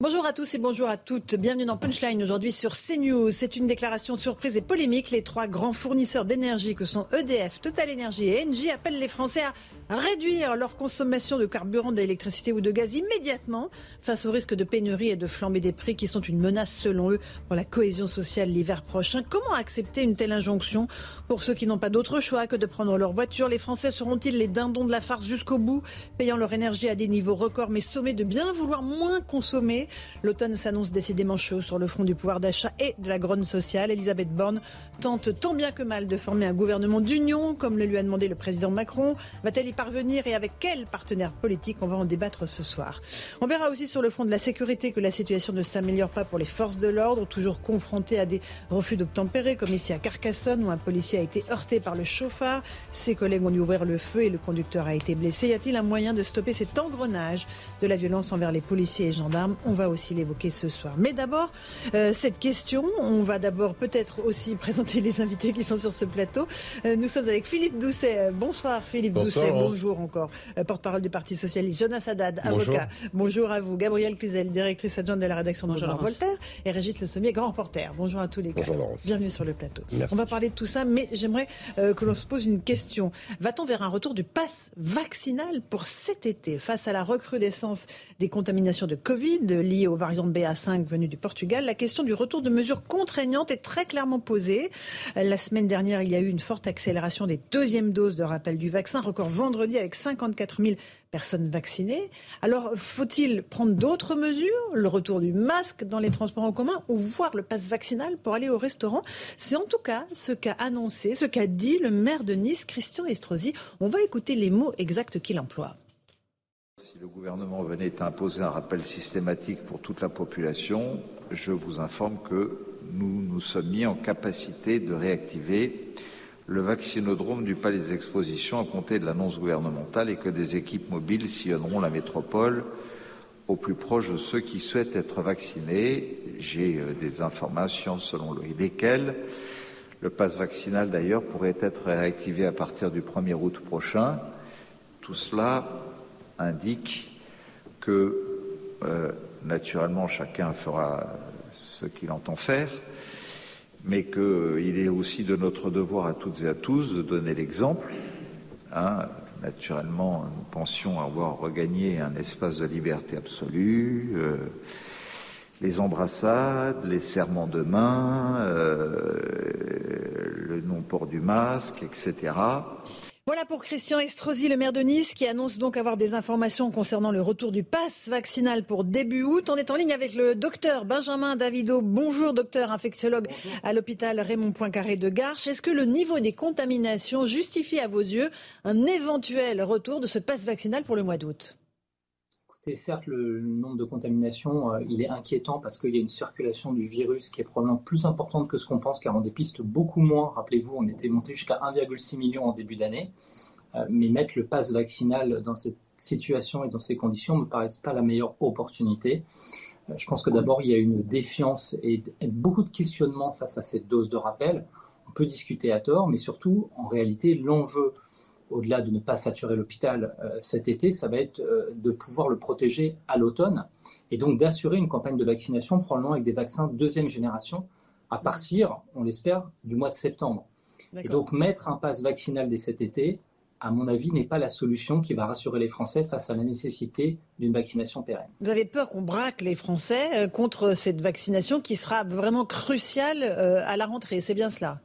Bonjour à tous et bonjour à toutes. Bienvenue dans Punchline aujourd'hui sur CNews. C'est une déclaration surprise et polémique. Les trois grands fournisseurs d'énergie que sont EDF, Total Energy et Engie appellent les Français à réduire leur consommation de carburant, d'électricité ou de gaz immédiatement face au risque de pénurie et de flambée des prix qui sont une menace selon eux pour la cohésion sociale l'hiver prochain. Comment accepter une telle injonction? Pour ceux qui n'ont pas d'autre choix que de prendre leur voiture Les Français seront-ils les dindons de la farce jusqu'au bout, payant leur énergie à des niveaux records mais sommés de bien vouloir moins consommer? L'automne s'annonce décidément chaud sur le front du pouvoir d'achat et de la grogne sociale. Elisabeth Borne tente tant bien que mal de former un gouvernement d'union comme le lui a demandé le président Macron. Va-t-elle y parvenir et avec quel partenaire politique? On va en débattre ce soir. On verra aussi sur le front de la sécurité que la situation ne s'améliore pas pour les forces de l'ordre, toujours confrontées à des refus d'obtempérer, comme ici à Carcassonne, où un policier a été heurté par le chauffard. Ses collègues ont dû ouvrir le feu et le conducteur a été blessé. Y a-t-il un moyen de stopper cet engrenage de la violence envers les policiers et gendarmes? Va aussi l'évoquer ce soir. Mais d'abord, euh, cette question, on va d'abord peut-être aussi présenter les invités qui sont sur ce plateau. Euh, nous sommes avec Philippe Doucet. Bonsoir Philippe Doucet bonjour encore. Euh, porte-parole du Parti Socialiste. Jonas Haddad, avocat. Bonjour à vous. Gabrielle Cluzel, directrice adjointe de la rédaction de Bonjour Voltaire. Et Régis Le Sommier, grand reporter. Bonjour à tous les Bonjour Bienvenue sur le plateau. On va parler de tout ça, mais j'aimerais euh, que l'on se pose une question. Va-t-on vers un retour du pass vaccinal pour cet été? Face à la recrudescence des contaminations de Covid liées aux variants BA5 venus du Portugal La question du retour de mesures contraignantes est très clairement posée. La semaine dernière, il y a eu une forte accélération des deuxièmes doses de rappel du vaccin, record vendredi avec 54 000 personnes vaccinées. Alors, faut-il prendre d'autres mesures Le retour du masque dans les transports en commun ou voir le passe vaccinal pour aller au restaurant? C'est en tout cas ce qu'a annoncé, ce qu'a dit le maire de Nice, Christian Estrosi. On va écouter les mots exacts qu'il emploie. Si le gouvernement venait à imposer un rappel systématique pour toute la population, je vous informe que nous nous sommes mis en capacité de réactiver le vaccinodrome du Palais des Expositions à compter de l'annonce gouvernementale et que des équipes mobiles sillonneront la métropole au plus proche de ceux qui souhaitent être vaccinés. J'ai euh, des informations selon lesquelles le passe vaccinal d'ailleurs pourrait être réactivé à partir du 1er août prochain. Tout cela indique que euh, naturellement chacun fera ce qu'il entend faire mais qu'il est aussi de notre devoir à toutes et à tous de donner l'exemple. Hein. Naturellement, nous pensions avoir regagné un espace de liberté absolue, euh, les embrassades, les serments de main, euh, le non-port du masque, etc. Voilà pour Christian Estrosi, le maire de Nice, qui annonce donc avoir des informations concernant le retour du pass vaccinal pour début août. On est en ligne avec le docteur Benjamin Davido. Bonjour, docteur infectiologue à l'hôpital Raymond Poincaré de Garches. Est-ce que le niveau des contaminations justifie à vos yeux un éventuel retour de ce pass vaccinal pour le mois d'août? Certes, le nombre de contaminations, euh, il est inquiétant parce qu'il y a une circulation du virus qui est probablement plus importante que ce qu'on pense, car on dépiste beaucoup moins. Rappelez-vous, on était monté jusqu'à 1,6 million en début d'année. Euh, mais mettre le pass vaccinal dans cette situation et dans ces conditions ne me paraît pas la meilleure opportunité. Euh, je pense que d'abord, il y a une défiance et beaucoup de questionnements face à cette dose de rappel. On peut discuter à tort, mais surtout, en réalité, l'enjeu au-delà de ne pas saturer l'hôpital euh, cet été, ça va être euh, de pouvoir le protéger à l'automne et donc d'assurer une campagne de vaccination probablement avec des vaccins deuxième génération à partir, on l'espère, du mois de septembre. Et donc mettre un pass vaccinal dès cet été, à mon avis, n'est pas la solution qui va rassurer les Français face à la nécessité d'une vaccination pérenne. Vous avez peur qu'on braque les Français euh, contre cette vaccination qui sera vraiment cruciale à la rentrée, c'est bien cela?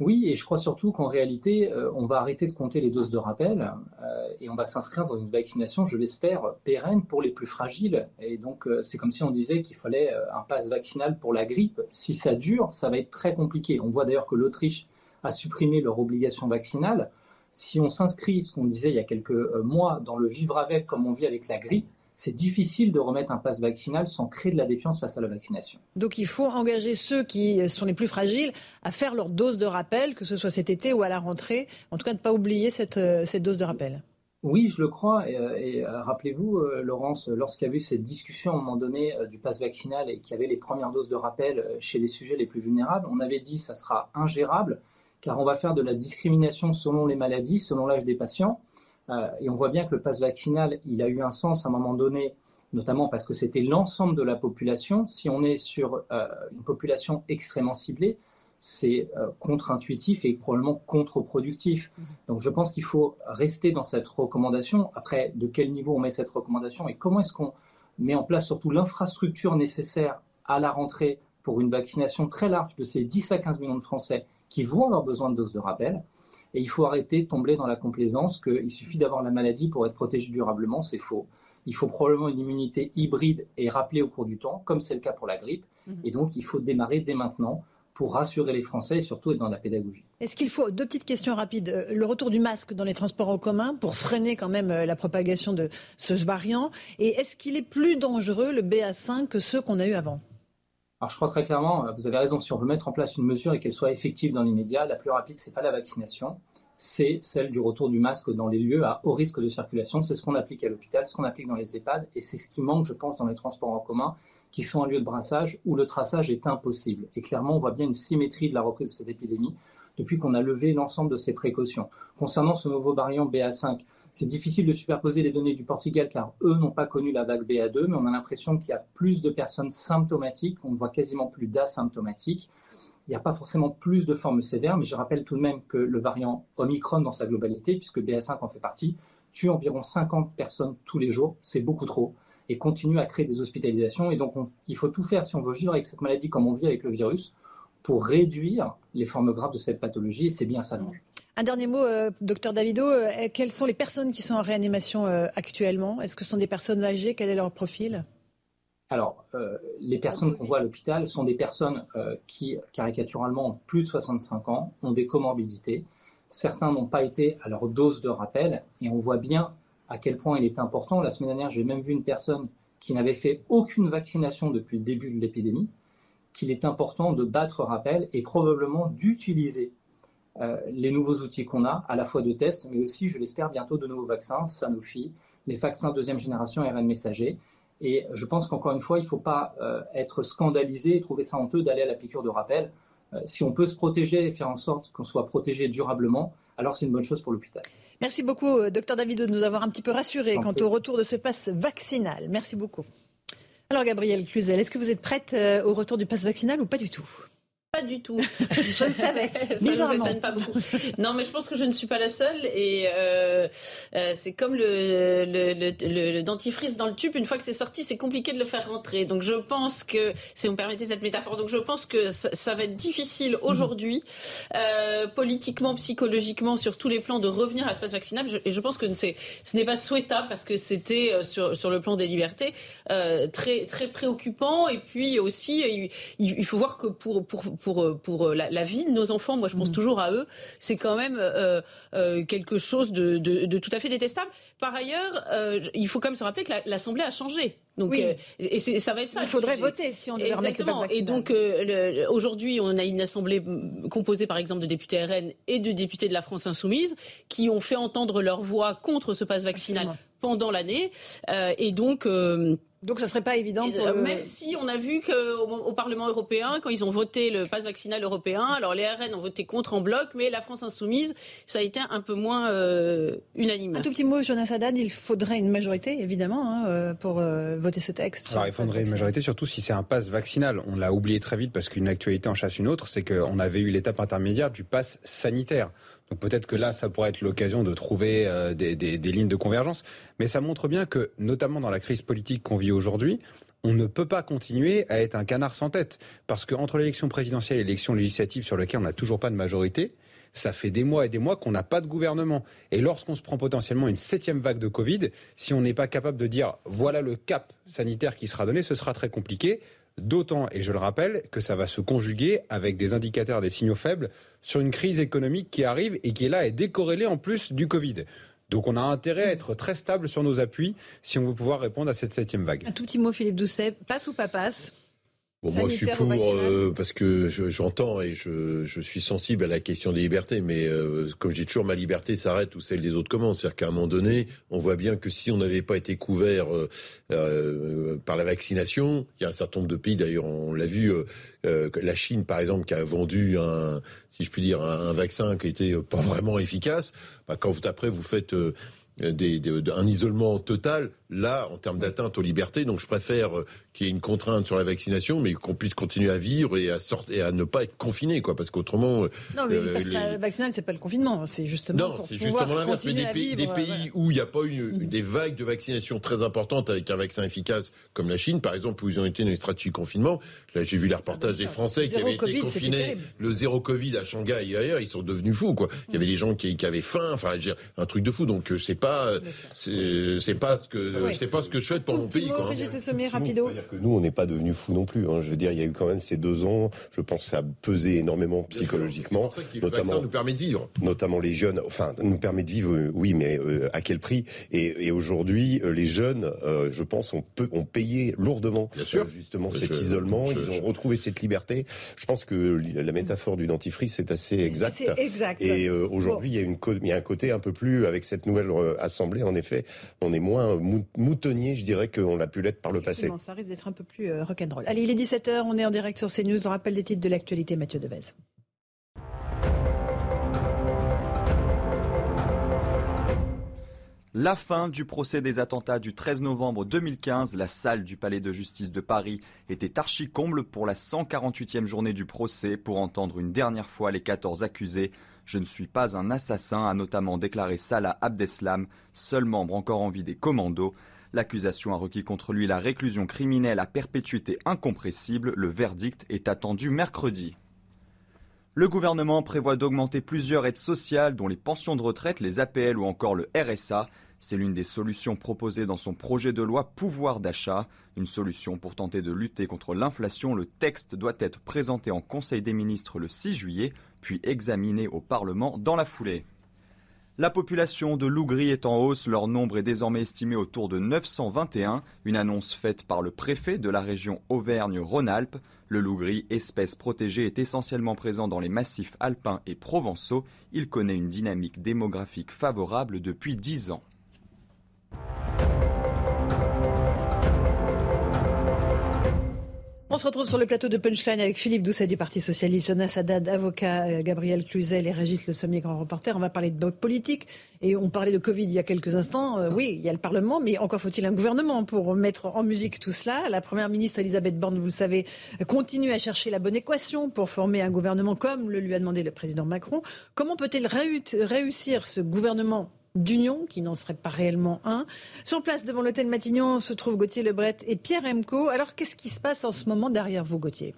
Oui, et je crois surtout qu'en réalité, euh, on va arrêter de compter les doses de rappel euh, et on va s'inscrire dans une vaccination, je l'espère, pérenne pour les plus fragiles. Et donc, euh, c'est comme si on disait qu'il fallait un pass vaccinal pour la grippe. Si ça dure, ça va être très compliqué. On voit d'ailleurs que l'Autriche a supprimé leur obligation vaccinale. Si on s'inscrit, ce qu'on disait il y a quelques mois, dans le vivre avec comme on vit avec la grippe, c'est difficile de remettre un pass vaccinal sans créer de la défiance face à la vaccination. Donc il faut engager ceux qui sont les plus fragiles à faire leur dose de rappel, que ce soit cet été ou à la rentrée. En tout cas, ne pas oublier cette, euh, dose de rappel. Oui, je le crois. Et, euh, euh, rappelez-vous, Laurence, lorsqu'il y a eu cette discussion à un moment donné du pass vaccinal et qu'il y avait les premières doses de rappel chez les sujets les plus vulnérables, on avait dit que ça sera ingérable car on va faire de la discrimination selon les maladies, selon l'âge des patients. Euh, et on voit bien que le pass vaccinal, il a eu un sens à un moment donné, notamment parce que c'était l'ensemble de la population. Si on est sur euh, une population extrêmement ciblée, c'est euh, contre-intuitif et probablement contre-productif. Donc je pense qu'il faut rester dans cette recommandation. Après, de quel niveau on met cette recommandation et comment est-ce qu'on met en place surtout l'infrastructure nécessaire à la rentrée pour une vaccination très large de ces 10 à 15 millions de Français qui vont avoir besoin de doses de rappel? Et il faut arrêter de tomber dans la complaisance qu'il suffit d'avoir la maladie pour être protégé durablement. C'est faux. Il faut probablement une immunité hybride et rappelée au cours du temps, comme c'est le cas pour la grippe. Mhm. Et donc, il faut démarrer dès maintenant pour rassurer les Français et surtout être dans la pédagogie. Est-ce qu'il faut, deux petites questions rapides, euh, le retour du masque dans les transports en commun pour freiner quand même euh, la propagation de ce variant Et est-ce qu'il est plus dangereux, le BA5, que ceux qu'on a eu avant? Alors je crois très clairement, euh, vous avez raison, si on veut mettre en place une mesure et qu'elle soit effective dans l'immédiat, la plus rapide, c'est pas la vaccination, c'est celle du retour du masque dans les lieux à haut risque de circulation. C'est ce qu'on applique à l'hôpital, ce qu'on applique dans les EHPAD, et c'est ce qui manque, je pense, dans les transports en commun, qui sont un lieu de brassage où le traçage est impossible. Et clairement, on voit bien une symétrie de la reprise de cette épidémie depuis qu'on a levé l'ensemble de ces précautions. Concernant ce nouveau variant BA5, c'est difficile de superposer les données du Portugal car eux n'ont pas connu la vague BA2, mais on a l'impression qu'il y a plus de personnes symptomatiques, on ne voit quasiment plus d'asymptomatiques. Il n'y a pas forcément plus de formes sévères, mais je rappelle tout de même que le variant Omicron dans sa globalité, puisque BA5 en fait partie, tue environ 50 personnes tous les jours, c'est beaucoup trop, et continue à créer des hospitalisations. Et donc il faut tout faire si on veut vivre avec cette maladie comme on vit avec le virus, pour réduire les formes graves de cette pathologie, et c'est bien ça l'enjeu. Un dernier mot, euh, docteur Davido. Euh, quelles sont les personnes qui sont en réanimation euh, actuellement? Est-ce que ce sont des personnes âgées? Quel est leur profil? Alors, les personnes qu'on voit à l'hôpital sont des personnes qui, caricaturalement, ont plus de 65 ans, ont des comorbidités. Certains n'ont pas été à leur dose de rappel et on voit bien à quel point il est important. La semaine dernière, j'ai même vu une personne qui n'avait fait aucune vaccination depuis le début de l'épidémie, qu'il est important de battre rappel et probablement d'utiliser les nouveaux outils qu'on a, à la fois de tests, mais aussi, je l'espère, bientôt de nouveaux vaccins, Sanofi, les vaccins deuxième génération RN messager. Et je pense qu'encore une fois, il ne faut pas euh, être scandalisé et trouver ça honteux d'aller à la piqûre de rappel. Euh, si on peut se protéger et faire en sorte qu'on soit protégé durablement, alors c'est une bonne chose pour l'hôpital. Merci beaucoup, docteur David, de nous avoir un petit peu rassurés quant au retour de ce pass vaccinal. Merci beaucoup. Alors, Gabrielle Cluzel, est-ce que vous êtes prête au retour du pass vaccinal ou pas du tout? Pas du tout. je le savais. Bizarrement. pas beaucoup. Non, mais je pense que je ne suis pas la seule. Et euh, euh, c'est comme le, le, le, dentifrice dans le tube. Une fois que c'est sorti, c'est compliqué de le faire rentrer. Donc je pense que, si vous me permettez cette métaphore, donc je pense que ça, va être difficile aujourd'hui, euh, politiquement, psychologiquement, sur tous les plans, de revenir à l'espace vaccinal. et je pense que ce n'est pas souhaitable parce que c'était sur, sur le plan des libertés très très préoccupant. Et puis aussi, il, il faut voir que pour pour pour, euh, pour euh, la, vie de nos enfants, moi je pense mm. toujours à eux, c'est quand même euh, quelque chose de, de, tout à fait détestable. Par ailleurs, il faut quand même se rappeler que l'Assemblée a changé. Donc, et ça va être ça. Il faudrait voter si on devait remettre le Et donc, aujourd'hui, on a une assemblée composée, par exemple, de députés RN et de députés de la France insoumise qui ont fait entendre leur voix contre ce passe vaccinal pendant l'année. et donc, donc ça ne serait pas évident pour... Même si on a vu qu'au au Parlement européen, quand ils ont voté le pass vaccinal européen, alors les RN ont voté contre en bloc, mais la France insoumise, ça a été un peu moins euh, unanime. Un tout petit mot, Jonas Haddad, il faudrait une majorité, évidemment, hein, euh, pour euh, voter ce texte. Alors il faudrait une majorité, surtout si c'est un pass vaccinal. On l'a oublié très vite parce qu'une actualité en chasse une autre, c'est qu'on avait eu l'étape intermédiaire du pass sanitaire. Donc peut-être que là, ça pourrait être l'occasion de trouver euh, des, lignes de convergence. Mais ça montre bien que, notamment dans la crise politique qu'on vit aujourd'hui, on ne peut pas continuer à être un canard sans tête. Parce qu'entre l'élection présidentielle et l'élection législative sur laquelle on n'a toujours pas de majorité, ça fait des mois et des mois qu'on n'a pas de gouvernement. Et lorsqu'on se prend potentiellement une septième vague de Covid, si on n'est pas capable de dire voilà le cap sanitaire qui sera donné, ce sera très compliqué. D'autant, et je le rappelle, que ça va se conjuguer avec des indicateurs, des signaux faibles sur une crise économique qui arrive et qui est là et décorrélée en plus du Covid. Donc on a intérêt à être très stable sur nos appuis si on veut pouvoir répondre à cette septième vague. Un tout petit mot, Philippe Doucet, passe ou pas passe? Bon, moi, je suis pour euh, parce que j'entends et je, je, suis sensible à la question des libertés, mais euh, comme je dis toujours, ma liberté s'arrête où celle des autres commence. C'est-à-dire qu'à un moment donné, on voit bien que si on n'avait pas été couvert euh, euh par la vaccination, il y a un certain nombre de pays, d'ailleurs, on l'a vu, la Chine, par exemple, qui a vendu un, si je puis dire, un, vaccin qui était pas vraiment efficace. Bah, quand vous après vous faites des, un isolement total, là, en termes d'atteinte aux libertés. Donc je préfère qu'il y ait une contrainte sur la vaccination, mais qu'on puisse continuer à vivre et à sortir et à ne pas être confiné, quoi, parce qu'autrement. Euh, non, mais euh, le vaccinal, c'est pas le confinement, c'est justement. Non, c'est justement l'inverse. Mais des pays, des pays où il n'y a pas eu mm. des vagues de vaccination très importantes avec un vaccin efficace, comme la Chine, par exemple, où ils ont été dans une stratégie confinement. Là, j'ai vu les reportages des Français qui avaient été confinés, le zéro Covid à Shanghai et ailleurs, ils sont devenus fous, quoi. Il y avait des gens qui, qui avaient faim, enfin, un truc de fou. Donc, c'est pas, c'est pas ce que, c'est pas ce que je souhaite pour mon pays, quoi. rapido que nous, on n'est pas devenus fous non plus. Hein. Je veux dire, il y a eu quand même ces deux ans. Je pense que ça a pesé énormément psychologiquement. C'est notamment, le nous permet de vivre. Notamment les jeunes. Enfin, nous permet de vivre, euh, oui, mais euh, à quel prix? Et, et aujourd'hui, euh, les jeunes, je pense, ont, peu, ont payé lourdement Bien sûr. justement cet isolement. ils ont retrouvé cette liberté. Je pense que la métaphore du dentifrice est assez exacte. exact. Et aujourd'hui, il y a une il y a un côté un peu plus avec cette nouvelle assemblée. En effet, on est moins moutonnier, je dirais, qu'on l'a pu l'être par le passé. Ça risque un peu plus euh, rock'n'roll. Allez, il est 17h, on est en direct sur CNews. On rappelle les titres de l'actualité, Mathieu Devez. La fin du procès des attentats du 13 novembre 2015, la salle du palais de justice de Paris était archi comble pour la 148e journée du procès pour entendre une dernière fois les 14 accusés. Je ne suis pas un assassin, a notamment déclaré Salah Abdeslam, seul membre encore en vie des commandos. L'accusation a requis contre lui la réclusion criminelle à perpétuité incompressible. Le verdict est attendu mercredi. Le gouvernement prévoit d'augmenter plusieurs aides sociales, dont les pensions de retraite, les APL ou encore le RSA. C'est l'une des solutions proposées dans son projet de loi pouvoir d'achat. Une solution pour tenter de lutter contre l'inflation. Le texte doit être présenté en Conseil des ministres le 6 juillet, puis examiné au Parlement dans la foulée. La population de loups gris est en hausse, leur nombre est désormais estimé autour de 921, une annonce faite par le préfet de la région Auvergne-Rhône-Alpes. Le loup gris, espèce protégée, est essentiellement présent dans les massifs alpins et provençaux. Il connaît une dynamique démographique favorable depuis 10 ans. On se retrouve sur le plateau de Punchline avec Philippe Doucet du Parti Socialiste, Jonas Haddad, avocat, euh, Gabriel Cluzel et Régis Le Sommier, grand reporter. On va parler de politique et on parlait de Covid il y a quelques instants. Euh, oui, il y a le Parlement, mais encore faut-il un gouvernement pour mettre en musique tout cela. La première ministre Elisabeth Borne, vous le savez, continue à chercher la bonne équation pour former un gouvernement comme le lui a demandé le président Macron. Comment peut-elle réussir ce gouvernement d'union, qui n'en serait pas réellement un. Sur place, devant l'hôtel Matignon, se trouvent Gauthier Lebret et Pierre Emco. Alors, qu'est-ce qui se passe en ce moment derrière vous, Gauthier?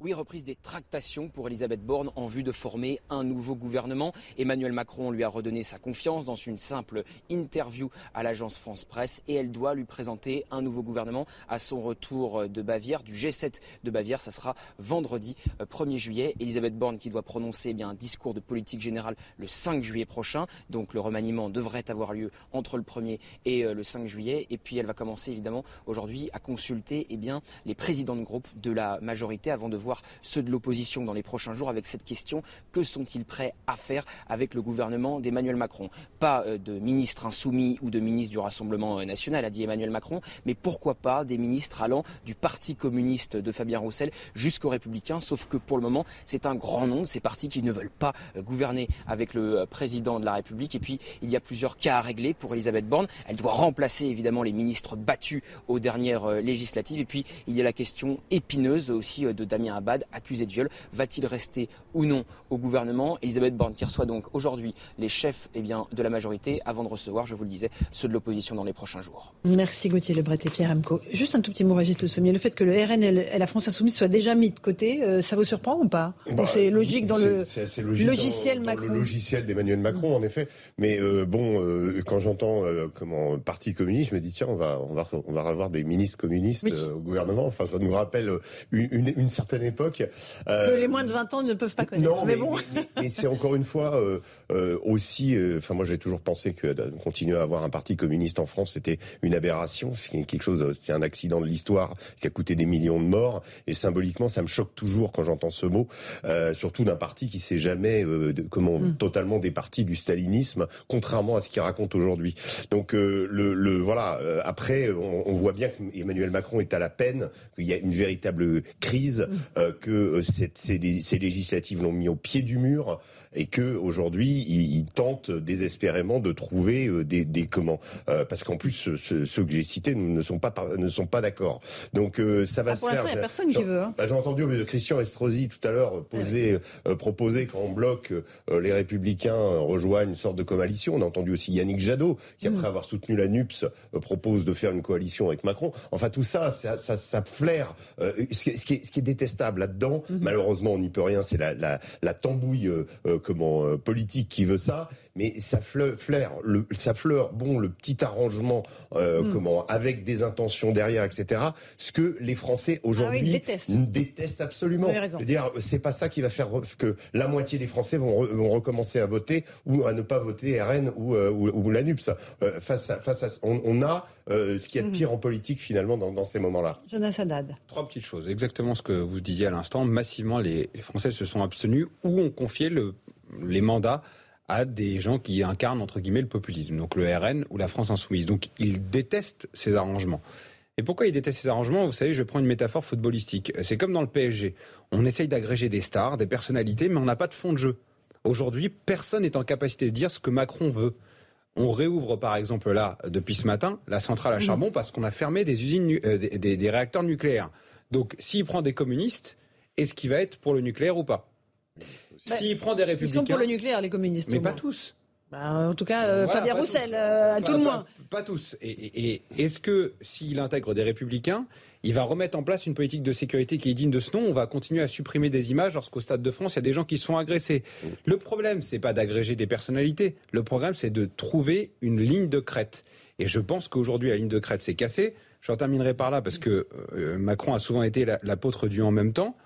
Oui, reprise des tractations pour Elisabeth Borne en vue de former un nouveau gouvernement. Emmanuel Macron lui a redonné sa confiance dans une simple interview à l'agence France Presse et elle doit lui présenter un nouveau gouvernement à son retour de Bavière, du G7 de Bavière. Ça sera vendredi 1er euh, juillet. Elisabeth Borne qui doit prononcer eh bien, un discours de politique générale le 5 juillet prochain. Donc le remaniement devrait avoir lieu entre le 1er et euh, le 5 juillet. Et puis elle va commencer évidemment aujourd'hui à consulter eh bien, les présidents de groupe de la majorité avant de voir ceux de l'opposition dans les prochains jours avec cette question que sont-ils prêts à faire avec le gouvernement d'Emmanuel Macron? Pas euh, de ministre insoumis ou de ministre du Rassemblement euh, national, a dit Emmanuel Macron, mais pourquoi pas des ministres allant du Parti communiste de Fabien Roussel jusqu'aux Républicains, sauf que pour le moment, c'est un grand nombre ces partis qui ne veulent pas euh, gouverner avec le président de la République. Et puis, il y a plusieurs cas à régler pour Elisabeth Borne. Elle doit remplacer évidemment les ministres battus aux dernières législatives. Et puis, il y a la question épineuse aussi de Damien Abad, accusé de viol. Va-t-il rester ou non au gouvernement? Elisabeth Borne qui reçoit donc aujourd'hui les chefs eh bien, de la majorité avant de recevoir, je vous le disais, ceux de l'opposition dans les prochains jours. Merci Gauthier Lebret et Pierre Amco. Juste un tout petit mot, Régis Le Sommier. Le fait que le RN et la France Insoumise soient déjà mis de côté, euh, ça vous surprend ou pas? Bah, C'est logique dans le logiciel Macron. le logiciel d'Emmanuel Macron, en effet. Mais euh, bon, euh, quand j'entends comment Parti communiste, je me dis tiens, on va on va on va avoir des ministres communistes au gouvernement. Enfin, ça nous rappelle une, une, certaine époque. que les moins de 20 ans ne peuvent pas connaître. Non, mais, bon. mais, c'est encore une fois aussi. Enfin, moi, j'ai toujours pensé que continuer à avoir un parti communiste en France, c'était une aberration. C'est quelque chose. C'est un accident de l'histoire qui a coûté des millions de morts. Et symboliquement, ça me choque toujours quand j'entends ce mot, euh, surtout d'un parti qui s'est jamais euh, comment mm. totalement départi du stalinisme, contrairement à ce qu'il raconte aujourd'hui. Donc euh, le, le, voilà. Euh, après, on, on, voit bien qu'Emmanuel Macron est à la peine, qu'il y a une véritable crise, mm. euh, que cette, ces, ces législatives l'ont mis au pied du mur et que aujourd'hui il, tente désespérément de trouver des, des comment parce qu'en plus ceux, ceux que j'ai cités ne sont pas ne sont pas d'accord. Donc ça va ah, se faire. Il n'y a personne qui veut. Hein. Bah, j'ai entendu Christian Estrosi tout à l'heure poser, euh, proposer qu'en bloc euh, les Républicains rejoignent une sorte de coalition. On a entendu aussi Yannick Jadot qui après mm. avoir soutenu la NUPS euh, propose de faire une coalition avec Macron. Enfin tout ça, ça, ça, ça flaire. Ce qui, est, ce, qui est, ce, qui est, détestable là-dedans, mm-hmm. malheureusement on n'y peut rien, c'est la, la, la tambouille comment politique qui veut ça mais ça flaire, le, ça fleure, bon, le petit arrangement, euh, mm. comment, avec des intentions derrière, etc. Ce que les Français ah aujourd'hui détestent. absolument. dire, c'est pas ça qui va faire que la moitié des Français vont, vont recommencer à voter ou à ne pas voter RN ou, euh, ou, ou l'ANUPS. Euh, face à, face à, on, on a euh, ce qu'il y a de mm. pire en politique finalement dans, dans ces moments-là. Jonas Haddad. Trois petites choses. Exactement ce que vous disiez à l'instant. Massivement, les, les Français se sont abstenus ou ont confié le, les mandats à des gens qui incarnent entre guillemets le populisme, donc le RN ou la France insoumise. Donc ils détestent ces arrangements. Et pourquoi ils détestent ces arrangements? Vous savez, je prends une métaphore footballistique. C'est comme dans le PSG. On essaye d'agréger des stars, des personnalités, mais on n'a pas de fond de jeu. Aujourd'hui, personne n'est en capacité de dire ce que Macron veut. On réouvre par exemple là, depuis ce matin, la centrale à charbon parce qu'on a fermé des usines, euh, des, des réacteurs nucléaires. Donc s'il prend des communistes, est-ce qu'il va être pour le nucléaire ou pas? Bah, S'il prend des républicains. Ils sont pour le nucléaire, les communistes. Mais pas tous. Bah, en tout cas, euh, Fabien Roussel, euh, à tout le moins. Pas, tous. Et, est-ce que s'il intègre des républicains, il va remettre en place une politique de sécurité qui est digne de ce nom? On va continuer à supprimer des images lorsqu'au Stade de France, il y a des gens qui se font agresser. Le problème, c'est pas d'agréger des personnalités. Le problème, c'est de trouver une ligne de crête. Et je pense qu'aujourd'hui, la ligne de crête s'est cassée. J'en terminerai par là parce que euh, Macron a souvent été l'apôtre du en même temps.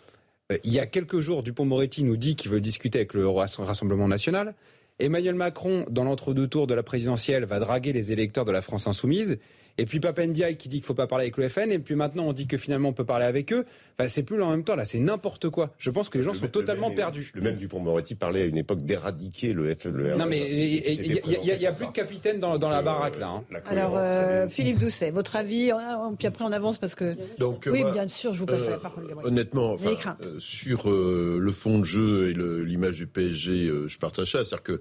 Euh, il y a quelques jours, Dupont-Moretti nous dit qu'il veut discuter avec le Rassemblement national. Emmanuel Macron, dans l'entre-deux tours de la présidentielle, va draguer les électeurs de la France insoumise. Et puis Papendiaï qui dit qu'il faut pas parler avec le FN, et puis maintenant on dit que finalement on peut parler avec eux. Enfin, c'est plus en même temps là, c'est n'importe quoi. Je pense que les gens sont totalement perdus. Le même Dupont-Moretti parlait à une époque d'éradiquer le FN. Le non mais il y, a plus de capitaine dans, la euh, baraque là. Hein. Alors euh, Philippe Doucet, votre avis Puis après on avance parce que. Donc, oui, bien sûr, je vous passe la parole. Honnêtement, sur euh, le fond de jeu et l'image du PSG, je partage ça. C'est-à-dire que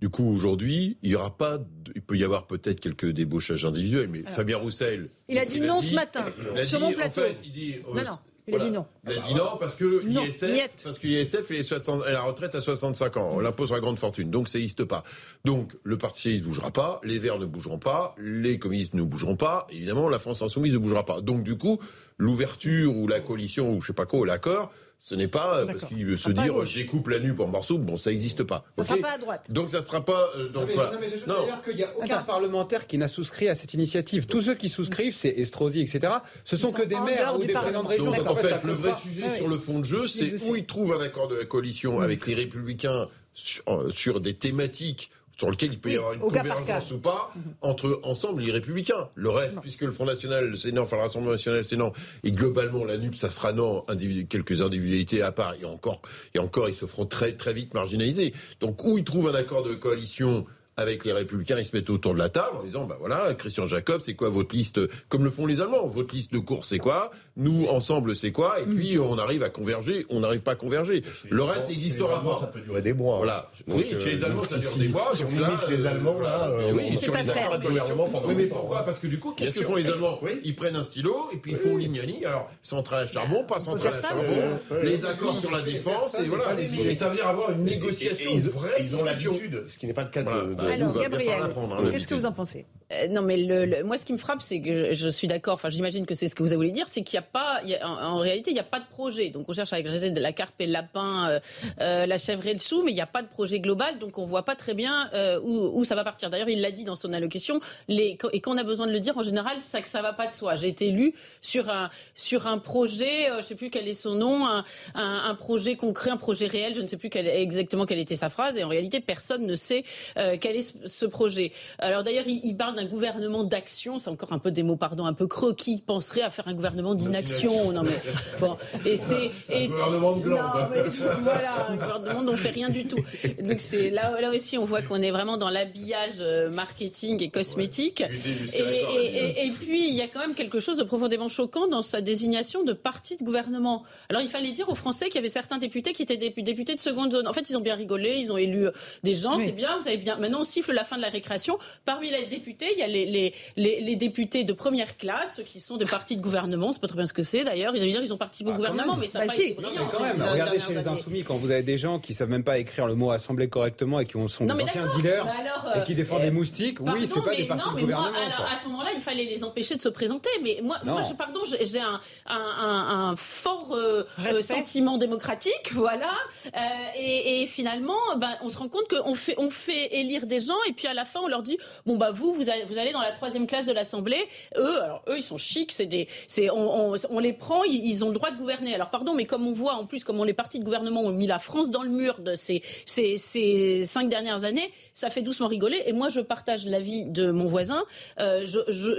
du coup, aujourd'hui, il y aura pas, il peut y avoir peut-être quelques débauchages individuels, mais Fabien Roussel. Il a dit non ce matin, sur mon plateau. En fait, il dit, non, non. Il a dit non. Il a dit non parce que l'ISF, parce que l'ISF est, est la retraite à 65 ans. On l'impose à grande fortune. Donc ça n'existe pas. Donc le Parti socialiste ne bougera pas, les Verts ne bougeront pas, les communistes ne bougeront pas. Évidemment, la France insoumise ne bougera pas. Donc du coup, l'ouverture ou la coalition ou je sais pas quoi, l'accord, ce n'est pas parce qu'il veut se dire j'écoupe la nuit en morceaux. Bon, ça n'existe pas. Ça ne sera pas à droite. Donc ça ne sera pas. Euh, donc, non, mais, je non. dire qu'il n'y a aucun parlementaire qui n'a souscrit à cette initiative. Tous ceux qui souscrivent, c'est Estrosi, etc. Ce sont, que des maires ou des présidents de région. Donc, en fait, le vrai sujet sur le fond de jeu, c'est où ils trouvent un accord de la coalition avec les Républicains sur des thématiques sur lequel il peut y avoir une convergence ou pas entre ensemble les républicains. Le reste, puisque le Front National, le Sénat, enfin le Rassemblement National, le Sénat, et globalement la NUP, ça sera non, quelques individualités à part, et encore, et encore, ils se feront très, très vite marginaliser. Donc, où ils trouvent un accord de coalition avec les Républicains, ils se mettent autour de la table en disant, bah voilà, Christian Jacob, c'est quoi votre liste, comme le font les Allemands, votre liste de courses, c'est quoi Nous, ensemble, c'est quoi Et puis, on arrive à converger, on n'arrive pas à converger. Le reste n'existera pas. Ça peut durer des mois. Voilà. oui, chez les Allemands, ça dure des mois. Si on limite les Allemands, là, oui, sur les Allemands, de gouvernement pendant Oui, mais pourquoi Parce que du coup, qu'est-ce que font les Allemands Ils prennent un stylo et puis ils font lignani. Alors, centrale à charbon, pas centrale à charbon. Les accords sur la défense, et voilà. Et ça veut dire avoir une négociation vraie. Ils ont l'habitude, ce qui n'est pas le cas de. Alors, Gabriel, Hein, qu'est-ce que vous en pensez? Euh, non, mais moi, ce qui me frappe, c'est que je, suis d'accord. Enfin, j'imagine que c'est ce que vous voulu dire, c'est qu'il n'y a pas, en, réalité, il n'y a pas de projet. Donc, on cherche à agréger de la carpe et le lapin, euh, euh, la chèvre et le chou, mais il n'y a pas de projet global. Donc, on voit pas très bien où, ça va partir. D'ailleurs, il l'a dit dans son allocution. Et quand on a besoin de le dire, en général, c'est que ça va pas de soi. J'ai été élu sur un sur un projet, je sais plus quel est son nom, un, projet concret, un projet réel. Je ne sais plus exactement quelle était sa phrase. Et en réalité, personne ne sait quel est ce projet. Alors d'ailleurs, il, parle d'un gouvernement d'action. C'est encore un peu des mots, pardon, un peu creux. Qui penserait à faire un gouvernement d'inaction Non mais bon, et c'est un gouvernement de gland. voilà, un gouvernement dont on fait rien du tout. Donc c'est là, là aussi, on voit qu'on est vraiment dans l'habillage euh, marketing et cosmétique. Et, et, puis il y a quand même quelque chose de profondément choquant dans sa désignation de parti de gouvernement. Alors il fallait dire aux Français qu'il y avait certains députés qui étaient députés de seconde zone. En fait, ils ont bien rigolé, ils ont élu des gens, c'est bien, vous savez bien. Maintenant, on siffle la fin de la récréation. Parmi les députés, il y a les, les, les, députés de première classe, ceux qui sont des partis de gouvernement. C'est pas très bien ce que c'est d'ailleurs. Ils, ils ont participé au ah, gouvernement, mais ça n'a bah, pas été brillant. quand même, regardez chez les Insoumis, quand vous avez des gens qui savent même pas écrire le mot assemblée correctement et qui sont des anciens dealers et qui défendent euh, moustiques, oui, c'est pas des partis de gouvernement. alors, à ce moment-là, il fallait les empêcher de se présenter. Mais moi, moi je, pardon, j'ai un, un, un, fort euh, euh, sentiment démocratique, voilà. et, et, finalement, ben, on se rend compte qu'on fait, on fait élire des gens et puis à la fin, on leur dit bon bah vous, vous vous allez dans la troisième classe de l'Assemblée. Eux, alors eux, ils sont chics, c'est des, c'est, on, les prend, ils, ont le droit de gouverner. Alors pardon, mais comme on voit en plus comment les partis de gouvernement ont mis la France dans le mur de ces, cinq dernières années, ça fait doucement rigoler. Et moi, je partage l'avis de mon voisin. Euh,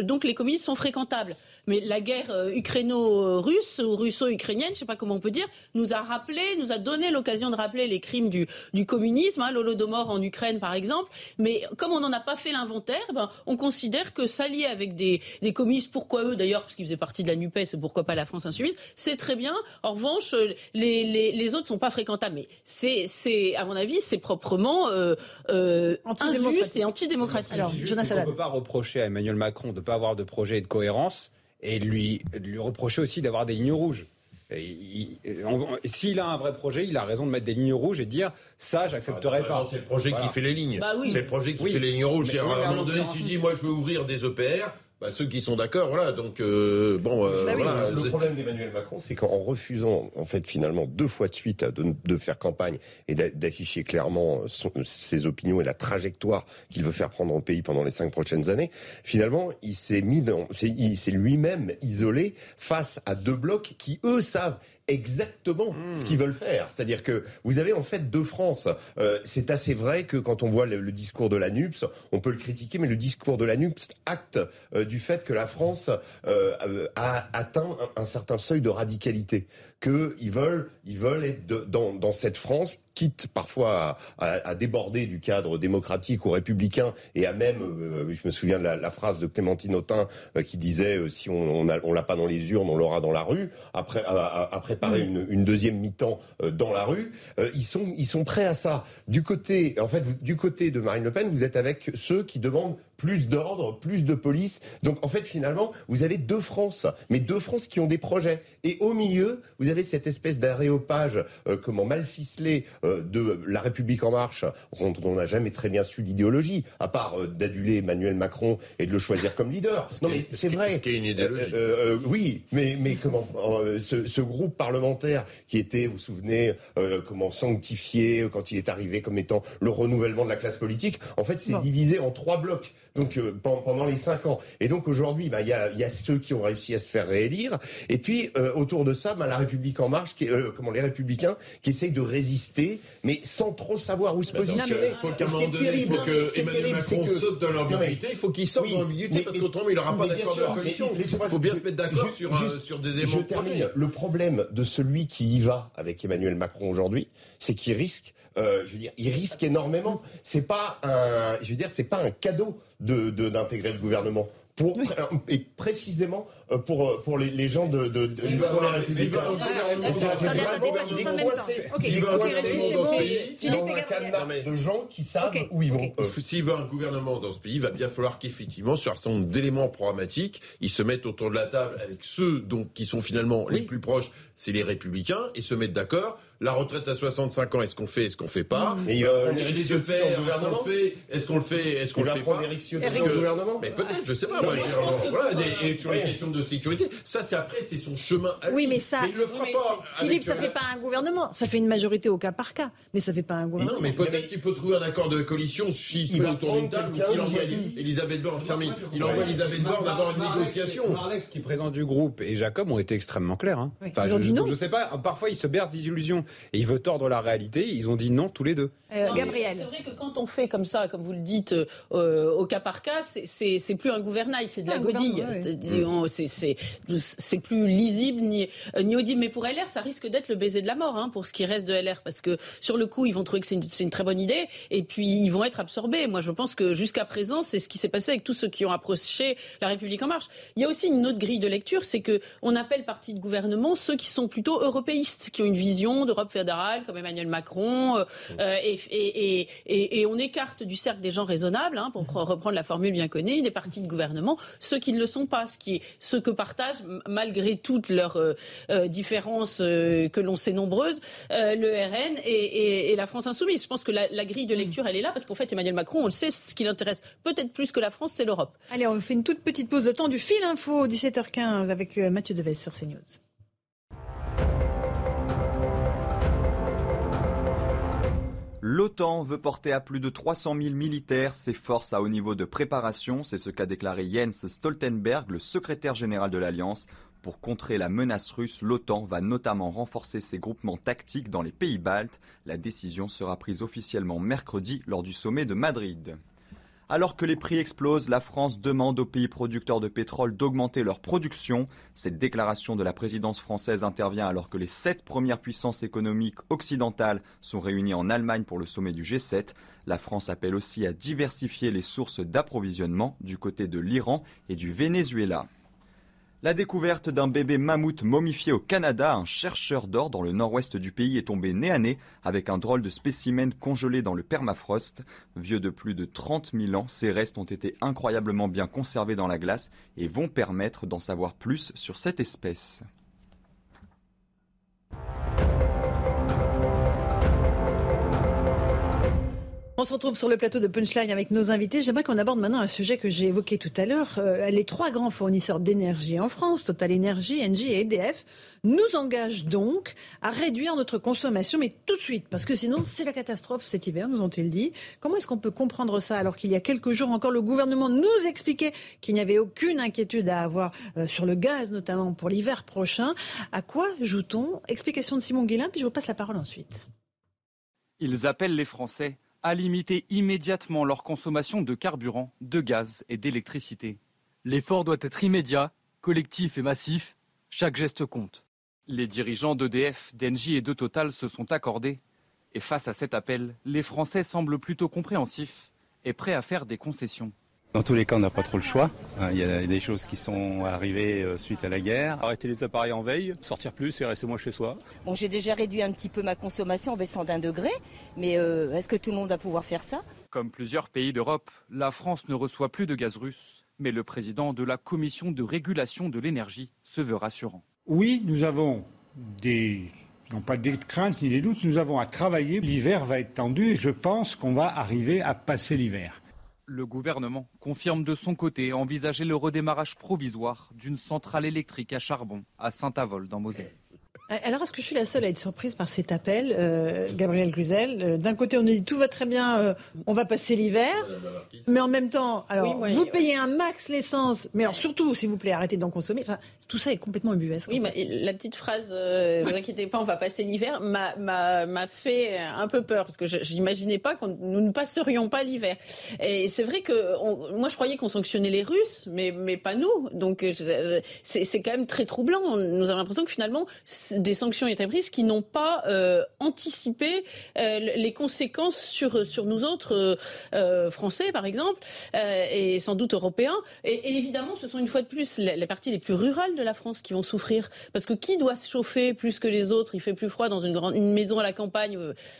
donc les communistes sont fréquentables. Mais la guerre euh, ukraino-russe ou russo-ukrainienne, je ne sais pas comment on peut dire, nous a rappelé, nous a donné l'occasion de rappeler les crimes du, du communisme, hein, l'holodomor en Ukraine par exemple. Mais comme on n'en a pas fait l'inventaire, ben, on considère que s'allier avec des, des communistes, pourquoi eux d'ailleurs, parce qu'ils faisaient partie de la NUPES, pourquoi pas la France insoumise, c'est très bien. En revanche, les, les, les autres sont pas fréquentables. Mais c'est, c'est à mon avis, c'est proprement euh, euh, injuste et antidémocratique. Alors, Jonas On ne peut pas reprocher à Emmanuel Macron de ne pas avoir de projet et de cohérence et lui, lui reprocher aussi d'avoir des lignes rouges. S'il a un vrai projet, il a raison de mettre des lignes rouges et de dire ça, j'accepterai pas. C'est le projet qui fait les lignes. Bah c'est le projet qui fait les lignes rouges. à un moment donné, si tu dis moi je veux ouvrir des EPR, bah, ceux qui sont d'accord, voilà. Donc euh, bon, euh, bah voilà. Le problème d'Emmanuel Macron, c'est qu'en refusant, en fait, finalement, deux fois de suite de, de faire campagne et d'afficher clairement ses opinions et la trajectoire qu'il veut faire prendre au pays pendant les cinq prochaines années, finalement, il s'est mis dans, il s'est lui-même isolé face à deux blocs qui eux savent exactement hmm. ce qu'ils veulent faire. C'est-à-dire que vous avez en fait deux France. Euh, c'est assez vrai que quand on voit le, discours de la NUPS, on peut le critiquer, mais le discours de la NUPS acte euh, du fait que la France euh, a atteint un, certain seuil de radicalité qu'ils veulent, ils veulent être dans, dans, cette France, quitte parfois à, déborder du cadre démocratique ou républicain, et à même, euh, je me souviens de la, phrase de Clémentine Autain euh, qui disait euh, si on, on, l'a pas dans les urnes, on l'aura dans la rue. Après, à, préparer une, une, deuxième mi-temps dans la rue, ils sont, ils sont prêts à ça. Du côté, en fait, du côté de Marine Le Pen, vous êtes avec ceux qui demandent plus d'ordre, plus de police. Donc en fait, finalement, vous avez deux France, mais deux France qui ont des projets. Et au milieu, vous avez cette espèce d'aréopage, euh, comment mal ficelé euh, de la République en marche, dont on n'a jamais très bien su l'idéologie, à part euh, d'aduler Emmanuel Macron et de le choisir comme leader. Non mais c'est vrai. Ce une idéologie. oui, mais mais comment ce, ce, groupe parlementaire qui était, vous vous souvenez, comment sanctifié quand il est arrivé comme étant le renouvellement de la classe politique, en fait, c'est divisé en trois blocs donc euh, pendant les cinq ans. Et donc aujourd'hui, bah, il y, a, y, a, ceux qui ont réussi à se faire réélire, et puis euh, autour de ça, bah, la République en marche, qui, euh, comment les Républicains qui essayent de résister, mais sans trop savoir où se positionner. Il faut qu'à un moment donné, il faut que Emmanuel Macron saute dans l'ambiguïté. Il faut qu'il sorte dans l'ambiguïté parce qu'autrement il n'aura pas d'accord de la coalition. Il faut bien se mettre d'accord sur, sur des éléments. Je termine. Le problème de celui qui y va avec Emmanuel Macron aujourd'hui, c'est qu'il risque je veux dire, il risque énormément. C'est pas un, je veux dire, c'est pas un cadeau de d'intégrer le gouvernement pour, et précisément euh, pour, euh, pour les, les gens de, de, de pour les républicains. S'il veut un gouvernement dans ce pays, dans un cadenas de gens qui savent où ils vont. S'il veut un gouvernement dans ce pays, il va bien falloir qu'effectivement, sur un certain nombre d'éléments programmatiques, ils se mettent autour de la table avec ceux donc, qui sont finalement les plus proches, c'est les républicains, et se mettent d'accord la retraite à 65 ans, est-ce qu'on fait, est-ce qu'on fait pas Mais euh, Éric Ciotti au gouvernement Est-ce qu'on le fait, est-ce qu'on le fait, est-ce qu'on le fait pas Éric Ciotti au gouvernement Mais peut-être, je sais pas. Moi, voilà, et sur les questions de sécurité, ça c'est après, c'est son chemin. À oui, mais ça, il le fera pas. Philippe, ça fait pas un gouvernement, ça fait une majorité au cas par cas, mais ça fait pas un gouvernement. Non, mais peut-être qu'il peut trouver un accord de coalition s'il se met autour d'une table, qu'il envoie Elisabeth Borne, je termine, il envoie Elisabeth Borne d'avoir une négociation. Marlex, qui est président du groupe, et Jacob ont été extrêmement clairs. Hein. Enfin, je sais pas, parfois il se berce d'illusions et il veut tordre la réalité, ils ont dit non tous les deux. Euh, Gabriel. C'est vrai que quand on fait comme ça, comme vous le dites, euh, au cas par cas, c'est plus un gouvernail, c'est de la godille. C'est plus lisible ni, euh, ni audible. Mais pour LR, ça risque d'être le baiser de la mort hein, pour ce qui reste de LR. Parce que sur le coup, ils vont trouver que c'est une, une, très bonne idée et puis ils vont être absorbés. Moi, je pense que jusqu'à présent, c'est ce qui s'est passé avec tous ceux qui ont approché la République en marche. Il y a aussi une autre grille de lecture, c'est que on appelle parti de gouvernement ceux qui sont plutôt européistes, qui ont une vision d'Europe fédérale, comme Emmanuel Macron, euh, euh, et, et, on écarte du cercle des gens raisonnables, hein, pour reprendre la formule bien connue, des partis de gouvernement, ceux qui ne le sont pas, ce qui que partagent, malgré toutes leurs euh, différences que l'on sait nombreuses, le RN et, la France insoumise. Je pense que la, la grille de lecture, elle est là, parce qu'en fait, Emmanuel Macron, on le sait, ce qui l'intéresse peut-être plus que la France, c'est l'Europe. Allez, on fait une toute petite pause de temps du fil info, 17h15, avec Mathieu Deves sur CNews. L'OTAN veut porter à plus de 300 000 militaires ses forces à haut niveau de préparation. C'est ce qu'a déclaré Jens Stoltenberg, le secrétaire général de l'Alliance. Pour contrer la menace russe, l'OTAN va notamment renforcer ses groupements tactiques dans les pays baltes. La décision sera prise officiellement mercredi lors du sommet de Madrid. Alors que les prix explosent, la France demande aux pays producteurs de pétrole d'augmenter leur production. Cette déclaration de la présidence française intervient alors que les sept premières puissances économiques occidentales sont réunies en Allemagne pour le sommet du G7. La France appelle aussi à diversifier les sources d'approvisionnement du côté de l'Iran et du Venezuela. La découverte d'un bébé mammouth momifié au Canada, un chercheur d'or dans le nord-ouest du pays est tombé nez à nez avec un drôle de spécimen congelé dans le permafrost. Vieux de plus de 30 000 ans, ces restes ont été incroyablement bien conservés dans la glace et vont permettre d'en savoir plus sur cette espèce. On se retrouve sur le plateau de Punchline avec nos invités. J'aimerais qu'on aborde maintenant un sujet que j'ai évoqué tout à l'heure. Euh, les trois grands fournisseurs d'énergie en France, Total Energy, Engie et EDF, nous engagent donc à réduire notre consommation, mais tout de suite, parce que sinon c'est la catastrophe cet hiver, nous ont-ils dit. Comment est-ce qu'on peut comprendre ça alors qu'il y a quelques jours encore le gouvernement nous expliquait qu'il n'y avait aucune inquiétude à avoir euh, sur le gaz, notamment pour l'hiver prochain À quoi joue-t-on? Explication de Simon Guillain, puis je vous passe la parole ensuite. Ils appellent les Français à limiter immédiatement leur consommation de carburant, de gaz et d'électricité. L'effort doit être immédiat, collectif et massif. Chaque geste compte. Les dirigeants d'EDF, d'Engie et de Total se sont accordés. Et face à cet appel, les Français semblent plutôt compréhensifs et prêts à faire des concessions. Dans tous les cas, on n'a pas trop le choix. Hein, il y a des choses qui sont arrivées euh, suite à la guerre. Arrêter les appareils en veille, sortir plus et rester moins chez soi. Bon, j'ai déjà réduit un petit peu ma consommation en baissant d'un degré, mais euh, est-ce que tout le monde va pouvoir faire ça? Comme plusieurs pays d'Europe, la France ne reçoit plus de gaz russe, mais le président de la Commission de régulation de l'énergie se veut rassurant. Oui, nous avons des non pas des craintes ni des doutes, nous avons à travailler. L'hiver va être tendu et je pense qu'on va arriver à passer l'hiver. Le gouvernement confirme de son côté envisager le redémarrage provisoire d'une centrale électrique à charbon à Saint-Avold dans Moselle. Euh, alors, est-ce que je suis la seule à être surprise par cet appel, euh, Gabriel Gruzel euh, D'un côté, on nous dit tout va très bien, on va passer l'hiver, mais en même temps, alors vous payez un max l'essence, mais alors surtout, s'il vous plaît, arrêtez d'en consommer. Enfin, tout ça est complètement ubuesque. Oui, mais la petite phrase, ne vous inquiétez pas, on va passer l'hiver, m'a fait un peu peur parce que j'imaginais pas que nous ne passerions pas l'hiver. Et c'est vrai que moi, je croyais qu'on sanctionnait les Russes, mais mais pas nous. Donc c'est quand même très troublant. Nous avons l'impression que finalement des sanctions été prises qui n'ont pas anticipé les conséquences sur, sur nous autres, Français par exemple, et sans doute Européens. Et, évidemment, ce sont une fois de plus les, parties les plus rurales de la France qui vont souffrir. Parce que qui doit se chauffer plus que les autres? Il fait plus froid dans une, grande, une maison à la campagne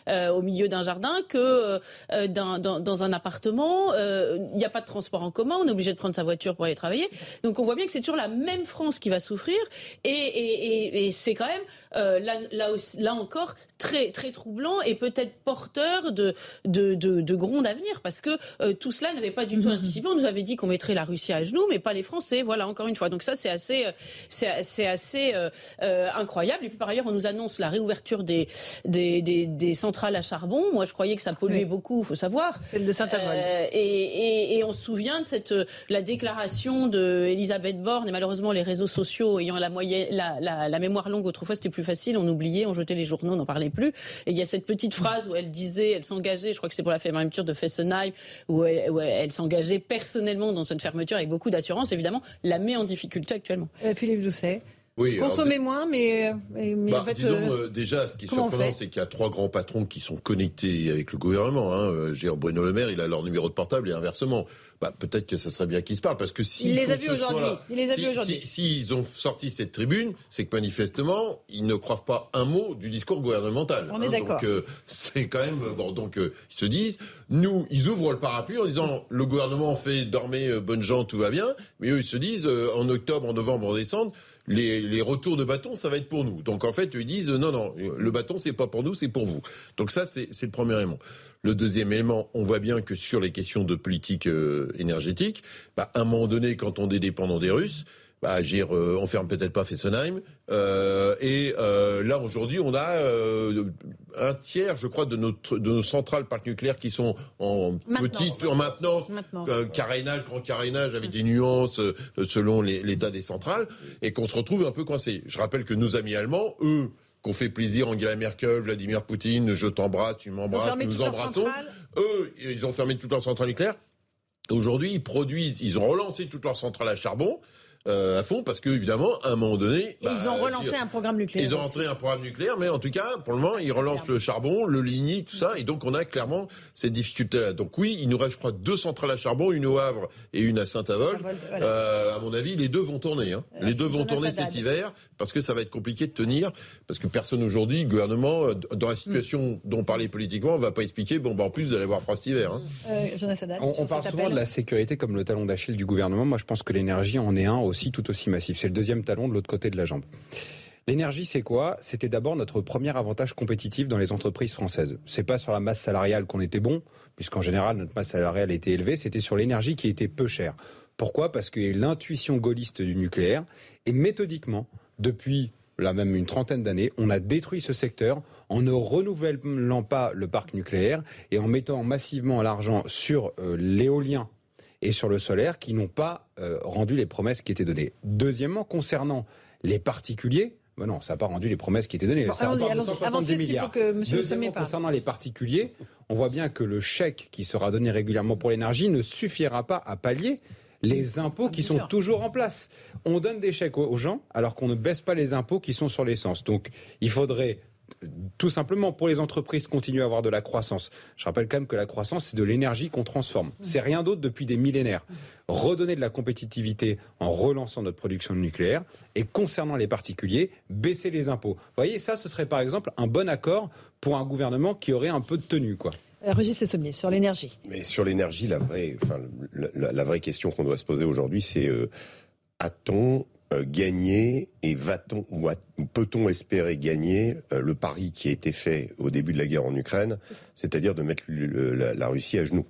au milieu d'un jardin que dans, dans, un appartement. Il n'y a pas de transport en commun, on est obligé de prendre sa voiture pour aller travailler. Donc on voit bien que c'est toujours la même France qui va souffrir. Et, c'est quand même, euh, là, là, encore, très, très troublant et peut-être porteur de, de, de, grondes à venir. Parce que euh, tout cela n'avait pas du tout mm-hmm. anticipé. On nous avait dit qu'on mettrait la Russie à genoux, mais pas les Français. Voilà, encore une fois. Donc ça, c'est assez, c'est assez euh, incroyable. Et puis par ailleurs, on nous annonce la réouverture des, des, des, centrales à charbon. Moi, je croyais que ça polluait beaucoup, il faut savoir. Celle de Saint-Avold. et, et, on se souvient de cette, la déclaration de Elisabeth Borne et malheureusement les réseaux sociaux ayant la, moyenne, la, la, mémoire longue, autrefois c'était plus facile, on oubliait, on jetait les journaux, on n'en parlait plus. Et il y a cette petite phrase où elle disait, elle s'engageait, je crois que c'est pour la fermeture de Fessenheim, où elle, s'engageait personnellement dans cette fermeture avec beaucoup d'assurance, évidemment, la met en difficulté actuellement. Euh, Philippe Doucet. Oui, Consommer moins, mais, mais bah, en fait, disons, euh, déjà, ce qui est surprenant, c'est qu'il y a trois grands patrons qui sont connectés avec le gouvernement. Hein. Euh, Bruno Le Maire, il a leur numéro de portable et inversement bah, peut-être que ça serait bien qu'ils se parlent, parce que s'ils les a vus aujourd'hui. S'ils ont sorti cette tribune, c'est que manifestement, ils ne croient pas un mot du discours gouvernemental. On est hein. d'accord. Donc euh, c'est quand même bon. Donc euh, ils se disent, nous, ils ouvrent le parapluie en disant, le gouvernement fait dormez, euh, bonnes gens, tout va bien. Mais eux, ils se disent, en octobre, en novembre, en décembre. Les, retours de bâton, ça va être pour nous. Donc en fait, ils disent non, non, le bâton, c'est pas pour nous, c'est pour vous. Donc ça, c'est le premier élément. Le deuxième élément, on voit bien que sur les questions de politique euh, énergétique, bah, à un moment donné, quand on est dépendant des Russes, bah, dire, euh, on ferme peut-être pas Fessenheim. Euh, et euh, là aujourd'hui, on a euh, un tiers, je crois, de notre de nos centrales parcs nucléaires qui sont en petite, en maintenance, carénage, grand carénage, avec des nuances selon l'état des centrales, et qu'on se retrouve un peu coincé. Je rappelle que nos amis allemands, eux, qu'on fait plaisir, Angela Merkel, Vladimir Poutine, je t'embrasse, tu m'embrasses, nous nous embrassons. Eux, ils ont fermé toutes leurs centrales nucléaires. Aujourd'hui, ils produisent, ils ont relancé toutes leurs centrales à charbon. Euh, à fond parce que évidemment à un moment donné ils ont bah, relancé un programme nucléaire ils ont lancé un programme nucléaire mais en tout cas pour le moment ils relancent le charbon le lignite tout ça et donc on a clairement cette difficulté là donc oui il nous reste je crois deux centrales à charbon une au Havre et une à Saint-Avold. Euh, à mon avis les deux vont tourner hein. les deux vont tourner cet hiver parce que ça va être compliqué de tenir parce que personne aujourd'hui le gouvernement euh, dans la situation dont on parlait politiquement va pas expliquer bon bah en plus vous allez avoir froid cet hiver hein. on, on parle souvent de la sécurité comme le talon d'Achille du gouvernement. Moi je pense que l'énergie en est un aussi tout aussi massif. C'est le deuxième talon de l'autre côté de la jambe. L'énergie, c'est quoi? C'était d'abord notre premier avantage compétitif dans les entreprises françaises. C'est pas sur la masse salariale qu'on était bon, puisqu'en général notre masse salariale était élevée. C'était sur l'énergie qui était peu chère. Pourquoi? Parce que l'intuition gaulliste du nucléaire et méthodiquement, depuis là même une trentaine d'années, on a détruit ce secteur en ne renouvelant pas le parc nucléaire et en mettant massivement l'argent sur euh, l'éolien et sur le solaire qui n'ont pas euh, rendu les promesses qui étaient données. Deuxièmement, concernant les particuliers, ben non, ça n'a pas rendu les promesses qui étaient données. Bon, allons-y, allons-y. milliards. Faut que Monsieur Deuxièmement, concernant les particuliers, on voit bien que le chèque qui sera donné régulièrement pour l'énergie ne suffira pas à pallier les impôts qui sont toujours en place. On donne des chèques aux gens alors qu'on ne baisse pas les impôts qui sont sur l'essence. Donc il faudrait tout simplement pour les entreprises continuer à avoir de la croissance. Je rappelle quand même que la croissance, c'est de l'énergie qu'on transforme. C'est rien d'autre depuis des millénaires. Redonner de la compétitivité en relançant notre production nucléaire et concernant les particuliers, baisser les impôts. Vous voyez, ça, ce serait par exemple un bon accord pour un gouvernement qui aurait un peu de tenue, quoi. Euh, Régis Sommier, sur l'énergie. Mais sur l'énergie, la vraie, enfin, la, vraie question qu'on doit se poser aujourd'hui, c'est euh, a-t-on gagner et va-t-on ou peut-on espérer gagner euh, le pari qui a été fait au début de la guerre en Ukraine, c'est-à-dire de mettre la, Russie à genoux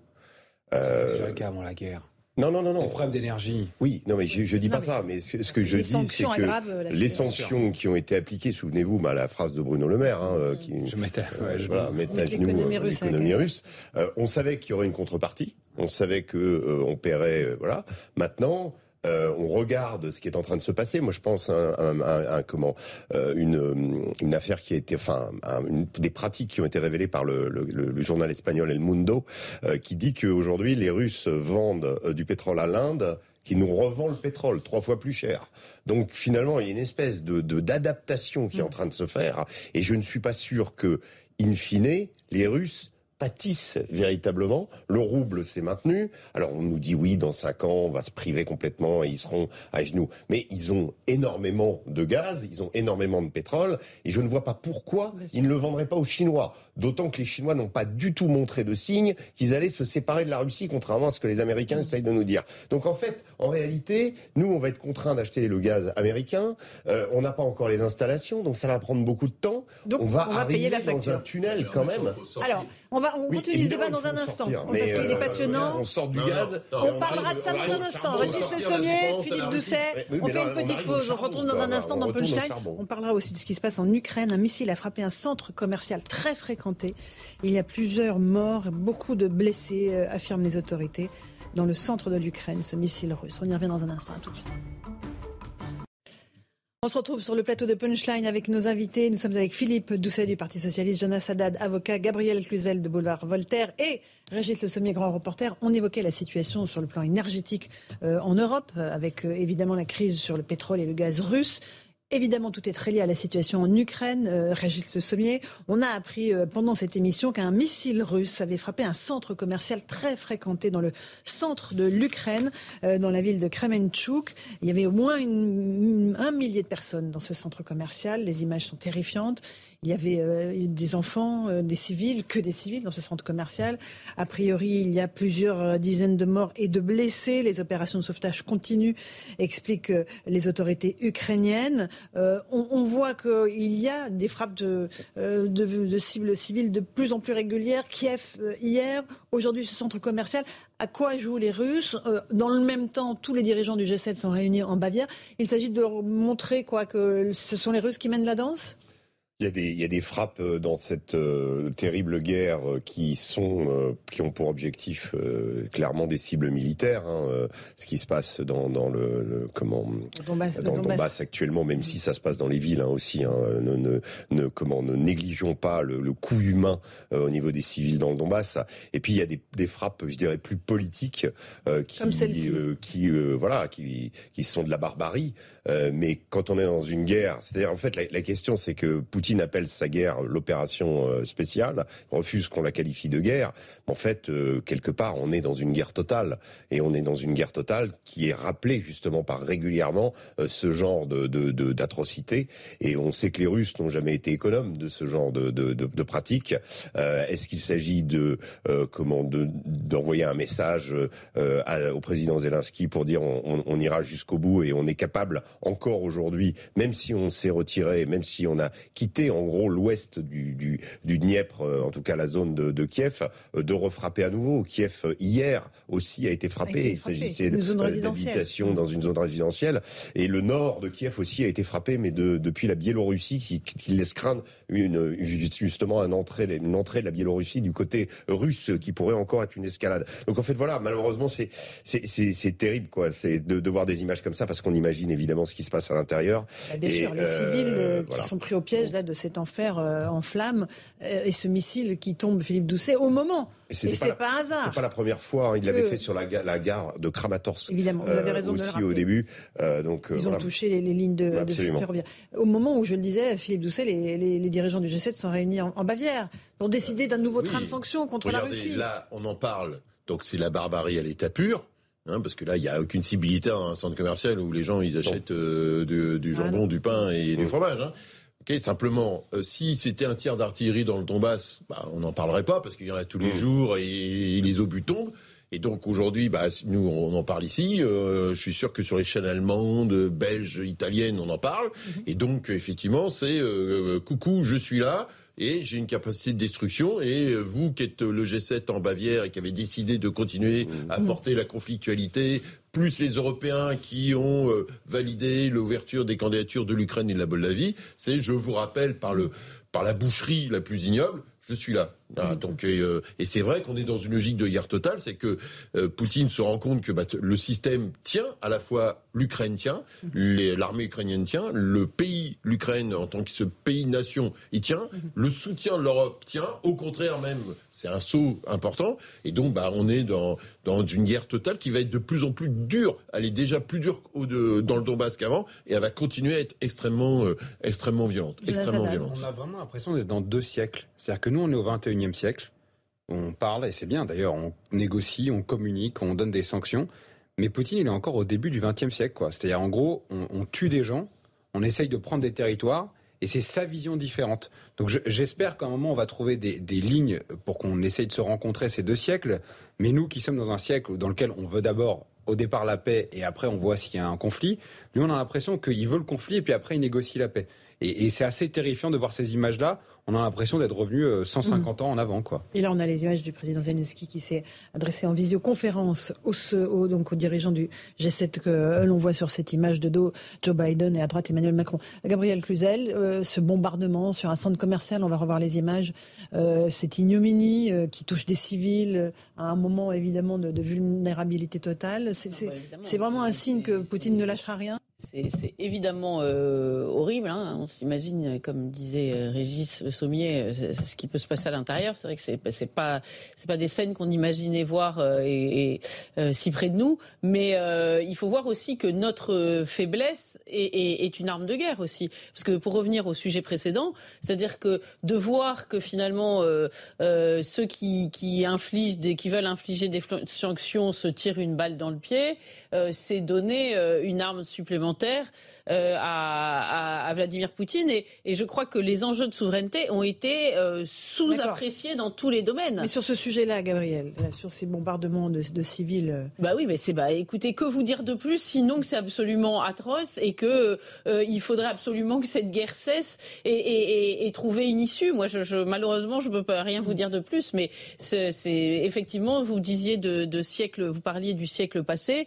euh, avant la guerre. Non, non, non, non. Les problèmes d'énergie. Oui, non, mais je, ne dis pas ça. Mais ce, que je dis, c'est que les sanctions qui ont été appliquées, souvenez-vous, bah, la phrase de Bruno Le Maire, hein, qui, je mettais, ouais, je voilà, à genoux l'économie russe. on savait qu'il y aurait une contrepartie. On savait que on paierait, voilà. Maintenant. Euh, on regarde ce qui est en train de se passer. Moi, je pense à, un, comment euh, une, une affaire qui a été, enfin, une, des pratiques qui ont été révélées par le, le, journal espagnol El Mundo, euh, qui dit qu'aujourd'hui les Russes vendent du pétrole à l'Inde qui nous revend le pétrole trois fois plus cher. Donc finalement, il y a une espèce de d'adaptation qui est en train de se faire, et je ne suis pas sûr que, in fine, les Russes pâtissent véritablement. Le rouble s'est maintenu. Alors on nous dit oui, dans cinq ans, on va se priver complètement et ils seront à genoux. Mais ils ont énormément de gaz, ils ont énormément de pétrole, et je ne vois pas pourquoi ils ne le vendraient pas aux Chinois. D'autant que les Chinois n'ont pas du tout montré de signe qu'ils allaient se séparer de la Russie, contrairement à ce que les Américains essayent de nous dire. Donc en fait, en réalité, nous, on va être contraints d'acheter le gaz américain. Euh, on n'a pas encore les installations, donc ça va prendre beaucoup de temps. Donc on va, arriver dans un tunnel quand même. Alors, on va on continue ce débat dans un instant, parce qu'il est euh, passionnant. on sort du gaz. on parlera de ça dans un instant. Régis Le Sommier, Philippe Doucet. on fait une petite pause. On retourne dans un instant dans Punchline. On parlera aussi de ce qui se passe en Ukraine. Un missile a frappé un centre commercial très fréquenté. Il y a plusieurs morts, beaucoup de blessés, euh, affirment les autorités, dans le centre de l'Ukraine, ce missile russe. On y revient dans un instant. À tout de suite. On se retrouve sur le plateau de Punchline avec nos invités. Nous sommes avec Philippe Doucet du Parti Socialiste, Jonas Haddad, avocat, Gabriel Cluzel de Boulevard Voltaire et Régis Le Sommier, grand reporter. On évoquait la situation sur le plan énergétique euh, en Europe, euh, avec évidemment la crise sur le pétrole et le gaz russe. Évidemment, tout est très lié à la situation en Ukraine. Euh, Régis Le Sommier, on a appris euh, pendant cette émission qu'un missile russe avait frappé un centre commercial très fréquenté dans le centre de l'Ukraine, euh, dans la ville de Kremenchuk. Il y avait au moins un millier de personnes dans ce centre commercial. Les images sont terrifiantes. Il y avait euh, des enfants, euh, des civils, que des civils dans ce centre commercial. A priori, il y a plusieurs euh, dizaines de morts et de blessés. Les opérations de sauvetage continuent, expliquent les autorités ukrainiennes. On, voit qu'il y a des frappes de, cibles civiles de plus en plus régulières. Kiev hier, aujourd'hui ce centre commercial. À quoi jouent les Russes? Dans le même temps, tous les dirigeants du G7 sont réunis en Bavière. Il s'agit de montrer quoi que ce sont les Russes qui mènent la danse? Il y, a des, il y a des frappes euh, dans cette euh, terrible guerre euh, qui sont qui ont pour objectif clairement des cibles militaires. Hein, ce qui se passe dans, dans le, le, comment Donbass, dans le Donbass. actuellement, même si ça se passe dans les villes hein, aussi. Hein, ne, ne, ne, comment ne négligeons pas le, le coût humain au niveau des civils dans le Donbass. Et puis il y a des, des frappes, je dirais, plus politiques qui Comme qui voilà qui qui sont de la barbarie. mais quand on est dans une guerre, c'est-à-dire en fait la, la question c'est que Poutine appelle sa guerre l'opération euh, spéciale, refuse qu'on la qualifie de guerre. En fait, euh, quelque part, on est dans une guerre totale. Et on est dans une guerre totale qui est rappelée justement par régulièrement euh, ce genre de, d'atrocités. Et on sait que les Russes n'ont jamais été économes de ce genre de, de, pratiques. est-ce qu'il s'agit de comment d'envoyer un message au président Zelensky pour dire on ira jusqu'au bout et on est capable encore aujourd'hui, même si on s'est retiré, même si on a quitté en gros l'ouest du, du, du, Dniepr, euh, en tout cas la zone de, de Kiev, euh, de refrapper à nouveau. Kiev euh, hier aussi a été frappé. Il s'agissait d'habitation dans une zone résidentielle. Et le nord de Kiev aussi a été frappé, mais de, depuis la Biélorussie, qui, qui, laisse craindre une, justement une entrée, une entrée de la Biélorussie du côté russe, qui pourrait encore être une escalade. Donc en fait voilà, malheureusement c'est c'est terrible quoi, c'est de, de, voir des images comme ça parce qu'on imagine évidemment ce qui se passe à l'intérieur. Bien sûr, les civils qui sont pris au piège là de cet enfer euh, en flammes euh, et ce missile qui tombe, Philippe Doucet, au moment. Et c'est pas, pas, un hasard. C'est pas la première fois. Hein. il l'avait fait sur la, la, gare de Kramatorsk. Évidemment, vous avez raison euh, aussi au début. donc, Ils ont touché les, lignes de, de, ferroviaire. Au moment où je le disais, Philippe Doucet, les, les, dirigeants du G7 sont réunis en, Bavière pour décider d'un nouveau train de sanctions contre la Russie. Là, on en parle. Donc c'est la barbarie à l'état pur. Hein, parce que là, il n'y a aucune civilité dans un centre commercial où les gens ils achètent du, jambon, du pain et du fromage. Hein simplement, euh, si c'était un tir d'artillerie dans le Donbass, bah, on n'en parlerait pas parce qu'il y en a tous les mmh. jours et, les obus tombent. Et donc aujourd'hui, bah, nous on en parle ici. Euh, je suis sûr que sur les chaînes allemandes, belges, italiennes, on en parle. Mmh. Et donc effectivement, c'est euh, coucou, je suis là et j'ai une capacité de destruction. Et vous qui êtes le G7 en Bavière et qui avez décidé de continuer mmh. à porter la conflictualité, plus les Européens qui ont euh, validé l'ouverture des candidatures de l'Ukraine et de la Moldavie, c'est, je vous rappelle, par, le, par la boucherie la plus ignoble, je suis là. Ah, donc, et, c'est vrai qu'on est dans une logique de guerre totale, c'est que Poutine se rend compte que bah, le système tient, à la fois l'Ukraine tient, l'armée ukrainienne tient, le pays, l'Ukraine en tant que ce pays-nation, il tient, le soutien de l'Europe tient, au contraire même, c'est un saut important, et donc bah, on est dans, dans une guerre totale qui va être de plus en plus dure. Elle est déjà plus dure dans le Donbass qu'avant, et elle va continuer à être extrêmement, euh, extrêmement violente. Extrêmement violente. On a vraiment l'impression d'être dans deux siècles. C'est-à-dire que nous, on est au 21e siècle. On parle, et c'est bien d'ailleurs, on négocie, on communique, on donne des sanctions. Mais Poutine, il est encore au début du XXe siècle. quoi. C'est-à-dire, en gros, on, tue des gens, on essaye de prendre des territoires, et c'est sa vision différente. Donc j'espère qu'à un moment, on va trouver des, lignes pour qu'on essaye de se rencontrer ces deux siècles. Mais nous qui sommes dans un siècle dans lequel on veut d'abord au départ la paix et après on voit s'il y a un conflit, lui on a l'impression qu'il veut le conflit et puis après il négocie la paix. Et, et c'est assez terrifiant de voir ces images-là on a l'impression d'être revenu 150 euh, ans en avant. Quoi. Et là, on a les images du président Zelensky qui s'est adressé en visioconférence aux, donc aux dirigeants du G7 que euh, l'on voit sur cette image de dos, Joe Biden et à droite Emmanuel Macron. Gabriel Cluzel, euh, ce bombardement sur un centre commercial, on va revoir les images, cette ignominie qui touche des civils à un moment évidemment de, de vulnérabilité totale. C'est ah bah, vraiment un signe que Poutine ne lâchera rien c'est évidemment euh, horrible. Hein. On s'imagine, comme disait euh, Régis Le Sommier, euh, ce qui peut se passer à l'intérieur. C'est vrai que c'est c'est pas pas des scènes qu'on imaginait voir si près de nous. Mais il faut voir aussi que notre faiblesse est, une arme de guerre aussi. Parce que pour revenir au sujet précédent, c'est-à-dire que de voir que finalement ceux qui, infligent qui veulent infliger des sanctions se tirent une balle dans le pied, c'est donner une arme supplémentaire euh, à, Vladimir Poutine. Et, je crois que les enjeux de souveraineté ont été euh, sous-appréciés dans tous les domaines. Mais sur ce sujet-là, Gabriel, sur ces bombardements de, civils. Euh, bah oui, mais c'est bah écoutez, que vous dire de plus sinon que c'est absolument atroce et que il faudrait absolument que cette guerre cesse et, trouver une issue. Moi, je, malheureusement, je ne peux pas rien vous dire de plus, mais c'est effectivement, vous disiez de, de siècle, vous parliez du siècle passé.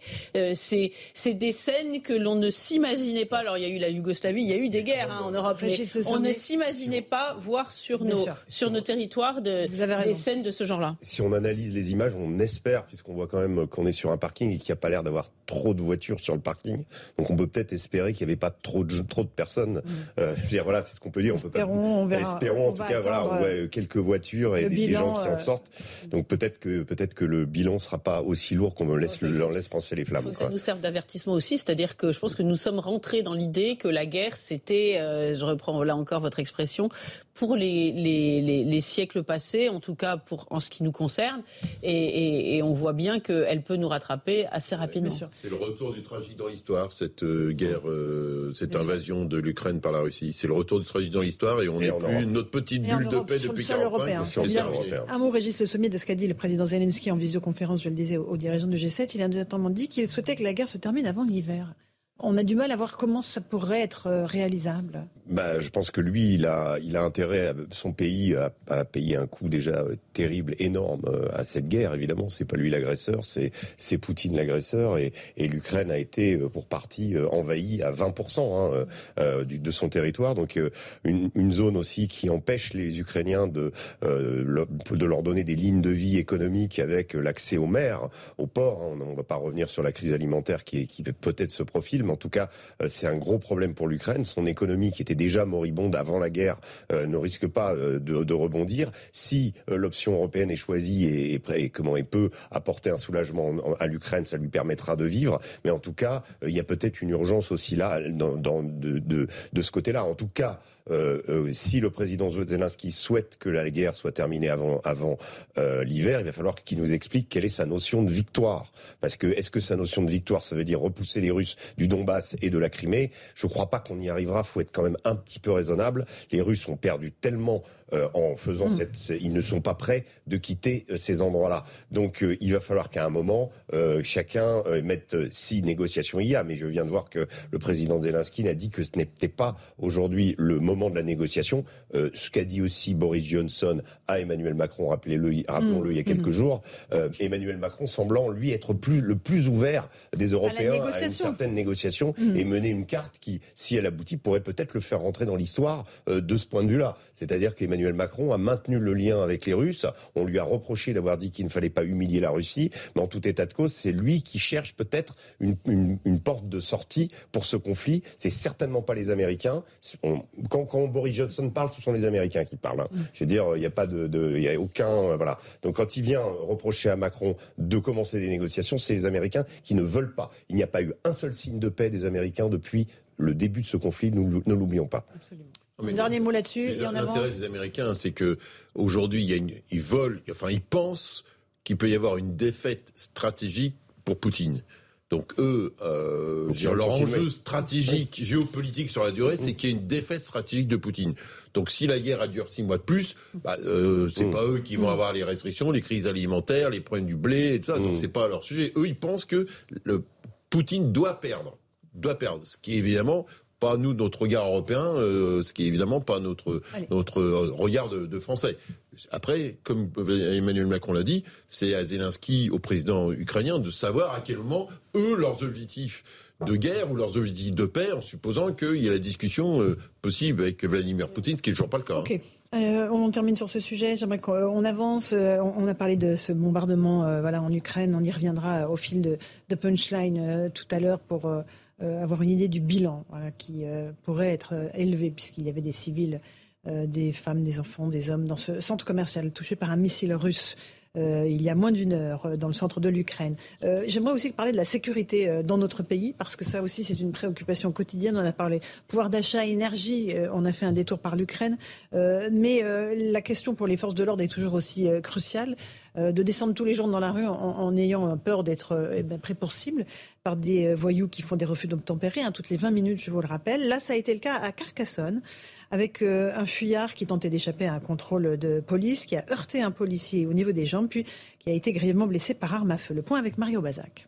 c'est des scènes que l'on ne s'imaginait pas. Alors il y a eu la Yougoslavie, il y a eu des guerres hein, en Europe, mais on ne s'imaginait pas voir sur nos sur nos territoires de, des scènes de ce genre-là. Si on analyse les images, on espère, puisqu'on voit quand même qu'on est sur un parking et qu'il n'y a pas l'air d'avoir trop de voitures sur le parking. Donc on peut peut-être espérer qu'il n'y avait pas trop de trop de personnes. Mm. Euh, je veux dire, voilà, c'est ce qu'on peut dire. On peut pas. On verra, espérons en tout cas, voilà, quelques voitures et des, gens qui en euh, sortent. Donc peut-être que peut-être que le bilan sera pas aussi lourd qu'on me laisse, leur laisse penser les flammes. Faut que ça nous serve d'avertissement aussi, c'est-à-dire que je pense que nous sommes rentrés dans l'idée que la guerre, c'était, euh, je reprends là encore votre expression, pour les, les, les, siècles passés, en tout cas pour en ce qui nous concerne, et, et, on voit bien qu'elle peut nous rattraper assez rapidement. C'est le retour du tragique dans l'histoire, cette euh, guerre, euh, cette invasion de l'Ukraine par la Russie. C'est le retour du tragique dans l'histoire, et on n'est plus notre petite bulle de paix depuis 45 Un mot, Régis Le Sommier, de ce qu'a dit le président Zelensky en visioconférence, je le disais, aux dirigeants du G7. Il a notamment dit qu'il souhaitait que la guerre se termine avant l'hiver. On a du mal à voir comment ça pourrait être euh, réalisable. Bah, je pense que lui, il a, intérêt, son pays, à, à, payer un coût déjà euh, terrible, énorme euh, à cette guerre. Évidemment, c'est pas lui l'agresseur, c'est Poutine l'agresseur, et, l'Ukraine a été pour partie envahie à 20% hein, de son territoire. Donc une, zone aussi qui empêche les Ukrainiens de de leur donner des lignes de vie économiques avec l'accès aux mers, aux ports. Hein. On, ne va pas revenir sur la crise alimentaire qui, qui peut-être se profile en tout cas, euh, c'est un gros problème pour l'Ukraine. Son économie, qui était déjà moribonde avant la guerre, euh, ne risque pas euh, de, rebondir. Si l'option européenne est choisie et, et, comment elle peut apporter un soulagement à l'Ukraine, ça lui permettra de vivre. Mais en tout cas, il y a peut-être une urgence aussi là, de ce côté-là. En tout cas, euh, euh, si le président Zelensky souhaite que la guerre soit terminée avant, avant euh, l'hiver, il va falloir qu'il nous explique quelle est sa notion de victoire. Parce que est-ce que sa notion de victoire, ça veut dire repousser les Russes du Donbass et de la Crimée? Je ne crois pas qu'on y arrivera. Faut être quand même un petit peu raisonnable. Les Russes ont perdu tellement euh, en faisant mm. cette, ils ne sont pas prêts de quitter euh, ces endroits-là. Donc euh, il va falloir qu'à un moment chacun mette si négociation il y a, mais je viens de voir que le président Zelensky n'a dit que ce n'était pas aujourd'hui le moment de la négociation. ce qu'a dit aussi Boris Johnson à Emmanuel Macron, rappelez-le, rappelons-le il y a quelques mm. jours, Emmanuel Macron semblant lui être plus le plus ouvert des Européens à, une certaine négociation mm. et mener une carte qui, si elle aboutit, pourrait peut-être le faire rentrer dans l'histoire de ce point de vue-là. C'est-à-dire qu'Emmanuel Emmanuel Macron a maintenu le lien avec les Russes. On lui a reproché d'avoir dit qu'il ne fallait pas humilier la Russie, mais en tout état de cause, c'est lui qui cherche peut-être une, une, porte de sortie pour ce conflit. C'est certainement pas les Américains. quand, quand, Boris Johnson parle, ce sont les Américains qui parlent. Hein. Mm. Je veux dire, il n'y a pas de, y a aucun, euh, voilà. Donc quand il vient reprocher à Macron de commencer des négociations, c'est les Américains qui ne veulent pas. Il n'y a pas eu un seul signe de paix des Américains depuis le début de ce conflit. Nous ne l'oublions pas. Absolument. Un dernier mot là-dessus. L'intérêt des Américains, c'est que aujourd'hui, ils veulent, enfin, ils pensent qu'il peut y avoir une défaite stratégique pour Poutine. Donc eux, euh, leur enjeu stratégique, géopolitique sur la durée, c'est qu'il y ait une défaite stratégique de Poutine. Donc si la guerre a duré six mois de plus, bah, euh, c'est pas eux qui vont avoir les restrictions, les crises alimentaires, les problèmes du blé et tout ça. Donc c'est pas leur sujet. Eux, ils pensent que le Poutine doit perdre, doit perdre. Ce qui évidemment pas nous notre regard européen, euh, ce qui est évidemment pas notre notre euh, regard de, Français. Après, comme Emmanuel Macron l'a dit, c'est à Zelensky, au président ukrainien, de savoir à quel moment eux leurs objectifs de guerre ou leurs objectifs de paix, en supposant qu'il y ait la discussion euh, possible avec Vladimir Poutine, ce qui n'est toujours pas le cas. Hein. on termine sur ce sujet. J'aimerais qu'on avance. on a parlé de ce bombardement voilà, en Ukraine. On y reviendra au fil de, de punchline tout à l'heure pour avoir une idée du bilan qui euh, pourrait être euh, élevé, puisqu'il y avait des civils, des femmes, des enfants, des hommes dans ce centre commercial touché par un missile russe. il y a moins d'une heure dans le centre de l'Ukraine. J'aimerais aussi parler de la sécurité dans notre pays, parce que ça aussi c'est une préoccupation quotidienne. On a parlé pouvoir d'achat, énergie, on a fait un détour par l'Ukraine, mais la question pour les forces de l'ordre est toujours aussi cruciale. Euh, de descendre tous les jours dans la rue en, ayant peur d'être euh, eh ben, pris pour cible par des euh, voyous qui font des refus d'obtempérer, hein, toutes les 20 minutes, je vous le rappelle. Là, ça a été le cas à Carcassonne, avec un fuyard qui tentait d'échapper à un contrôle de police, qui a heurté un policier au niveau des jambes, puis qui a été grièvement blessé par arme à feu. Le point avec Mario Bazac.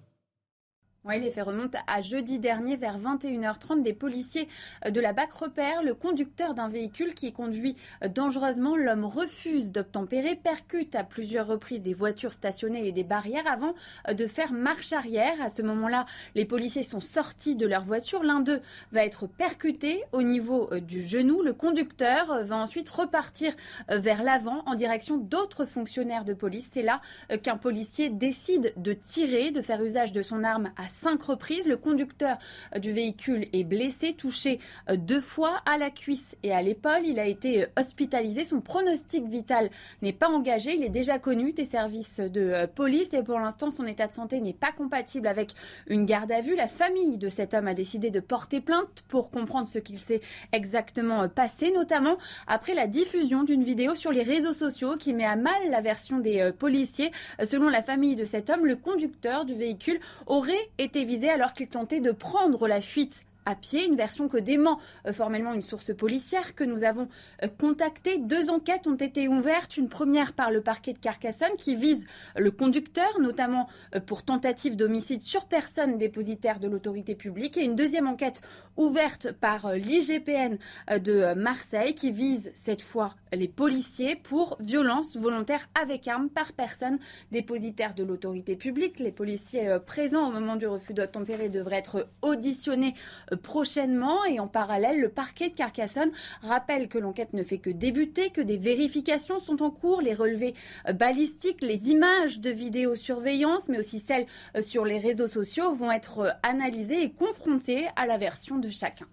Oui, les faits remontent à jeudi dernier vers 21h30. Des policiers de la BAC repèrent le conducteur d'un véhicule qui conduit dangereusement. L'homme refuse d'obtempérer, percute à plusieurs reprises des voitures stationnées et des barrières avant de faire marche arrière. À ce moment-là, les policiers sont sortis de leur voiture. L'un d'eux va être percuté au niveau du genou. Le conducteur va ensuite repartir vers l'avant en direction d'autres fonctionnaires de police. C'est là qu'un policier décide de tirer, de faire usage de son arme à cinq reprises. Le conducteur euh, du véhicule est blessé, touché euh, deux fois à la cuisse et à l'épaule. Il a été euh, hospitalisé. Son pronostic vital n'est pas engagé. Il est déjà connu des services de police et pour l'instant, son état de santé n'est pas compatible avec une garde à vue. La famille de cet homme a décidé de porter plainte pour comprendre ce qu'il s'est exactement passé, notamment après la diffusion d'une vidéo sur les réseaux sociaux qui met à mal la version des policiers. Selon la famille de cet homme, le conducteur du véhicule aurait été été visé alors qu'il tentait de prendre la fuite à pied, une version que dément euh, formellement une source policière que nous avons euh, contactée. Deux enquêtes ont été ouvertes, une première par le parquet de Carcassonne qui vise le conducteur, notamment euh, pour tentative d'homicide sur personne dépositaire de l'autorité publique, et une deuxième enquête ouverte par l'IGPN de Marseille qui vise cette fois les policiers pour violence volontaire avec arme par personne dépositaire de l'autorité publique. Les policiers présents au moment du refus d'obtempérer devraient être auditionnés prochainement. Et en parallèle, le parquet de Carcassonne rappelle que l'enquête ne fait que débuter, que des vérifications sont en cours, les relevés euh, balistiques, les images de vidéosurveillance, mais aussi celles euh, sur les réseaux sociaux vont être euh, analysées et confrontées à la version de chacun.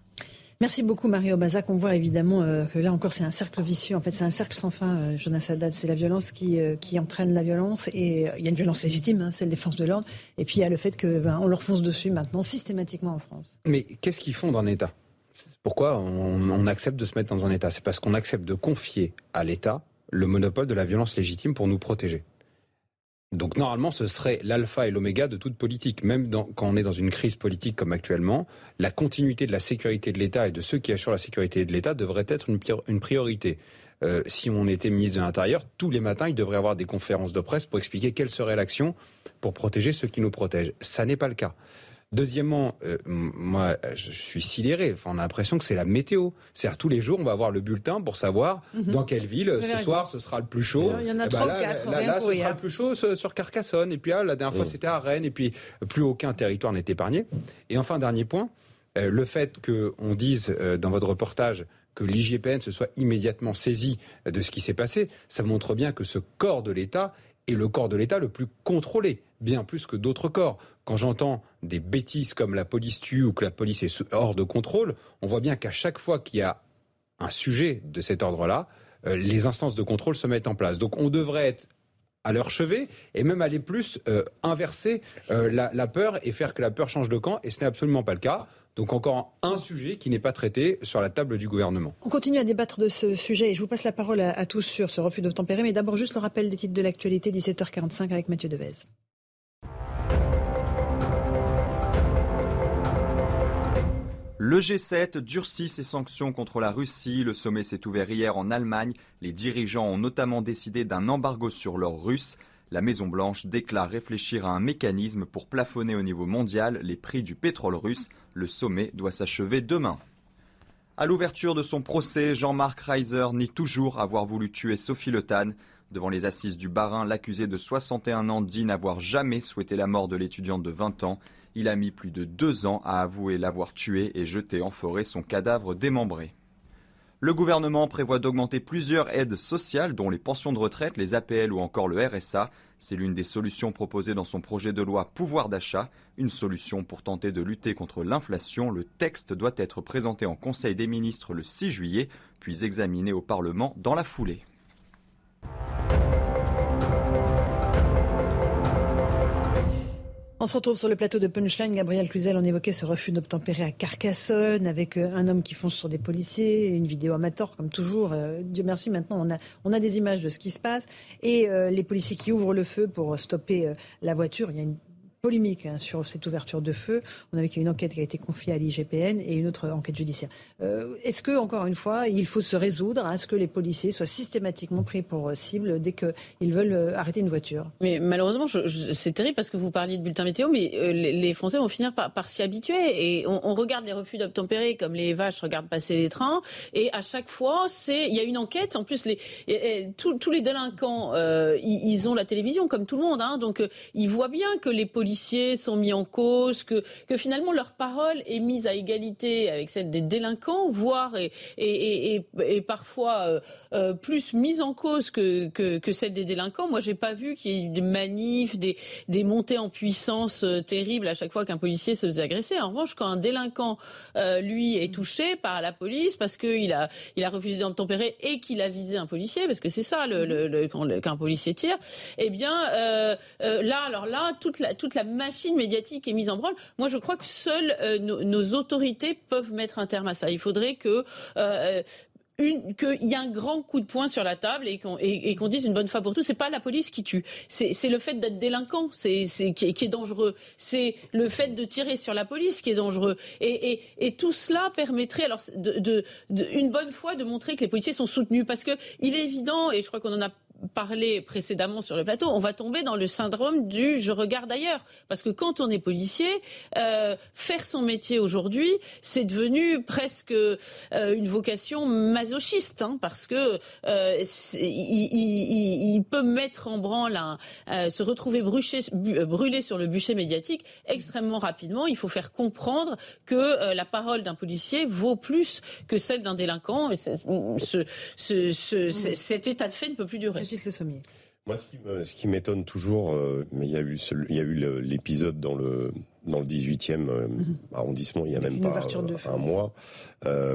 Merci beaucoup Mario Bazac. On voit évidemment que là encore c'est un cercle vicieux. En fait c'est un cercle sans fin. Jonas Haddad, c'est la violence qui, qui entraîne la violence et il y a une violence légitime, hein, celle des forces de l'ordre. Et puis il y a le fait que ben, leur fonce dessus maintenant systématiquement en France. Mais qu'est-ce qu'ils font dans l'État Pourquoi on accepte de se mettre dans un État? C'est parce qu'on accepte de confier à l'État le monopole de la violence légitime pour nous protéger. Donc normalement, ce serait l'alpha et l'oméga de toute politique. Même quand on est dans une crise politique comme actuellement, la continuité de la sécurité de l'État et de ceux qui assurent la sécurité de l'État devrait être une, priorité. Euh, si on était ministre de l'Intérieur, tous les matins, il devrait avoir des conférences de presse pour expliquer quelle serait l'action pour protéger ceux qui nous protègent. Ça n'est pas le cas. Deuxièmement, euh, moi, je suis sidéré. Enfin, on a l'impression que c'est la météo. C'est-à-dire tous les jours, on va avoir le bulletin pour savoir mhm. dans quelle ville ce soir ce sera le plus chaud. Il y en a eh ben trois là, quatre. Là, là ce sera le plus chaud sur Carcassonne. Et puis là, la dernière fois, c'était à Rennes. Et puis plus aucun territoire n'est épargné. Et enfin, dernier point, euh, le fait qu'on dise euh, dans votre reportage que l'IGPN se soit immédiatement saisi de ce qui s'est passé, ça montre bien que ce corps de l'État est le corps de l'État le plus contrôlé, bien plus que d'autres corps. Quand j'entends des bêtises comme la police tue ou que la police est hors de contrôle, on voit bien qu'à chaque fois qu'il y a un sujet de cet ordre-là, euh, les instances de contrôle se mettent en place. Donc on devrait être à leur chevet et même aller plus euh, inverser euh, la, peur et faire que la peur change de camp. Et ce n'est absolument pas le cas. Donc encore un sujet qui n'est pas traité sur la table du gouvernement. On continue à débattre de ce sujet et je vous passe la parole à, à tous sur ce refus d'obtempérer. Mais d'abord juste le rappel des titres de l'actualité, 17h45 avec Mathieu Devez. Le G7 durcit ses sanctions contre la Russie. Le sommet s'est ouvert hier en Allemagne. Les dirigeants ont notamment décidé d'un embargo sur l'or russe. La Maison-Blanche déclare réfléchir à un mécanisme pour plafonner au niveau mondial les prix du pétrole russe. Le sommet doit s'achever demain. À l'ouverture de son procès, Jean-Marc Reiser nie toujours avoir voulu tuer Sophie Le Devant les assises du Barin, l'accusé de 61 ans dit n'avoir jamais souhaité la mort de l'étudiante de 20 ans. Il a mis plus de deux ans à avouer l'avoir tué et jeté en forêt son cadavre démembré. Le gouvernement prévoit d'augmenter plusieurs aides sociales, dont les pensions de retraite, les APL ou encore le RSA. C'est l'une des solutions proposées dans son projet de loi pouvoir d'achat, une solution pour tenter de lutter contre l'inflation. Le texte doit être présenté en Conseil des ministres le 6 juillet, puis examiné au Parlement dans la foulée. On se retrouve sur le plateau de Punchline. Gabriel Cluzel, on évoquait ce refus d'obtempérer à Carcassonne avec euh, un homme qui fonce sur des policiers, une vidéo amateur comme toujours. Euh, Dieu merci, maintenant on a, des images de ce qui se passe et euh, les policiers qui ouvrent le feu pour stopper la voiture. Polémique hein, sur cette ouverture de feu. On a vu qu'il y a une enquête qui a été confiée à l'IGPN et une autre enquête judiciaire. Euh, est-ce que, encore une fois, il faut se résoudre à ce que les policiers soient systématiquement pris pour euh, cible dès qu'ils veulent euh, arrêter une voiture? Mais malheureusement, c'est terrible parce que vous parliez de bulletin météo, mais les Français vont finir par, s'y habituer. Et on, regarde les refus d'obtempérer comme les vaches regardent passer les trains. Et à chaque fois, il y a une enquête. En plus, les, tous, les délinquants, ils, ont la télévision comme tout le monde. Hein, donc, ils voient bien que les policiers sont mis en cause, que, que finalement leur parole est mise à égalité avec celle des délinquants, voire et, et, et, parfois euh, euh, plus mise en cause que, que, que celle des délinquants. Moi, j'ai pas vu qu'il y ait eu des manifs, des, des montées en puissance euh, terribles à chaque fois qu'un policier se faisait agresser. En revanche, quand un délinquant, lui, est touché par la police parce qu'il a, il a refusé d'obtempérer et qu'il a visé un policier, parce que c'est ça le, le, quand, qu'un policier tire, eh bien là, alors là, toute la, toute la machine médiatique est mise en branle. Moi, je crois que seules euh, nos, autorités peuvent mettre un terme à ça. Il faudrait que euh, qu'il y a un grand coup de poing sur la table et qu'on dise une bonne fois pour tous, c'est pas la police qui tue, c'est le fait d'être délinquant, c'est qui, est dangereux, c'est le fait de tirer sur la police qui est dangereux, et, tout cela permettrait alors de, une bonne fois de montrer que les policiers sont soutenus, parce que il est évident, et je crois qu'on en a parlé précédemment sur le plateau, on va tomber dans le syndrome du je regarde ailleurs. Parce que quand on est policier, euh, faire son métier aujourd'hui, c'est devenu presque euh, une vocation masochiste, hein, parce que euh, il, peut mettre en branle, se retrouver brûlé sur le bûcher médiatique extrêmement rapidement. Il faut faire comprendre que la parole d'un policier vaut plus que celle d'un délinquant. Et ce, cet état de fait ne peut plus durer. Moi, ce qui m'étonne toujours, euh, mais il y a eu, il y a eu l'épisode dans le dans le 18e euh, mhm. arrondissement, il y a même pas euh, un mois,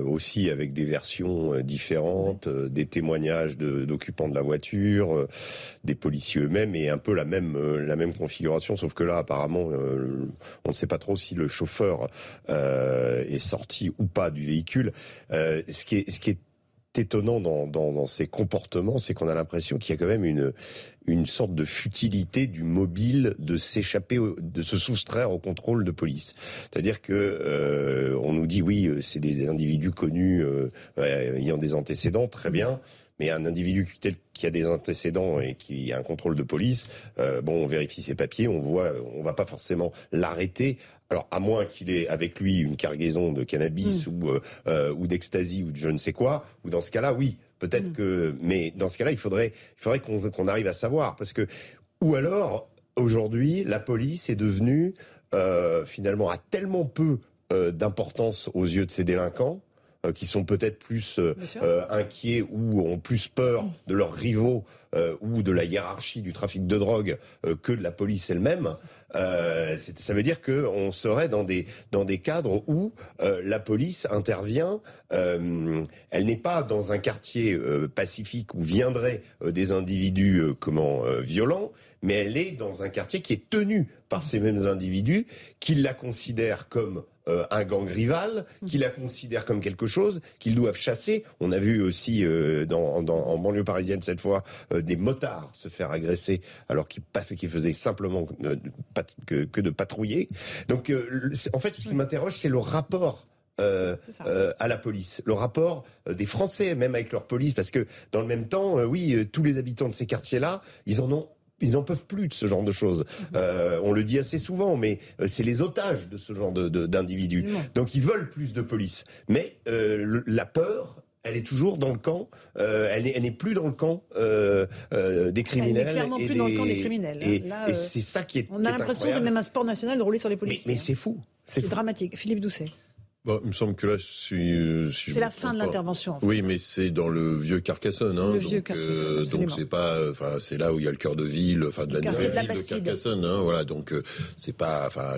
aussi avec des versions différentes, des témoignages d'occupants de, la voiture, des policiers eux-mêmes, et un peu la même la même configuration, sauf que là, apparemment, on ne sait pas trop si le chauffeur est sorti ou pas du véhicule. ce qui est ce qui est étonnant dans, dans, dans ces comportements, c'est qu'on a l'impression qu'il y a quand même une, une sorte de futilité du mobile de s'échapper, de se soustraire au contrôle de police. C'est-à-dire que euh, on nous dit oui, euh, c'est des individus connus euh, ayant des antécédents, très bien. Mais un individu qui a des antécédents et qui a un contrôle de police, euh, bon, on vérifie ses papiers, on voit, on va pas forcément l'arrêter alors, à moins qu'il ait avec lui une cargaison de cannabis mm. ou, euh, euh, ou d'ecstasy ou de je ne sais quoi, ou dans ce cas-là, oui, peut-être mm. que. Mais dans ce cas-là, il faudrait, il faudrait qu'on arrive à savoir. Parce que. Ou alors, aujourd'hui, la police est devenue, euh, finalement, a tellement peu d'importance aux yeux de ces délinquants qui sont peut-être plus inquiets ou ont plus peur de leurs rivaux ou de la hiérarchie du trafic de drogue que de la police elle-même. Euh, ça veut dire qu'on serait dans des dans des cadres où euh, la police intervient. Euh, elle n'est pas dans un quartier pacifique où viendraient des individus comment violents, mais elle est dans un quartier qui est tenu par ces mêmes individus qui la considèrent comme euh, un gang rival, qui la considèrent comme quelque chose qu'ils doivent chasser. On a vu aussi euh, dans, dans, en banlieue parisienne cette fois euh, des motards se faire agresser alors qu'ils qu faisaient simplement que, que, de patrouiller. Donc en fait, ce qui m'interroge, c'est le rapport euh, euh, à la police. Le rapport des Français, même avec leur police, parce que dans le même temps, oui, tous les habitants de ces quartiers-là, ils en ont ils n'en peuvent plus de ce genre de choses. Euh, on le dit assez souvent, mais euh, c'est les otages de ce genre d'individus. De, Donc ils veulent plus de police. Mais euh, la peur, elle est toujours dans le camp. Euh, elle n'est plus dans le camp euh, euh, des criminels. Elle n'est clairement plus dans le camp des criminels. Et, et c'est ça qui est. On a l'impression que c'est même un sport national de rouler sur les policiers. Mais, mais c'est fou. C'est dramatique. Philippe Doucet. Bon, il me semble que là, si, euh, si c'est la fin de l'intervention. En fait. Oui, mais c'est dans le vieux Carcassonne. Hein, le donc, vieux Carcassonne, euh, donc c'est pas, enfin, c'est là où il y a le cœur de ville, enfin de la nouvelle ville de Carcassonne. Hein, voilà, donc euh, c'est pas, enfin,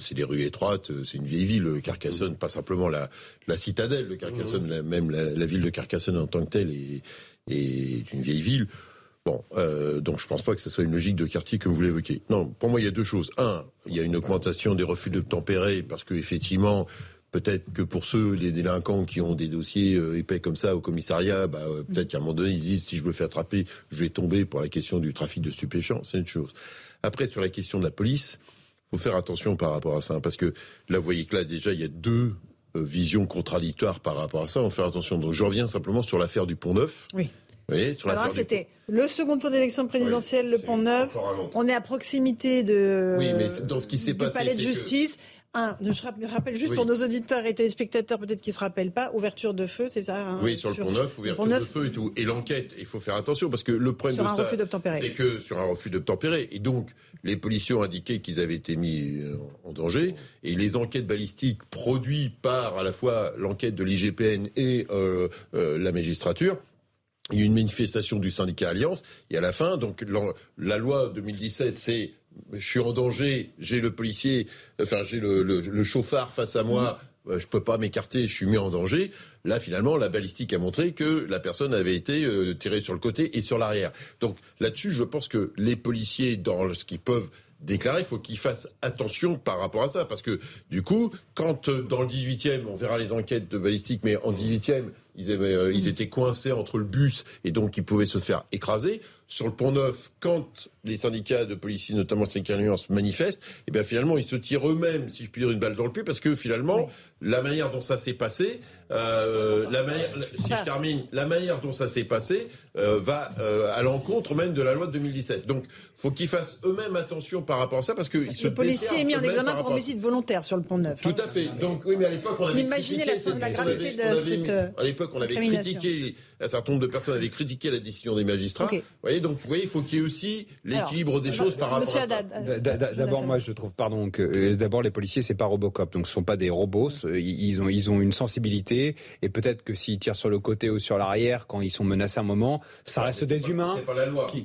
c'est des rues étroites, c'est une vieille ville, Carcassonne, mmh. pas simplement la, la citadelle de Carcassonne, mmh. même la, la, ville de Carcassonne en tant que telle est, est une vieille ville. Bon, euh, donc je pense pas que ce soit une logique de quartier comme vous l'évoquez. Non, pour moi il y a deux choses. Un, il y a une augmentation des refus de tempérer parce que effectivement Peut-être que pour ceux, les délinquants qui ont des dossiers euh, épais comme ça au commissariat, bah, euh, peut-être qu'à un moment donné, ils disent si je me fais attraper, je vais tomber pour la question du trafic de stupéfiants. C'est une chose. Après, sur la question de la police, faut faire attention par rapport à ça, parce que là, vous voyez que là, déjà, il y a deux euh, visions contradictoires par rapport à ça. On fait attention. Donc, je reviens simplement sur l'affaire du Pont Neuf. Oui. Oui, sur Alors c'était le second tour d'élection présidentielle, le Pont Neuf. On est à proximité de, oui, mais dans ce qui s'est passé, palais de justice je rappelle juste pour nos auditeurs et téléspectateurs peut-être qui se rappellent pas, ouverture de feu, c'est ça hein, Oui, sur, le pont neuf, ouverture de feu et tout. Et l'enquête, il faut faire attention parce que le problème de ça, c'est que sur un refus d'obtempérer. Et donc, les policiers ont indiqué qu'ils avaient été mis euh, en danger. Et les enquêtes balistiques produites par à la fois l'enquête de l'IGPN et euh, euh, la magistrature il y a eu une manifestation du syndicat Alliance et à la fin, donc la loi 2017, c'est je suis en danger, j'ai le policier, enfin j'ai le, chauffard face à moi, euh, je peux pas m'écarter, je suis mis en danger. Là, finalement, la balistique a montré que la personne avait été euh, tirée sur le côté et sur l'arrière. Donc là-dessus, je pense que les policiers, dans ce qu'ils peuvent déclarer, il faut qu'ils fassent attention par rapport à ça. Parce que, du coup, quand euh, dans le 18e, on verra les enquêtes de balistique, mais en 18e, ils, ils étaient coincés entre le bus et donc ils pouvaient se faire écraser sur le pont Neuf, quand les syndicats de policiers, notamment syndicats Alliance, manifestent, et eh bien finalement ils se tirent eux-mêmes, si je puis dire, une balle dans le pied, parce que finalement la manière dont ça s'est passé, euh, la manière, si je termine, la manière dont ça s'est passé euh, va euh, à l'encontre même de la loi de 2017. Donc, faut qu'ils fassent eux-mêmes attention par rapport à ça, parce que ils se le policier est mis en examen pour homicide volontaire sur le pont Neuf. Tout hein. à fait. Donc, oui, mais à l'époque, on avait Imaginez la, la gravité de cette. À l'époque, on avait critiqué, un certain nombre de personnes avaient critiqué la décision des magistrats. Vous voyez, donc, vous voyez, il faut qu'il y ait aussi l'équilibre des choses par rapport à ça. D'abord, moi, je trouve, pardon, que d'abord les policiers, c'est pas Robocop, donc ce sont pas des robots. Ils ont, ils ont une sensibilité et peut-être que s'ils tirent sur le côté ou sur l'arrière quand ils sont menacés un moment, ça reste des humains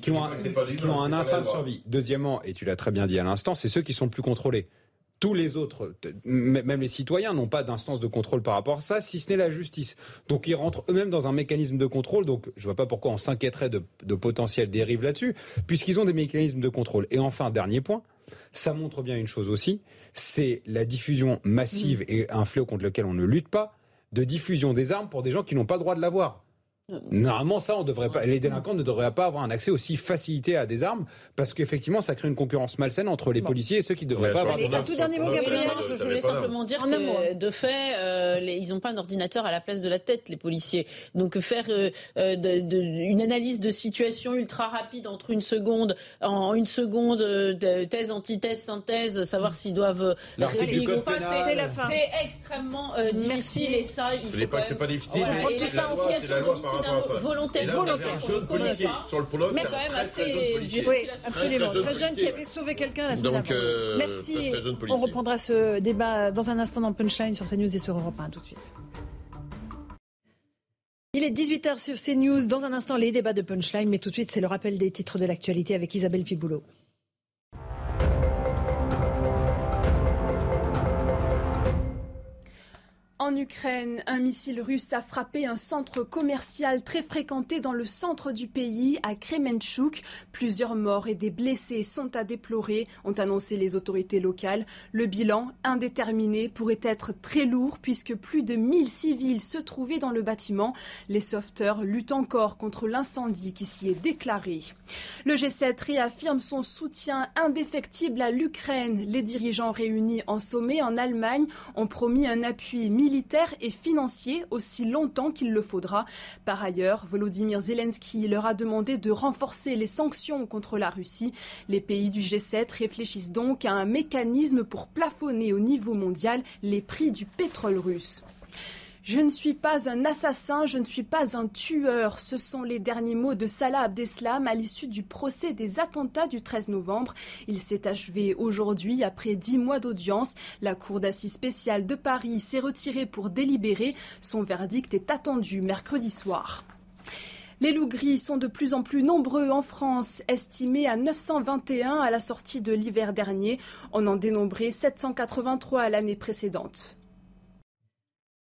qui, ont, un, instinct de survie. Deuxièmement, et tu l'as très bien dit à l'instant, c'est ceux qui sont plus contrôlés tous les autres, même les citoyens, n'ont pas d'instance de contrôle par rapport à ça, si ce n'est la justice. Donc ils rentrent eux-mêmes dans un mécanisme de contrôle. Donc je ne vois pas pourquoi on s'inquiéterait de, de potentielles dérives là-dessus, puisqu'ils ont des mécanismes de contrôle. Et enfin, dernier point, ça montre bien une chose aussi, c'est la diffusion massive mmh. et un fléau contre lequel on ne lutte pas, de diffusion des armes pour des gens qui n'ont pas le droit de l'avoir. Normalement, ça, on devrait pas. Les délinquants ne devraient pas avoir un accès aussi facilité à des armes, parce qu'effectivement, ça crée une concurrence malsaine entre les policiers et ceux qui ne devraient pas avoir. Un tout dernier mot, Gabriel. Je voulais simplement dire que, de fait, euh, ils n'ont pas un ordinateur à la place de la tête, les policiers. Donc, faire euh, euh, une analyse de situation ultra rapide entre une seconde, en une seconde, thèse, antithèse, synthèse, savoir s'ils doivent répliquer ou pas, c'est extrêmement difficile. Et ça, il faut. pas que c'est pas difficile, mais tout ça en volontaire, volontaire. Un jeune policier sur le mais quand même assez oui, absolument. Très jeune qui avait sauvé quelqu'un la semaine dernière. Euh, Merci. On reprendra ce débat dans un instant dans Punchline sur CNews et sur Europe 1. Tout de suite. Il est 18h sur CNews. Dans un instant, les débats de Punchline. Mais tout de suite, c'est le rappel des titres de l'actualité avec Isabelle Piboulot. En Ukraine, un missile russe a frappé un centre commercial très fréquenté dans le centre du pays, à Kremenchuk. Plusieurs morts et des blessés sont à déplorer, ont annoncé les autorités locales. Le bilan, indéterminé, pourrait être très lourd puisque plus de 1000 civils se trouvaient dans le bâtiment. Les sauveteurs luttent encore contre l'incendie qui s'y est déclaré. Le G7 réaffirme son soutien indéfectible à l'Ukraine. Les dirigeants réunis en sommet en Allemagne ont promis un appui militaire militaire et financier aussi longtemps qu'il le faudra. Par ailleurs, Volodymyr Zelensky leur a demandé de renforcer les sanctions contre la Russie. Les pays du G7 réfléchissent donc à un mécanisme pour plafonner au niveau mondial les prix du pétrole russe. Je ne suis pas un assassin, je ne suis pas un tueur. Ce sont les derniers mots de Salah Abdeslam à l'issue du procès des attentats du 13 novembre. Il s'est achevé aujourd'hui après dix mois d'audience. La Cour d'assises spéciale de Paris s'est retirée pour délibérer. Son verdict est attendu mercredi soir. Les loups gris sont de plus en plus nombreux en France, estimés à 921 à la sortie de l'hiver dernier. On en dénombrait 783 l'année précédente.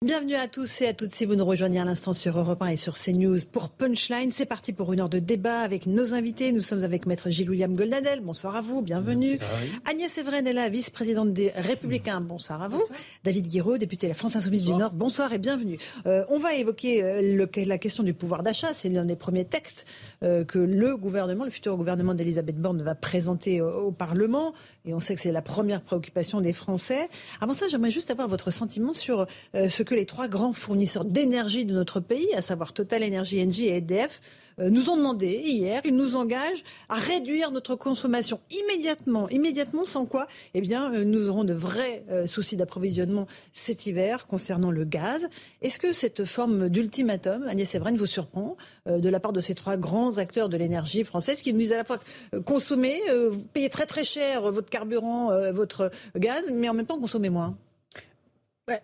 Bienvenue à tous et à toutes si vous nous rejoignez à l'instant sur Europe 1 et sur CNews pour Punchline. C'est parti pour une heure de débat avec nos invités. Nous sommes avec Maître Gilles-William Goldadel. Bonsoir à vous, bienvenue. Agnès Evren est là, vice-présidente des Républicains. Bonsoir à vous. David Guiraud, député de la France Insoumise du Nord. Bonsoir et bienvenue. Euh, on va évoquer euh, la question du pouvoir d'achat. C'est l'un des premiers textes euh, que le gouvernement, le futur gouvernement d'Elisabeth Borne va présenter au Parlement. Et on sait que c'est la première préoccupation des Français. Avant ça, j'aimerais juste avoir votre sentiment sur ce que les trois grands fournisseurs d'énergie de notre pays, à savoir Total Energy, Engie et EDF, euh, nous ont demandé hier, ils nous engagent à réduire notre consommation immédiatement. Immédiatement, sans quoi, eh bien, euh, nous aurons de vrais euh, soucis d'approvisionnement cet hiver concernant le gaz. Est-ce que cette forme d'ultimatum, Agnès Evren, vous surprend de la part de ces trois grands acteurs de l'énergie française qui nous disent à la fois consommer, payer très très cher votre carburant, votre gaz, mais en même temps consommer moins?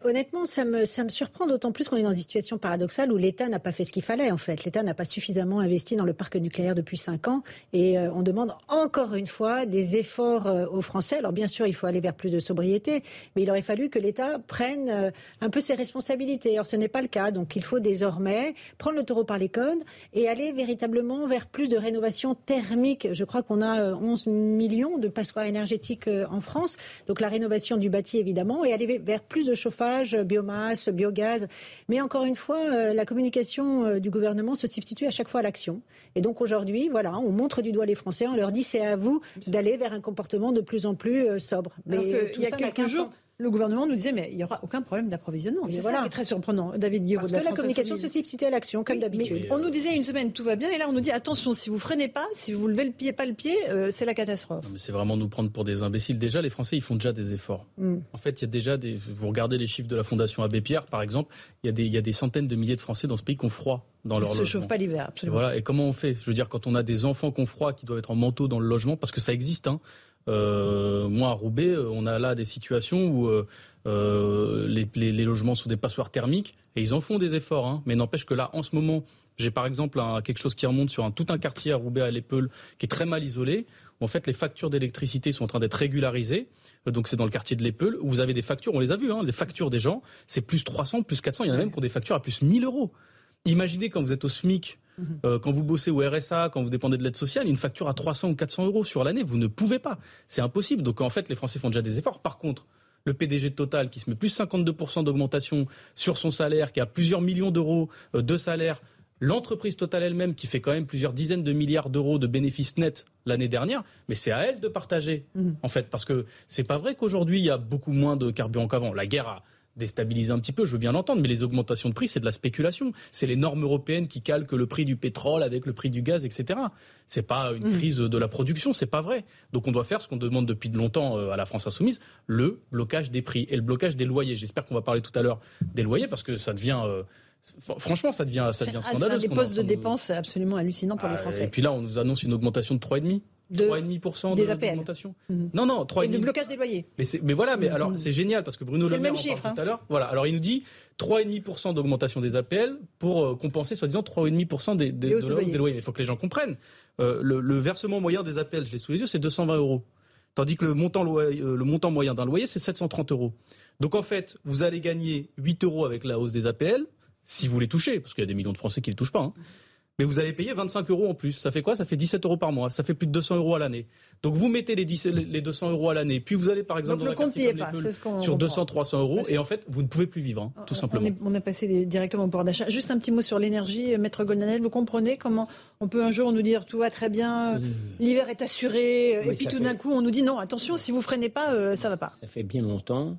Honnêtement, ça me, ça me surprend d'autant plus qu'on est dans une situation paradoxale où l'État n'a pas fait ce qu'il fallait, en fait. L'État n'a pas suffisamment investi dans le parc nucléaire depuis cinq ans et euh, on demande encore une fois des efforts euh, aux Français. Alors, bien sûr, il faut aller vers plus de sobriété, mais il aurait fallu que l'État prenne euh, un peu ses responsabilités. Or, ce n'est pas le cas. Donc, il faut désormais prendre le taureau par les cornes et aller véritablement vers plus de rénovation thermique. Je crois qu'on a 11 millions de passoires énergétiques en France. Donc, la rénovation du bâti, évidemment, et aller vers plus de chauffage biomasse, biogaz. Mais encore une fois, euh, la communication euh, du gouvernement se substitue à chaque fois à l'action. Et donc aujourd'hui, voilà, on montre du doigt les Français, on leur dit c'est à vous d'aller vers un comportement de plus en plus euh, sobre. Mais il y a quelques jours, le gouvernement nous disait mais il n'y aura aucun problème d'approvisionnement. C'est ça qui est très surprenant. David Guillaume Parce que la, communication se substitue à l'action, comme d'habitude. On nous disait une semaine tout va bien, et là on nous dit attention, si vous freinez pas, si vous levez le pied, pas le pied, euh, c'est la catastrophe. C'est vraiment nous prendre pour des imbéciles. Déjà, les Français, ils font déjà des efforts. Mm. En fait, il y a déjà des. Vous regardez les chiffres de la Fondation Abbé Pierre, par exemple, il y, a des, il y a des centaines de milliers de Français dans ce pays qui ont froid dans leur logement. Ils se chauffent pas l'hiver, absolument. Et voilà. Et comment on fait? Je veux dire, quand on a des enfants qui ont froid, qui doivent être en manteau dans le logement, parce que ça existe. Hein. Euh, moi, à Roubaix, euh, on a là des situations où euh, les, logements sont des passoires thermiques et ils en font des efforts. Hein. Mais n'empêche que là, en ce moment, j'ai par exemple quelque chose qui remonte sur un, tout un quartier à Roubaix à l'Épeule qui est très mal isolé. Où en fait, les factures d'électricité sont en train d'être régularisées. Donc c'est dans le quartier de l'Épeule où vous avez des factures, on les a vues, hein, les factures des gens, c'est plus 300, plus 400. Il y en a même qui ont des factures à plus 1000 euros. Imaginez quand vous êtes au SMIC Mhm. Euh, quand vous bossez au RSA, quand vous dépendez de l'aide sociale, une facture à 300 ou 400 euros sur l'année, vous ne pouvez pas. C'est impossible. Donc en fait, les Français font déjà des efforts. Par contre, le PDG de Total qui se met plus 52% d'augmentation sur son salaire, qui a plusieurs millions d'euros euh, de salaire, l'entreprise Total elle-même qui fait quand même plusieurs dizaines de milliards d'euros de bénéfices nets l'année dernière, mais c'est à elle de partager mhm. en fait, parce que c'est pas vrai qu'aujourd'hui il y a beaucoup moins de carburant qu'avant. La guerre a déstabiliser un petit peu, je veux bien l'entendre, mais les augmentations de prix, c'est de la spéculation. C'est les normes européennes qui calquent le prix du pétrole avec le prix du gaz, etc. C'est pas une mmh. crise de la production, c'est pas vrai. Donc on doit faire ce qu'on demande depuis longtemps euh, à la France insoumise, le blocage des prix et le blocage des loyers. J'espère qu'on va parler tout à l'heure des loyers parce que ça devient euh, Franchement, ça devient, ça devient scandaleux. C'est un des postes de dépenses absolument hallucinant pour les ah, Français. Et puis là, on nous annonce une augmentation de 3,5 3,5% des de- APL. d'augmentation. Mhm. Non, non, Et 3,5%. du blocage des loyers. Mais, mais voilà, mais Mhm. alors c'est génial parce que Bruno Le le Maire parle tout hein. à l'heure. Voilà, alors il nous dit 3,5% d'augmentation des APL pour euh, compenser soi-disant 3,5% des, des, de des la hausse loyers. des loyers. Il faut que les gens comprennent. Euh, le, le versement moyen des APL, je l'ai sous les yeux, c'est 220 euros. Tandis que le montant, loyer- euh, le montant moyen d'un loyer, c'est 730 euros. Donc en fait, vous allez gagner 8 euros avec la hausse des APL, si vous les touchez, parce qu'il y a des millions de Français qui ne les touchent pas. hein. Mais vous allez payer 25 euros en plus. Ça fait quoi? Ça fait 17 euros par mois. Ça fait plus de 200 euros à l'année. Donc vous mettez les, 10 les 200 euros à l'année, puis vous allez par exemple Donc le dans un comme pas, ce sur comprend. 200, 300 euros, et en fait vous ne pouvez plus vivre, hein, tout On simplement. est, on est passé directement au pouvoir d'achat. Juste un petit mot sur l'énergie, euh, Maître Goldanel. Vous comprenez comment on peut un jour nous dire tout va très bien, euh, l'hiver est assuré, euh, Oui, et puis tout fait- d'un coup on nous dit non, attention, si vous freinez pas, euh, ça va pas. Ça fait bien longtemps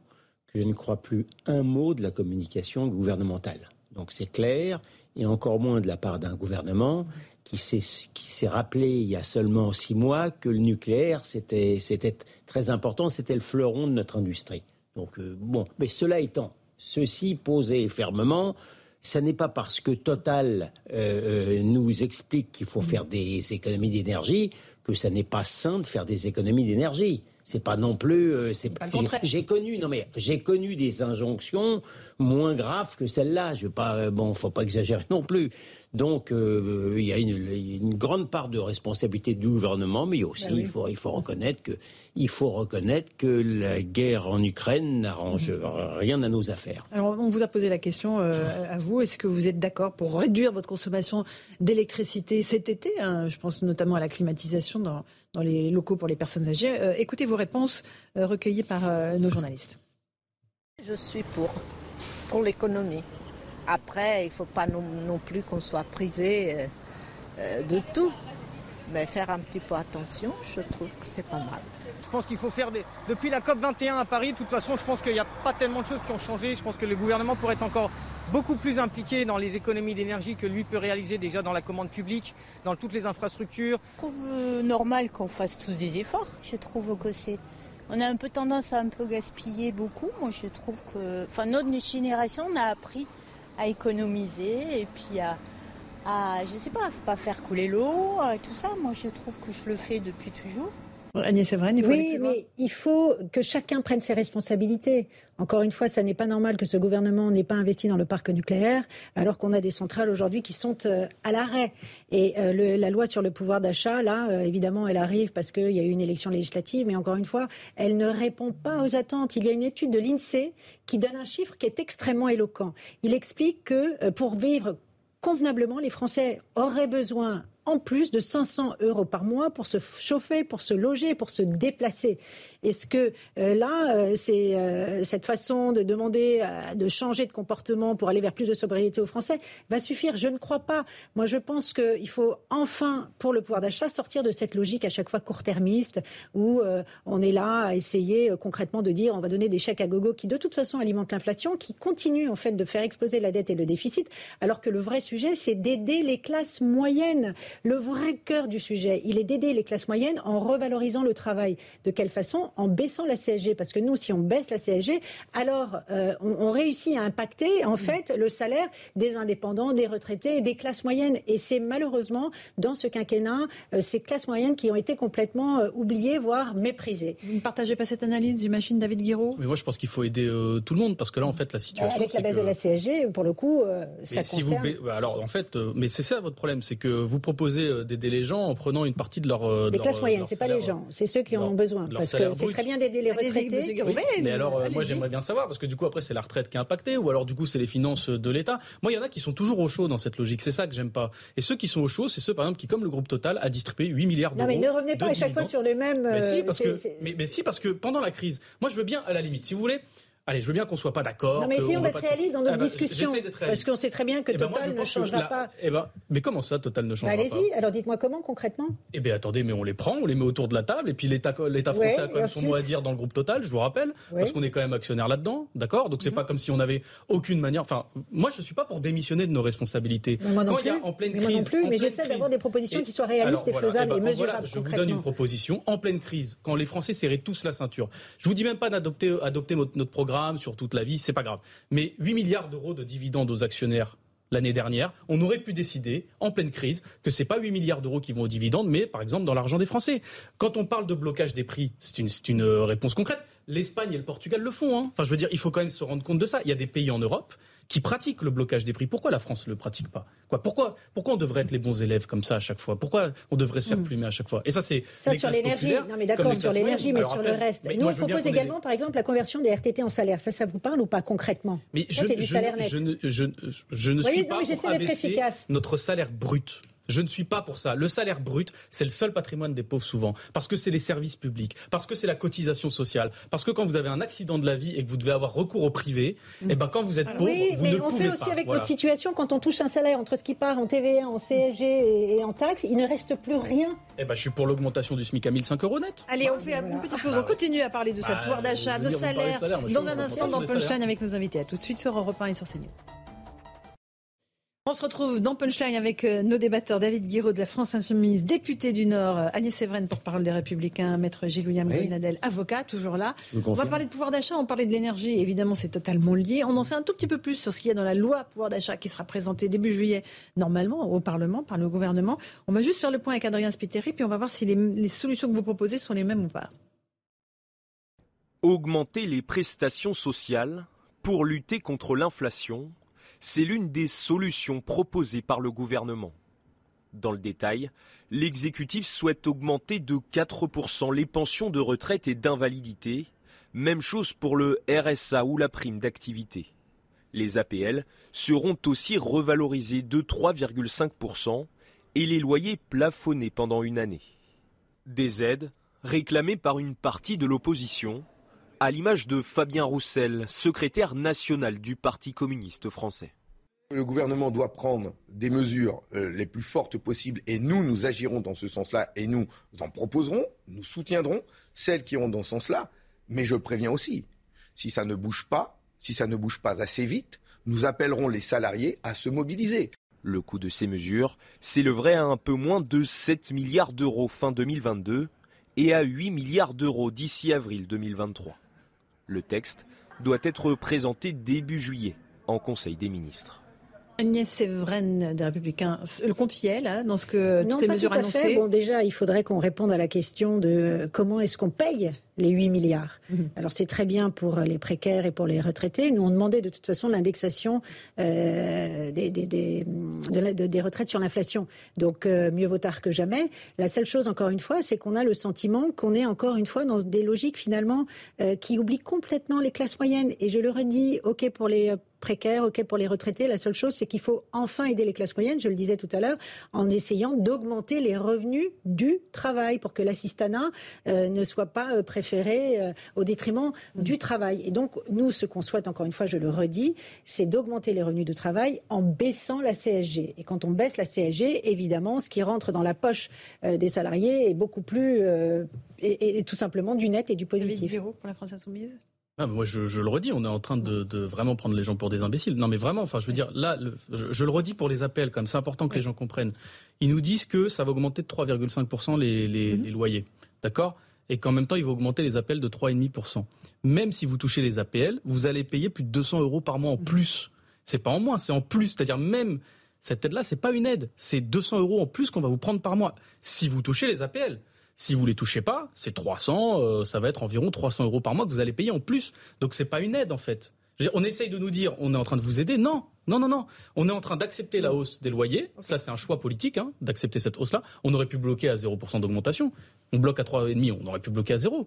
que je ne crois plus un mot de la communication gouvernementale. Donc c'est clair, et encore moins de la part d'un gouvernement qui s'est rappelé il y a seulement six mois que le nucléaire c'était c'était très important, c'était le fleuron de notre industrie. Donc euh, bon, mais cela étant, ceci posé fermement. Ça n'est pas parce que Total euh, euh, nous explique qu'il faut faire des économies d'énergie que ça n'est pas sain de faire des économies d'énergie. C'est pas non plus. euh, c'est Pas j'ai- contraire. J'ai connu, non mais j'ai connu des injonctions moins graves que celle-là. Je veux pas, euh, bon, faut pas exagérer non plus. Donc euh, il y a une, une grande part de responsabilité du gouvernement, mais aussi Ben oui. il faut il faut reconnaître que il faut reconnaître que la guerre en Ukraine n'arrange rien à nos affaires. Alors on vous a posé la question euh, à vous, est-ce que vous êtes d'accord pour réduire votre consommation d'électricité cet été hein Je pense notamment à la climatisation dans, dans les locaux pour les personnes âgées. Euh, écoutez vos réponses euh, recueillies par euh, nos journalistes. Je suis pour, pour l'économie. Après, il ne faut pas non, non plus qu'on soit privé euh, euh, de tout. Mais faire un petit peu attention, je trouve que c'est pas mal. Je pense qu'il faut faire des. Depuis la COP 21 à Paris, de toute façon, je pense qu'il n'y a pas tellement de choses qui ont changé. Je pense que le gouvernement pourrait être encore beaucoup plus impliqué dans les économies d'énergie que lui peut réaliser déjà dans la commande publique, dans toutes les infrastructures. Je trouve euh, normal qu'on fasse tous des efforts. Je trouve que c'est. On a un peu tendance à un peu gaspiller beaucoup. Moi, je trouve que. Enfin, notre génération, on a appris à économiser et puis à. à je sais pas, pas faire couler l'eau, tout ça. Moi, je trouve que je le fais depuis toujours. Agnès Evren, il faut Oui, mais il faut que chacun prenne ses responsabilités. Encore une fois, ça n'est pas normal que ce gouvernement n'ait pas investi dans le parc nucléaire, alors qu'on a des centrales aujourd'hui qui sont euh, à l'arrêt. Et euh, le- la loi sur le pouvoir d'achat, là, euh, évidemment, elle arrive parce qu'il y a eu une élection législative, mais encore une fois, elle ne répond pas aux attentes. Il y a une étude de l'INSEE qui donne un chiffre qui est extrêmement éloquent. Il explique que pour vivre convenablement, les Français auraient besoin en plus de 500 euros par mois pour se chauffer, pour se loger, pour se déplacer. Est-ce que euh, là, euh, c'est euh, cette façon de demander euh, de changer de comportement pour aller vers plus de sobriété aux Français va suffire? Je ne crois pas. Moi, je pense qu'il faut enfin, pour le pouvoir d'achat, sortir de cette logique à chaque fois court-termiste où euh, on est là à essayer concrètement de dire on va donner des chèques à gogo qui de toute façon alimentent l'inflation, qui continue en fait de faire exploser la dette et le déficit, alors que le vrai sujet, c'est d'aider les classes moyennes. Le vrai cœur du sujet, il est d'aider les classes moyennes en revalorisant le travail. De quelle façon? En baissant la CSG. Parce que nous, si on baisse la CSG, alors euh, on, on réussit à impacter en fait le salaire des indépendants, des retraités et des classes moyennes. Et c'est malheureusement dans ce quinquennat euh, ces classes moyennes qui ont été complètement euh, oubliées, voire méprisées. Vous ne partagez pas cette analyse, j'imagine, David Guiraud? Mais moi, je pense qu'il faut aider euh, tout le monde parce que là, en fait, la situation. Avec la baisse que- de la CSG, pour le coup, euh, ça si vous concerne. ba- bah alors en fait, euh, mais c'est ça votre problème, c'est que vous proposez euh, d'aider les gens en prenant une partie de leur euh, de Les leur, classes euh, moyennes, leur c'est pas les gens, c'est ceux qui en leur- ont besoin. leur Parce que brut. très bien d'aider les retraités. Oui, mais alors, euh, moi, j'aimerais bien savoir, parce que du coup, après, c'est la retraite qui est impactée, ou alors, du coup, c'est les finances de l'État. Moi, il y en a qui sont toujours au chaud dans cette logique. C'est ça que j'aime pas. Et ceux qui sont au chaud, c'est ceux, par exemple, qui, comme le groupe Total, a distribué 8 milliards d'euros. Non, mais ne revenez pas à chaque fois sur les mêmes. Mais si, euh, parce que, mais, mais si, parce que pendant la crise, moi, je veux bien, à la limite, si vous voulez, allez, je veux bien qu'on soit pas d'accord. Non, mais que essayons on veut d'être réalistes dans Ah notre bah, discussion. Parce réaliste. qu'on sait très bien que Eh ben, moi, Total je ne changera la- pas. Eh ben, mais comment ça, Total ne Bah, changera pas Allez-y, alors dites-moi comment concrètement eh bien, attendez, mais on les prend, on les met autour de la table, et puis l'État, Ouais, français a quand même son mot à dire dans le groupe Total, je vous rappelle, Ouais. Parce qu'on est quand même actionnaire là-dedans, d'accord? Donc c'est pas comme si on avait aucune manière. Enfin, moi, je suis pas pour démissionner de nos responsabilités. Moi non quand il y a plus. en pleine Mais crise, moi non plus, mais j'essaie d'avoir des propositions qui soient réalistes et faisables eh et ben, mesurables je vous donne une proposition en pleine crise, quand les Français serraient tous la ceinture. Je vous dis même pas d'adopter adopter notre, notre sur toute la vie, c'est pas grave. Mais 8 milliards d'euros de dividendes aux actionnaires l'année dernière, on aurait pu décider, en pleine crise, que c'est pas 8 milliards d'euros qui vont aux dividendes, mais par exemple dans l'argent des Français. Quand on parle de blocage des prix, c'est une, une, réponse concrète. L'Espagne et le Portugal le font. Hein. Enfin, je veux dire, il faut quand même se rendre compte de ça. Il y a des pays en Europe qui pratiquent le blocage des prix. Pourquoi la France ne le pratique pas? Quoi? Pourquoi, pourquoi on devrait être les bons élèves comme ça à chaque fois? Pourquoi on devrait se faire hmm. plumer à chaque fois? Et ça, c'est ça sur l'énergie. Non, mais d'accord sur l'énergie, mais sur le reste. Nous, on propose également, par exemple, la conversion des RTT en salaire. Ça, ça vous parle ou pas concrètement? Mais je, du salaire net. Je, ne, je, ne suis pas pour abaisser notre salaire brut. Je ne suis pas pour ça. Le salaire brut, c'est le seul patrimoine des pauvres souvent. Parce que c'est les services publics, parce que c'est la cotisation sociale, parce que quand vous avez un accident de la vie et que vous devez avoir recours au privé, mm. et eh ben quand vous êtes pauvre, vous ne pouvez pas. on fait aussi avec notre situation, quand on touche un salaire entre ce qui part en TVA, en CSG et en taxes, il ne reste plus rien. Eh ben je suis pour l'augmentation du SMIC à 1005 euros net. Allez, on fait une petite pause. On continue à parler de ça, bah, pouvoir d'achat, de salaire, dans un instant dans Punchline avec nos invités. À tout de suite sur Europe 1 et sur CNews. On se retrouve dans Punchline avec euh, nos débatteurs David Guiraud de la France Insoumise, député du Nord, euh, Agnès Sévren pour parole des Républicains, maître Gilles-William oui. avocat, toujours là. On va parler de pouvoir d'achat, on parlait de l'énergie, évidemment c'est totalement lié. On en sait un tout petit peu plus sur ce qu'il y a dans la loi pouvoir d'achat qui sera présentée début juillet normalement au Parlement par le gouvernement. On va juste faire le point avec Adrien Spiteri puis on va voir si les, les solutions que vous proposez sont les mêmes ou pas. Augmenter les prestations sociales pour lutter contre l'inflation c'est l'une des solutions proposées par le gouvernement. Dans le détail, l'exécutif souhaite augmenter de 4% les pensions de retraite et d'invalidité, même chose pour le RSA ou la prime d'activité. Les APL seront aussi revalorisés de 3,5% et les loyers plafonnés pendant une année. Des aides réclamées par une partie de l'opposition à l'image de Fabien Roussel, secrétaire national du Parti communiste français. Le gouvernement doit prendre des mesures euh, les plus fortes possibles et nous, nous agirons dans ce sens-là et nous en proposerons, nous soutiendrons celles qui iront dans ce sens-là. Mais je préviens aussi, si ça ne bouge pas, si ça ne bouge pas assez vite, nous appellerons les salariés à se mobiliser. Le coût de ces mesures s'élèverait à un peu moins de 7 milliards d'euros fin 2022 et à 8 milliards d'euros d'ici avril 2023. Le texte doit être présenté début juillet en Conseil des ministres. Agnès Sévren des Républicains, le compte y est là, dans ce que toutes les mesures annoncées Bon, déjà, il faudrait qu'on réponde à la question de comment est-ce qu'on paye les 8 milliards. Mhm. Alors c'est très bien pour les précaires et pour les retraités. Nous on demandait de toute façon l'indexation euh, des, des, des, des, retraites sur l'inflation. Donc euh, mieux vaut tard que jamais. La seule chose encore une fois, c'est qu'on a le sentiment qu'on est encore une fois dans des logiques finalement euh, qui oublient complètement les classes moyennes. Et je le redis, ok pour les précaires, ok pour les retraités. La seule chose, c'est qu'il faut enfin aider les classes moyennes, je le disais tout à l'heure, en essayant d'augmenter les revenus du travail pour que l'assistanat ne soit pas préféré euh, au détriment du travail. Et donc, nous, ce qu'on souhaite, encore une fois, je le redis, c'est d'augmenter les revenus de travail en baissant la CSG. Et quand on baisse la CSG, évidemment, ce qui rentre dans la poche euh, des salariés est beaucoup plus, euh, et, tout simplement du net et du positif. pour la France insoumise ah, moi, je, le redis, on est en train de, vraiment prendre les gens pour des imbéciles. Non, mais vraiment, enfin, je veux dire, là, je, le redis pour les appels, comme c'est important que les gens comprennent. Ils nous disent que ça va augmenter de 3,5% les, les, mm-hmm. les loyers. D'accord? Et qu'en même temps, il va augmenter les appels de 3,5%. Même si vous touchez les APL, vous allez payer plus de 200 euros par mois en plus. C'est pas en moins, c'est en plus. C'est-à-dire même cette aide-là, c'est pas une aide, c'est 200 euros en plus qu'on va vous prendre par mois. Si vous touchez les APL. Si vous les touchez pas, c'est 300, euh, ça va être environ 300 euros par mois que vous allez payer en plus. Donc c'est pas une aide en fait on essaye de nous dire on est en train de vous aider. Non, non, non, non. On est en train d'accepter la hausse des loyers. Ça, c'est un choix politique, hein, d'accepter cette hausse-là. On aurait pu bloquer à 0% d'augmentation. On bloque à 3,5%, on aurait pu bloquer à 0%.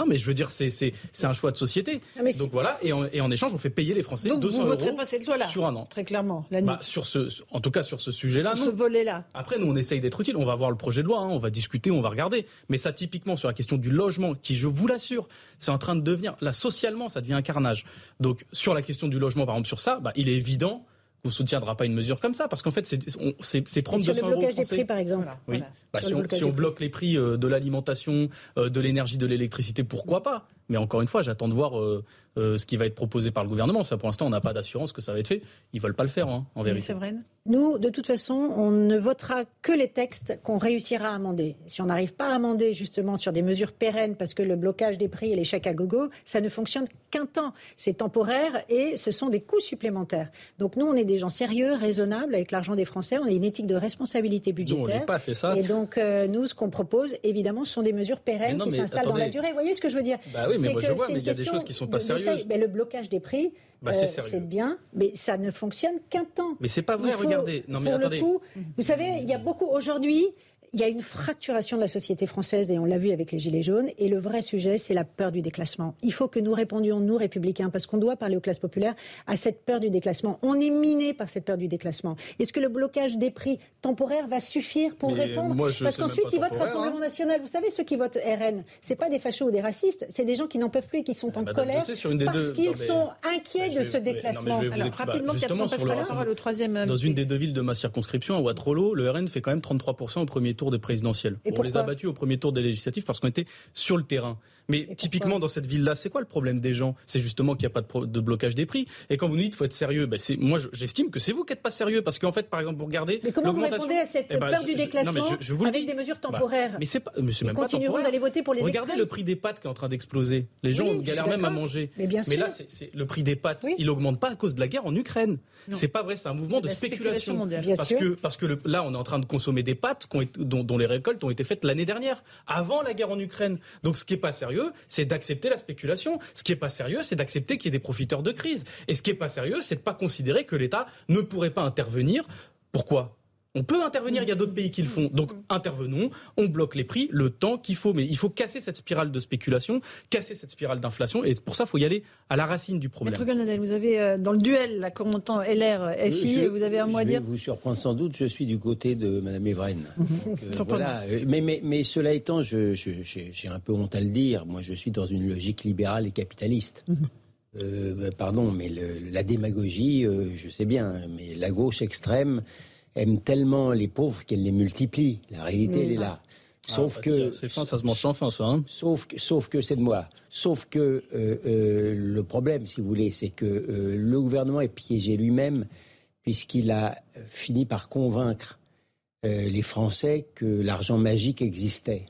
Non, mais je veux dire, c'est un choix de société. Donc voilà, et en, et en, échange, on fait payer les Français Donc 200 vous voterez pas cette loi-là sur un an. Très clairement, bah, sur ce, en tout cas sur ce sujet-là, Sur ce volet-là. Après, nous, on essaye d'être utile. On va voir le projet de loi, hein. on va discuter, on va regarder. Mais ça, typiquement, sur la question du logement, qui, je vous l'assure, c'est en train de devenir, là, socialement, ça devient un carnage. Donc, sur la question du logement, par exemple, sur ça, bah, il est évident ne soutiendra pas une mesure comme ça parce qu'en fait c'est prendre 200 euros Des prix, par exemple. Oui. Bah, si, on, bloque les prix euh, de l'alimentation, euh, de l'énergie, de l'électricité, pourquoi pas? Mais encore une fois, j'attends de voir euh, ce qui va être proposé par le gouvernement. Ça, pour l'instant, on n'a pas d'assurance que ça va être fait. Ils veulent pas le faire, hein, en vérité. C'est vrai. Nous, de toute façon, on ne votera que les textes qu'on réussira à amender. Si on n'arrive pas à amender justement sur des mesures pérennes, parce que le blocage des prix et les chèques à gogo, ça ne fonctionne qu'un temps. C'est temporaire et ce sont des coûts supplémentaires. Donc nous, on est des gens sérieux, raisonnables avec l'argent des Français. On a une éthique de responsabilité budgétaire. pas, c'est ça. Et donc, euh, nous, ce qu'on propose, évidemment, ce sont des mesures pérennes qui s'installent dans la durée. Vous voyez ce que je veux dire Bah oui, mais moi je vois, mais il y a des choses qui sont pas sérieuses. le blocage des prix, bah, c'est bien, mais ça ne fonctionne qu'un temps. Mais c'est pas vrai, regardez. Non, mais pour attendez. Le coup, vous savez, il y a beaucoup aujourd'hui il y a une fracturation de la société française et on l'a vu avec les Gilets jaunes. Et le vrai sujet, c'est la peur du déclassement. Il faut que nous répondions, nous, républicains, parce qu'on doit parler aux classes populaires, à cette peur du déclassement. On est miné par cette peur du déclassement. Est-ce que le blocage des prix temporaires va suffire pour répondre Parce qu'ensuite, ils votent Rassemblement hein. national. Vous savez, ceux qui votent RN, c'est pas des fachos ou des racistes, c'est des gens qui n'en peuvent plus et qui sont en colère parce qu'ils sont inquiets de ce déclassement. Alors, rapidement, bah, la parole au troisième. Dans une des deux villes de ma circonscription, à Waterloo, le RN fait quand même 33% au premier tour des présidentielles. on les a battus au premier tour des législatives parce qu'on était sur le terrain. Mais typiquement dans cette ville-là, c'est quoi le problème des gens? C'est justement qu'il n'y a pas de, blocage des prix. Et quand vous nous dites qu'il faut être sérieux, ben moi j'estime que c'est vous qui n'êtes pas sérieux parce qu'en fait, par exemple, vous regardez. Mais comment vous répondez à cette eh ben, peur du déclassement avec des mesures bah, temporaires Mais c'est pas, mais c'est même pas continueront d'aller voter pour les Regardez le prix des pâtes qui est en train d'exploser. Les gens galèrent même à manger. Mais, bien sûr. mais là, c'est le prix des pâtes, il augmente pas à cause de la guerre en Ukraine. C'est pas vrai, c'est un mouvement de spéculation. parce que parce que là, on est en train de consommer des pâtes dont les récoltes ont été faites l'année dernière, avant la guerre en Ukraine. Donc ce qui est pas sérieux, c'est d'accepter la spéculation. Ce qui est pas sérieux, c'est d'accepter qu'il y ait des profiteurs de crise. Et ce qui est pas sérieux, c'est de pas considérer que l'État ne pourrait pas intervenir. Pourquoi? On peut intervenir, il y a d'autres pays qui le font. Donc intervenons, on bloque les prix le temps qu'il faut. Mais il faut casser cette spirale de spéculation, casser cette spirale d'inflation. Et pour ça, il faut y aller à la racine du problème. Maître Golnadel, vous avez euh, dans le duel, là, comme on LR, FI, vous avez un mot à dire vous surprendre sans doute, je suis du côté de Mme Evren. Euh, voilà. mais, mais, mais, cela étant, j'ai un peu honte à le dire. Moi, je suis dans une logique libérale et capitaliste. Mhm. Euh, pardon, mais la démagogie, je sais bien, mais la gauche extrême aime tellement les pauvres qu'elle les multiplie. La réalité, elle est là. Ah, sauf bah, que c'est fin, ça se mange sans fin, ça. Hein. sauf que, sauf que c'est de moi. Sauf que euh, euh, le problème, si vous voulez, c'est que euh, le gouvernement est piégé lui-même puisqu'il a fini par convaincre les Français que l'argent magique existait.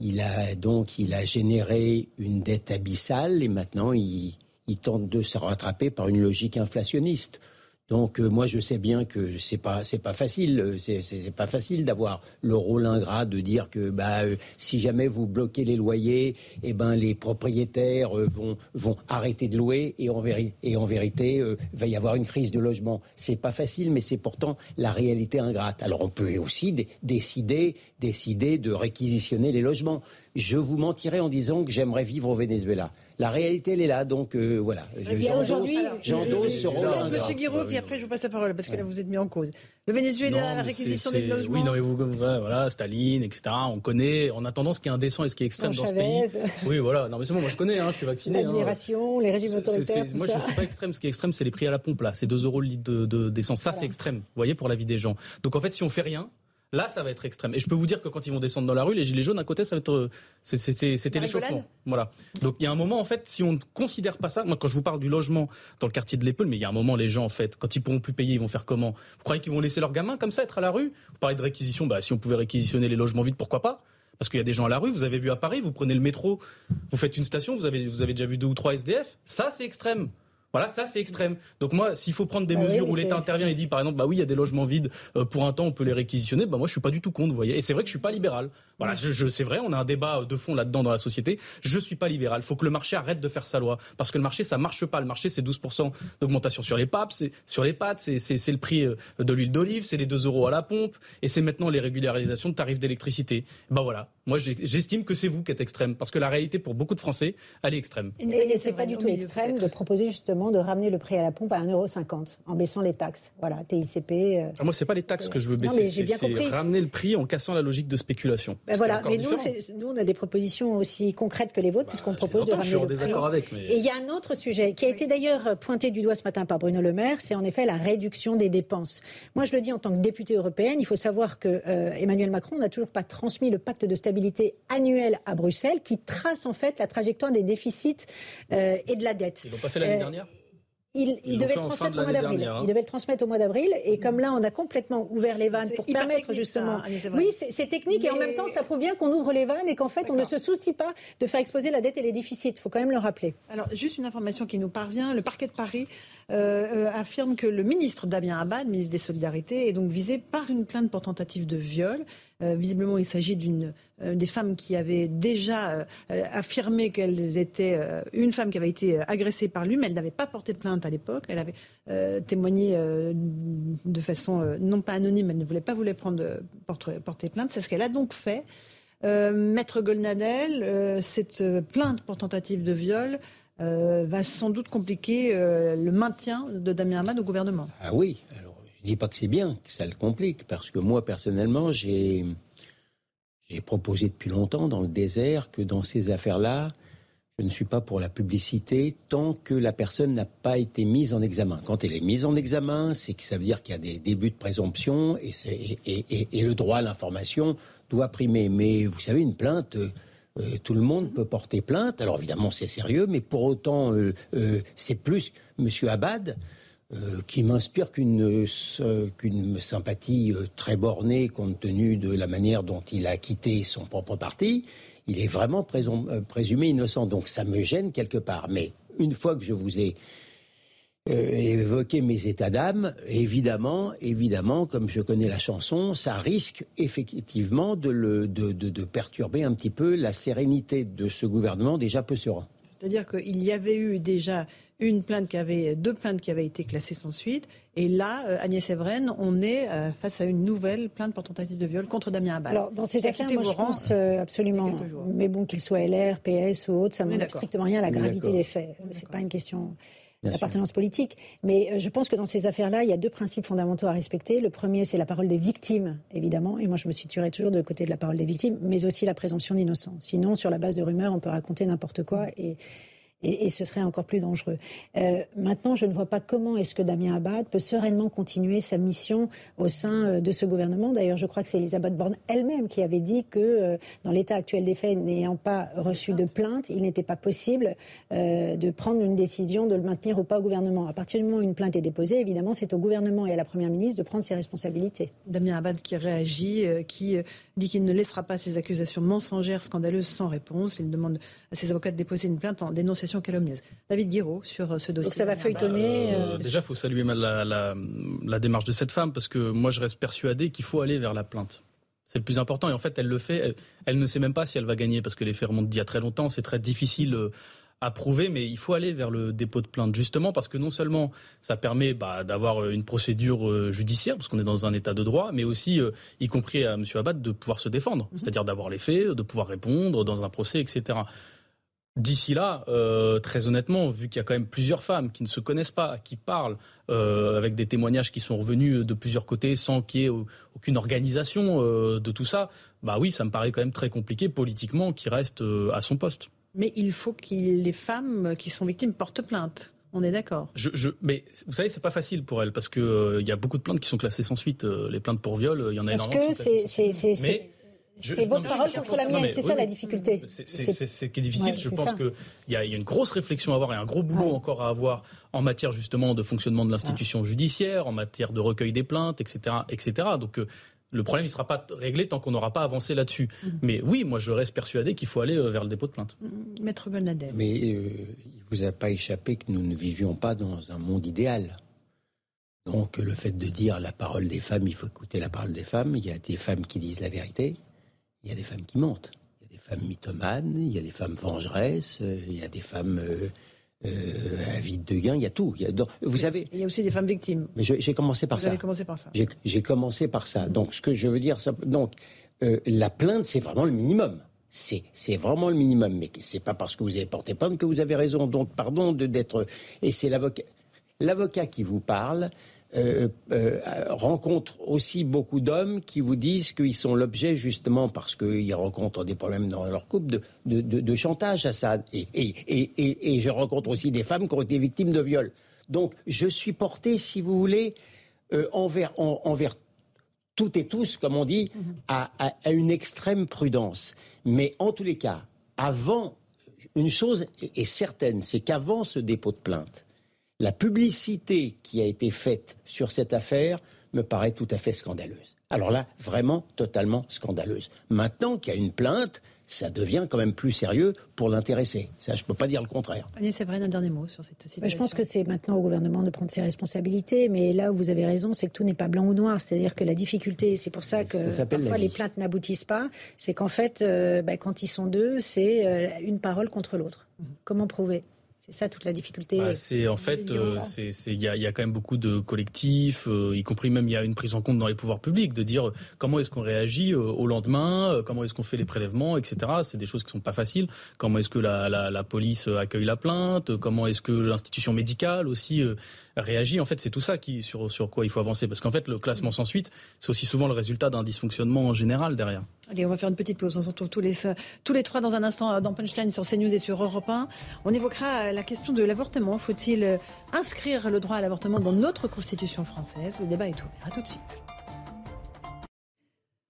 Il a donc il a généré une dette abyssale et maintenant il tente de se rattraper par une logique inflationniste. Donc euh, moi je sais bien que c'est pas c'est pas facile euh, c'est pas facile d'avoir le rôle ingrat de dire que bah euh, si jamais vous bloquez les loyers eh ben les propriétaires vont vont arrêter de louer et en vérité et en vérité va y avoir une crise de logement. C'est pas facile mais c'est pourtant la réalité ingrate. Alors on peut aussi décider décider de réquisitionner les logements je vous mentirais en disant que j'aimerais vivre au Venezuela la réalité, elle est là. Donc euh, voilà. J'endose ce rôle. Monsieur Guiraud, puis après je vous passe la parole parce que là vous êtes mis en cause. Le Venezuela, la réquisition des logements. Oui, non, mais vous, voilà, Staline, etc. On connaît. On a tendance qu'il y a indécent et ce qui est extrême dans ce pays. Oui, voilà. Non, mais c'est bon, moi je connais. Hein, je suis vacciné. Hein. L'admiration, les régimes autoritaires. moi, je suis pas extrême. Ce qui est extrême, c'est les prix à la pompe là. C'est 2 euros le litre d'essence. De, ça, c'est extrême. Vous voyez, pour la vie des gens. Donc en fait, si on fait rien, Là, ça va être extrême. Et je peux vous dire que quand ils vont descendre dans la rue, les gilets jaunes, à côté, ça va être. Euh, c'était l'échauffement. Voilà. Donc il y a un moment, en fait, si on ne considère pas ça, moi, quand je vous parle du logement dans le quartier de l'Épaule, mais il y a un moment, les gens, en fait, quand ils pourront plus payer, ils vont faire comment? Vous croyez qu'ils vont laisser leurs gamins comme ça être à la rue? Vous parlez de réquisition, bah, si on pouvait réquisitionner les logements vides, pourquoi pas? Parce qu'il y a des gens à la rue, vous avez vu à Paris, vous prenez le métro, vous faites une station, vous avez, vous avez déjà vu deux ou trois SDF. Ça, c'est extrême. Voilà, ça c'est extrême. Donc moi, s'il faut prendre des bah mesures où l'État intervient et dit par exemple, bah oui, il y a des logements vides euh, pour un temps, on peut les réquisitionner, bah moi je suis pas du tout contre, vous voyez. Et c'est vrai que je suis pas libéral. Voilà, je, c'est vrai, on a un débat de fond là-dedans dans la société. Je suis pas libéral. Il faut que le marché arrête de faire sa loi parce que le marché ça marche pas. Le marché c'est 12% d'augmentation sur les papes, c'est sur les pâtes, c'est c'est le prix euh, de l'huile d'olive, c'est les 2 euros à la pompe et c'est maintenant les régularisations de tarifs d'électricité. Bah voilà, moi j'estime que c'est vous qui êtes extrême parce que la réalité pour beaucoup de Français, elle est extrême. Et, c'est pas du tout extrême de proposer justement de ramener le prix à la pompe à 1,50€ en baissant les taxes? Voilà, TICP. Euh... Ah, moi, c'est pas les taxes que je veux baisser, c'est ramener le prix en cassant la logique de spéculation. Ben voilà, mais nous, nous, on a des propositions aussi concrètes que les vôtres, bah, puisqu'on propose de ramener je suis en désaccord avec. Et il y a un autre sujet qui a été d'ailleurs pointé du doigt ce matin par Bruno Le Maire, c'est en effet la réduction des dépenses. Moi, je le dis en tant que députée européenne, il faut savoir que euh, Emmanuel Macron n'a toujours pas transmis le pacte de stabilité annuel à Bruxelles, qui trace en fait la trajectoire des déficits euh, et de la dette. Ils l'ont pas fait l'année euh, dernière? Il, devait le transmettre au mois d'avril. Hein. Il devait le transmettre au mois d'avril. Et comme là, on a complètement ouvert les vannes pour permettre justement. oui, c'est technique et en même temps, ça prouve bien qu'on ouvre les vannes et qu'en fait, on ne se soucie pas de faire exploser la dette et les déficits. Il faut quand même le rappeler. Alors, juste une information qui nous parvient. Le parquet de Paris affirme que le ministre Damien Abad, ministre des Solidarités, est donc visé par une plainte pour tentative de viol. visiblement, il s'agit d'une des femmes qui avaient déjà affirmé qu'elles étaient une femme qui avait été agressée par lui, mais elle n'avait pas porté plainte à l'époque. Elle avait témoigné de façon non pas anonyme, elle ne voulait pas prendre porter plainte. C'est ce qu'elle a donc fait. Euh, Maître Golnadel, euh, cette plainte pour tentative de viol euh, va sans doute compliquer le maintien de Damien Hamad au gouvernement. Ah oui, alors je ne dis pas que c'est bien, que ça le complique, parce que moi personnellement, j'ai proposé depuis longtemps dans le désert que dans ces affaires-là, je ne suis pas pour la publicité tant que la personne n'a pas été mise en examen. Quand elle est mise en examen, c'est que ça veut dire qu'il y a des débuts de présomption et, et le droit à l'information doit primer. Mais vous savez, une plainte, euh, euh, tout le monde peut porter plainte. Alors évidemment, c'est sérieux, mais pour autant, euh, c'est plus M. Abad qui m'inspire qu'une sympathie très bornée compte tenu de la manière dont il a quitté son propre parti. Il est vraiment présumé innocent, donc ça me gêne quelque part. Mais une fois que je vous ai euh, évoquer mes états d'âme, évidemment, évidemment, comme je connais la chanson, ça risque effectivement de, le, de, de, perturber un petit peu la sérénité de ce gouvernement déjà peu serein. C'est-à-dire qu'il y avait eu déjà une plainte qui avait, deux plaintes qui avaient été classées sans suite. Et là, euh, Agnès Evren, on est euh, face à une nouvelle plainte pour tentative de viol contre Damien Abad. Alors, dans ces affaires, moi, je pense absolument. Mais bon, qu'il soit LR, PS ou autre, ça n'enlève strictement rien à la gravité des faits. C'est pas une question l'appartenance politique. Mais euh, je pense que dans ces affaires-là, il y a deux principes fondamentaux à respecter. Le premier, c'est la parole des victimes, évidemment. Et moi, je me situerai toujours de côté de la parole des victimes, mais aussi la présomption d'innocence. Sinon, sur la base de rumeurs, on peut raconter n'importe quoi. Et et, ce serait encore plus dangereux. Euh, maintenant, je ne vois pas comment est-ce que Damien Abad peut sereinement continuer sa mission au sein euh, de ce gouvernement. D'ailleurs, je crois que c'est Elisabeth Borne elle-même qui avait dit que euh, dans l'état actuel des faits, n'ayant pas reçu de plainte, il n'était pas possible de prendre une décision de le maintenir ou pas au gouvernement. À partir du moment où une plainte est déposée, évidemment, c'est au gouvernement et à la Première ministre de prendre ses responsabilités. Damien Abad qui réagit, qui dit qu'il ne laissera pas ces accusations mensongères, scandaleuses sans réponse. Il demande à ses avocats de déposer une plainte en dénonciation calomnieuse. David Guiraud sur euh, ce dossier. Donc ça va feuilletonner. Bah, euh, euh, déjà, il faut saluer la, la, démarche de cette femme parce que moi, je reste persuadé qu'il faut aller vers la plainte. C'est le plus important et en fait, elle le fait. Elle, ne sait même pas si elle va gagner parce que les faits remontent d'il y a très longtemps. C'est très difficile à prouver, mais il faut aller vers le dépôt de plainte, justement parce que non seulement ça permet bah, d'avoir une procédure judiciaire, parce qu'on est dans un état de droit, mais aussi, y compris à M. Abad, de pouvoir se défendre, mhm. c'est-à-dire d'avoir les faits, de pouvoir répondre dans un procès, etc. D'ici là, euh, très honnêtement, vu qu'il y a quand même plusieurs femmes qui ne se connaissent pas, qui parlent euh, avec des témoignages qui sont revenus de plusieurs côtés sans qu'il y ait aucune organisation euh, de tout ça, bah oui, ça me paraît quand même très compliqué politiquement qu'il reste à son poste. Mais il faut que les femmes qui sont victimes portent plainte. On est d'accord. Je, mais vous savez, c'est pas facile pour elles parce que il y a beaucoup de plaintes qui sont classées sans suite. les plaintes pour viol, il y en a énormément. Est-ce que c'est c'est votre parole contre la mienne, c'est ça la difficulté. C'est ce qui est difficile. je pense qu'il y, a une grosse réflexion à avoir et un gros boulot encore à avoir en matière justement de fonctionnement de l'institution judiciaire, en matière de recueil des plaintes, etc. etc. Donc euh, le problème ne sera pas réglé tant qu'on n'aura pas avancé là-dessus. Mm-hmm. Mais oui, moi je reste persuadé qu'il faut aller euh, vers le dépôt de plainte. Mm-hmm. Maître Bernadette. Mais euh, il ne vous a pas échappé que nous ne vivions pas dans un monde idéal. Donc le fait de dire la parole des femmes, il faut écouter la parole des femmes. Il y a des femmes qui disent la vérité il y a des femmes qui mentent. Il y a des femmes mythomanes, il y a des femmes vengeresses, euh, il y a des femmes euh, euh, avides de gain, il y a tout. vous savez. Il y a aussi des femmes victimes. Mais j'ai commencé par vous ça. Avez commencé par ça. J'ai commencé par ça. Donc ce que je veux dire, ça, donc la plainte, c'est vraiment le minimum. C'est vraiment le minimum. Mais c'est pas parce que vous avez porté plainte que vous avez raison. Donc pardon d'être. Et c'est l'avocat. L'avocat qui vous parle, euh, euh, rencontrent aussi beaucoup d'hommes qui vous disent qu'ils sont l'objet, justement parce qu'ils rencontrent des problèmes dans leur couple, de, chantage à ça. Et, je rencontre aussi des femmes qui ont été victimes de viol. Donc je suis porté, si vous voulez, euh, envers, envers toutes et tous, comme on dit, à, une extrême prudence. Mais en tous les cas, avant, une chose est certaine, c'est qu'avant ce dépôt de plainte, la publicité qui a été faite sur cette affaire me paraît tout à fait scandaleuse. Alors là, vraiment totalement scandaleuse. Maintenant qu'il y a une plainte, ça devient quand même plus sérieux pour l'intéresser. Ça, je ne peux pas dire le contraire. Agnès Séverine, un dernier mot sur cette situation. Je pense que c'est maintenant au gouvernement de prendre ses responsabilités, mais là où vous avez raison, c'est que tout n'est pas blanc ou noir. C'est-à-dire que la difficulté, c'est pour ça que parfois les plaintes n'aboutissent pas, c'est qu'en fait, euh, bah, quand ils sont deux, c'est euh, une parole contre l'autre. Mhm. Comment prouver? C'est ça toute la difficulté. Bah, c'est en fait, euh, il y, a, quand même beaucoup de collectifs, euh, y compris même il y a une prise en compte dans les pouvoirs publics de dire euh, comment est-ce qu'on réagit au lendemain, comment est-ce qu'on fait les prélèvements, etc. C'est des choses qui sont pas faciles. Comment est-ce que la, la, police accueille la plainte, comment est-ce que l'institution médicale aussi réagit. En fait, c'est tout ça qui, sur, sur quoi il faut avancer. Parce qu'en fait, le classement sans suite, c'est aussi souvent le résultat d'un dysfonctionnement en général derrière. Allez, on va faire une petite pause. On se retrouve tous les, tous les trois dans un instant dans Punchline sur CNews et sur Europe 1. On évoquera la question de l'avortement. Faut-il inscrire le droit à l'avortement dans notre constitution française? Le débat est ouvert. À tout de suite.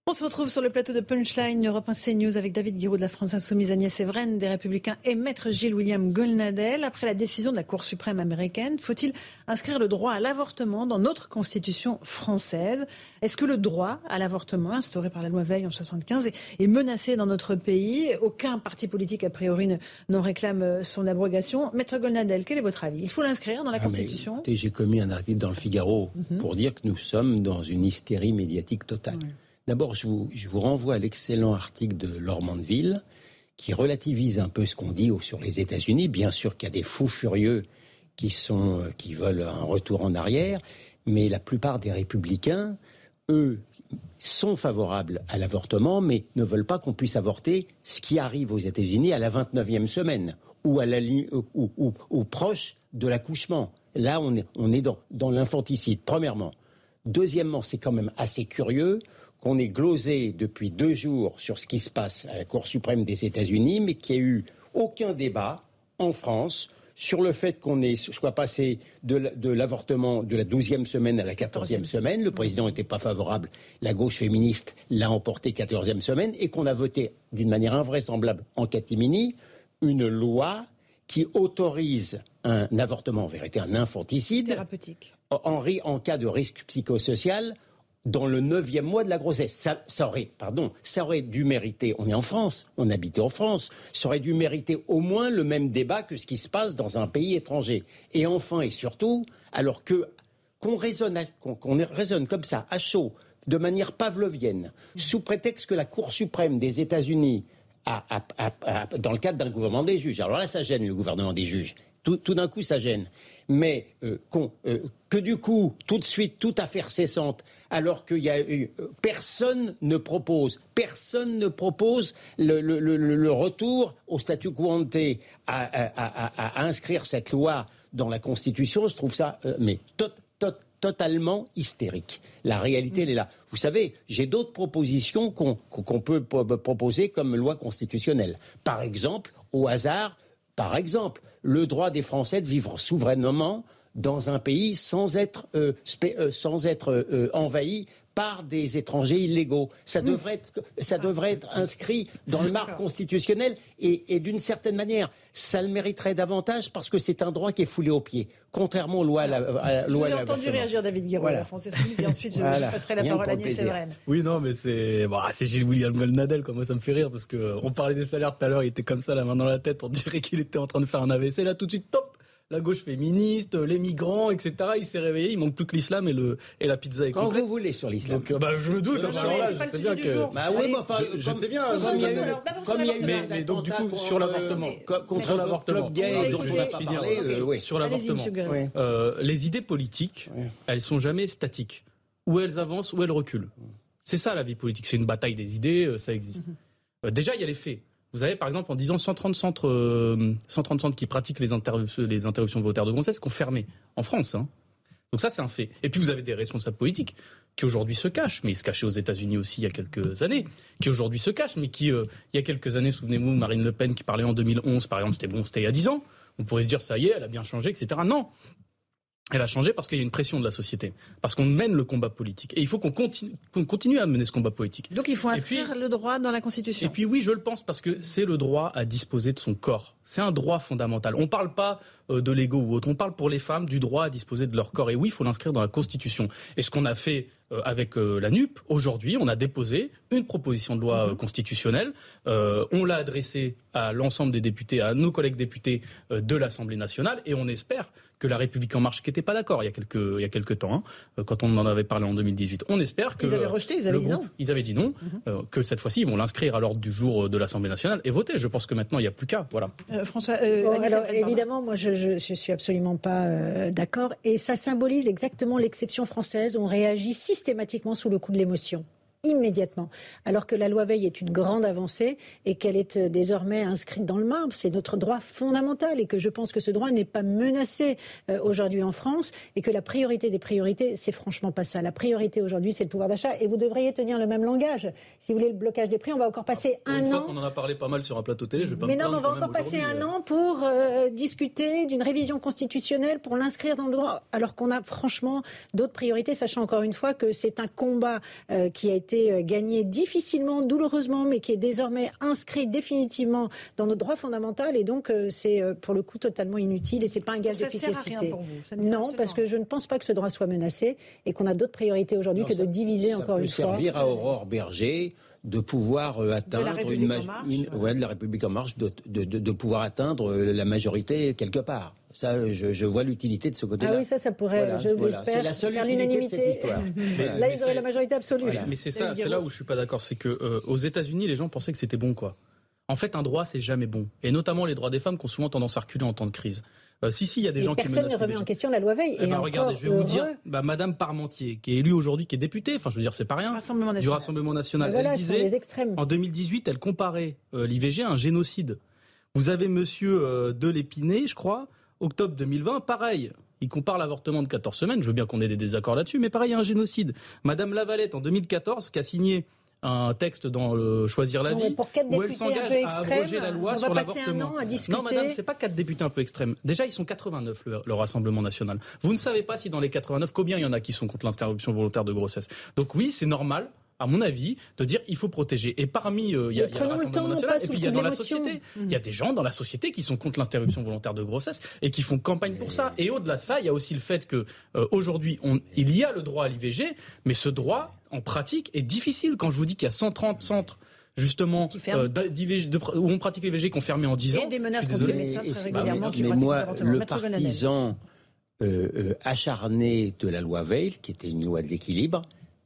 On se retrouve sur le plateau de Punchline Europe 1 CNews avec David Guiraud de la France Insoumise, Agnès Evren des Républicains et Maître Gilles William Golnadel. Après la décision de la Cour suprême américaine, faut-il inscrire le droit à l'avortement dans notre constitution française? Est-ce que le droit à l'avortement, instauré par la loi Veil en 75, est, menacé dans notre pays? Aucun parti politique, a priori, n'en réclame son abrogation. Maître Golnadel, quel est votre avis? Il faut l'inscrire dans la ah, Constitution J'ai commis un article dans le Figaro mhm. pour dire que nous sommes dans une hystérie médiatique totale. D'abord, je vous, renvoie à l'excellent article de Laure Mandeville qui relativise un peu ce qu'on dit sur les États-Unis. Bien sûr qu'il y a des fous furieux qui, sont, euh, qui veulent un retour en arrière, mais la plupart des républicains, eux, sont favorables à l'avortement, mais ne veulent pas qu'on puisse avorter ce qui arrive aux États-Unis à la 29e semaine ou, à la, ou, ou, proche de l'accouchement. Là, on est, on est dans l'infanticide, premièrement. Deuxièmement, c'est quand même assez curieux qu'on est glosé depuis deux jours sur ce qui se passe à la Cour suprême des États-Unis, mais qu'il n'y a eu aucun débat en France sur le fait qu'on soit passé de l'avortement de la 12e semaine à la 14e semaine. Le président n'était pas favorable. La gauche féministe l'a emporté 14e semaine et qu'on a voté d'une manière invraisemblable en catimini une loi qui autorise un avortement, en vérité un infanticide, thérapeutique, en, en cas de risque psychosocial dans le neuvième mois de la grossesse. Ça, aurait, dû mériter, on est en France, on habite en France, ça aurait dû mériter au moins le même débat que ce qui se passe dans un pays étranger. Et enfin et surtout, alors que qu'on raisonne, comme ça, à chaud, de manière pavlovienne, sous prétexte que la Cour suprême des États-Unis dans le cadre d'un gouvernement des juges. Alors là, ça gêne le gouvernement des juges. Tout, d'un coup, ça gêne mais euh, euh, que du coup, tout de suite, toute affaire cessante, alors qu'il y a eu, euh, personne ne propose, personne ne propose le, retour au statu quo ante, à, inscrire cette loi dans la Constitution, je trouve ça, mais totalement hystérique. La réalité, elle est là. Vous savez, j'ai d'autres propositions qu'on peut proposer comme loi constitutionnelle. Par exemple, au hasard, par exemple, le droit des Français de vivre souverainement dans un pays sans être, euh, euh, sans être euh, envahi par des étrangers illégaux. Ça devrait être, ça devrait être inscrit dans le marque constitutionnel et, d'une certaine manière, ça le mériterait davantage parce que c'est un droit qui est foulé aux pieds, contrairement aux lois à la loi. J'ai entendu réagir David Guiraud, la France et ensuite je, passerai la parole à Agnès Séverine. Oui, non, mais c'est c'est Gilles William Goldnadel, comme moi ça me fait rire parce que on parlait des salaires tout à l'heure, il était comme ça, la main dans la tête, on dirait qu'il était en train de faire un AVC. Là, tout de suite, top la gauche féministe, les migrants, etc. Il s'est réveillé, il manque plus que l'islam et, le, et la pizza est Quand vous voulez sur l'islam. Donc, bah, je me doute. Non, je sais bien que. Bah oui, mais enfin, je, sais bien. Comme il y a eu, mais, donc du coup sur l'avortement, contre l'avortement, sur l'avortement, les idées politiques, elles sont jamais statiques. Ou elles avancent, ou elles reculent. C'est ça la vie politique. C'est une bataille des idées, euh, ça existe. Mhm. Euh, déjà, il y a les faits. Vous avez par exemple en disant 130 centres, 130 euh, centres qui pratiquent les, interruptions volontaires de grossesse qu'on fermé en France. Hein. Donc ça c'est un fait. Et puis vous avez des responsables politiques qui aujourd'hui se cachent, mais ils se cachaient aux États-Unis aussi il y a quelques années, qui aujourd'hui se cachent, mais qui euh, il y a quelques années, souvenez-vous, Marine Le Pen qui parlait en 2011 par exemple, c'était bon, c'était il y a 10 ans. On pourrait se dire ça y est, elle a bien changé, etc. Non, elle a changé parce qu'il y a une pression de la société, parce qu'on mène le combat politique. Et il faut qu'on continue, continue, à mener ce combat politique. Donc il faut inscrire le droit dans la Constitution. Et puis oui, je le pense parce que c'est le droit à disposer de son corps. C'est un droit fondamental. On ne parle pas de l'ego ou autre. On parle pour les femmes du droit à disposer de leur corps. Et oui, il faut l'inscrire dans la Constitution. Et ce qu'on a fait avec la NUP, aujourd'hui, on a déposé une proposition de loi mhm. constitutionnelle. on l'a adressée à l'ensemble des députés, à nos collègues députés de l'Assemblée nationale, et on espère que la République en marche, qui n'était pas d'accord il y a quelques, il y a quelques temps, hein, quand on en avait parlé en 2018. On espère que. Ils avaient rejeté, ils avaient dit non. Ils avaient dit non, mhm. euh, que cette fois-ci, ils vont l'inscrire à l'ordre du jour de l'Assemblée nationale et voter. Je pense que maintenant, il n'y a plus qu'à. Voilà. Euh, François, euh, alors, évidemment, moi, je ne suis absolument pas d'accord. Et ça symbolise exactement l'exception française. On réagit systématiquement sous le coup de l'émotion immédiatement. Alors que la loi Veil est une grande avancée et qu'elle est euh, désormais inscrite dans le marbre. C'est notre droit fondamental et que je pense que ce droit n'est pas menacé euh, aujourd'hui en France et que la priorité des priorités, c'est franchement pas ça. La priorité aujourd'hui, c'est le pouvoir d'achat et vous devriez tenir le même langage. Si vous voulez le blocage des prix, on va encore passer un une an. Fois qu'on en a parlé pas mal sur un plateau télé, je vais pas Mais non, on va encore passer un an pour euh, discuter d'une révision constitutionnelle pour l'inscrire dans le droit, alors qu'on a franchement d'autres priorités, sachant encore une fois que c'est un combat qui a été euh, gagné difficilement, douloureusement, mais qui est désormais inscrit définitivement dans nos droits fondamentaux. Et donc, euh, c'est euh, pour le coup totalement inutile et c'est pas un gage d'efficacité. Non, parce que je ne pense pas que ce droit soit menacé et qu'on a d'autres priorités aujourd'hui que de diviser encore une fois. Servir à Aurore Berger de pouvoir atteindre une, de la République en marche, de, de, pouvoir atteindre la majorité quelque part. Ça, je, vois l'utilité de ce côté-là. Ah oui, ça, ça pourrait, je l'espère, C'est la seule cette histoire. là, ils auraient la majorité absolue. Mais c'est ça, c'est là où je suis pas d'accord. C'est que euh, aux États-Unis, les gens pensaient que c'était bon, quoi. En fait, un droit, c'est jamais bon. Et notamment les droits des femmes qui ont souvent tendance à reculer en temps de crise. Euh, si, si, il y a des gens qui Personne ne remet en question la loi Veil. Eh ben, regardez, je vais vous dire, bah, Madame Parmentier, qui est élue aujourd'hui, qui est députée, enfin, je veux dire, c'est pas rien, du Rassemblement National. elle disait, en 2018, elle comparait euh, l'IVG à un génocide. Vous avez Monsieur l'Épinay, je crois, Octobre 2020, pareil. Il compare l'avortement de 14 semaines. Je veux bien qu'on ait des désaccords là-dessus, mais pareil, il y a un génocide. Madame Lavalette, en 2014, qui a signé un texte dans le Choisir la vie où elle s'engage à abroger la loi sur l'avortement. Non, madame, c'est pas quatre députés un peu extrêmes. Déjà, ils sont 89 le, le, Rassemblement national. Vous ne savez pas si dans les 89, combien il y en a qui sont contre l'interruption volontaire de grossesse. Donc oui, c'est normal à mon avis, de dire il faut protéger. Et parmi, euh, il y a, y a le Rassemblement national, et puis il y a dans la société. Il y a des gens dans la société qui sont contre l'interruption volontaire de grossesse et qui font campagne pour ça. Et au-delà de ça, il y a aussi le fait que euh, aujourd'hui, il y a le droit à l'IVG, mais ce droit, en pratique, est difficile. Quand je vous dis qu'il y a 130 centres justement euh, où on pratique l'IVG qui ont fermé en 10 ans. Et des menaces contre les médecins très régulièrement mais, moi, le partisan acharné de la loi Veil, qui était une loi de l'équilibre,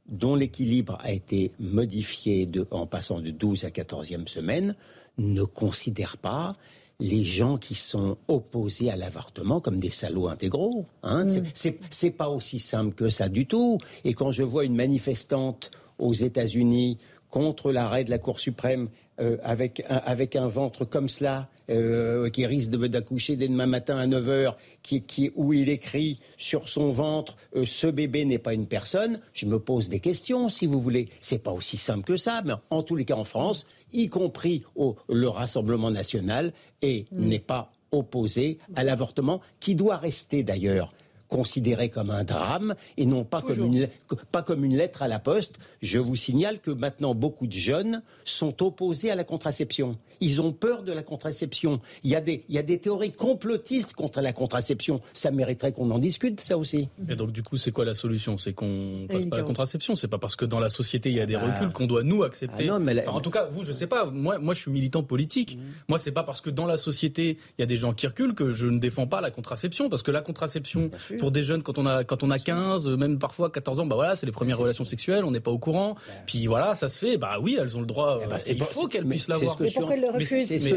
dont l'équilibre a été modifié en passant de 12 à 14e semaine, ne considère pas les gens qui sont opposés à l'avortement comme des salauds intégraux. Hein. Mm. C'est pas aussi simple que ça du tout. Et quand je vois une manifestante aux États-Unis contre l'arrêt de la Cour suprême euh, avec, un, avec un ventre comme cela, euh, qui risque d'accoucher dès demain matin à 9h, qui, qui, où il écrit sur son ventre euh, Ce bébé n'est pas une personne, je me pose des questions, si vous voulez. C'est pas aussi simple que ça, mais en tous les cas en France, y compris au, le Rassemblement national, et mm. n'est pas opposé à l'avortement, qui doit rester d'ailleurs considéré comme un drame et non pas comme, une, pas comme une lettre à la poste. Je vous signale que maintenant beaucoup de jeunes sont opposés à la contraception. Ils ont peur de la contraception. Il y a des, il y a des théories complotistes contre la contraception. Ça mériterait qu'on en discute, ça aussi. Et donc, du coup, c'est quoi la solution? C'est qu'on fasse pas la contraception. C'est pas parce que dans la société, il y a des ah. reculs qu'on doit nous accepter. Ah mais en tout cas, vous, je sais pas. Moi, moi, je suis militant politique. Moi, mmh. Moi, c'est pas parce que dans la société, il y a des gens qui reculent que je ne défends pas la contraception. Parce que la contraception, pour des jeunes, quand on a, quand on a 15, même parfois 14 ans, bah voilà, c'est les premières relations sexuelles, on n'est pas au courant. Puis voilà, ça se fait. Bah oui, elles ont le droit. Eh ben, il faut qu'elles puissent l'avoir. C'est ce que je suis. C'est ce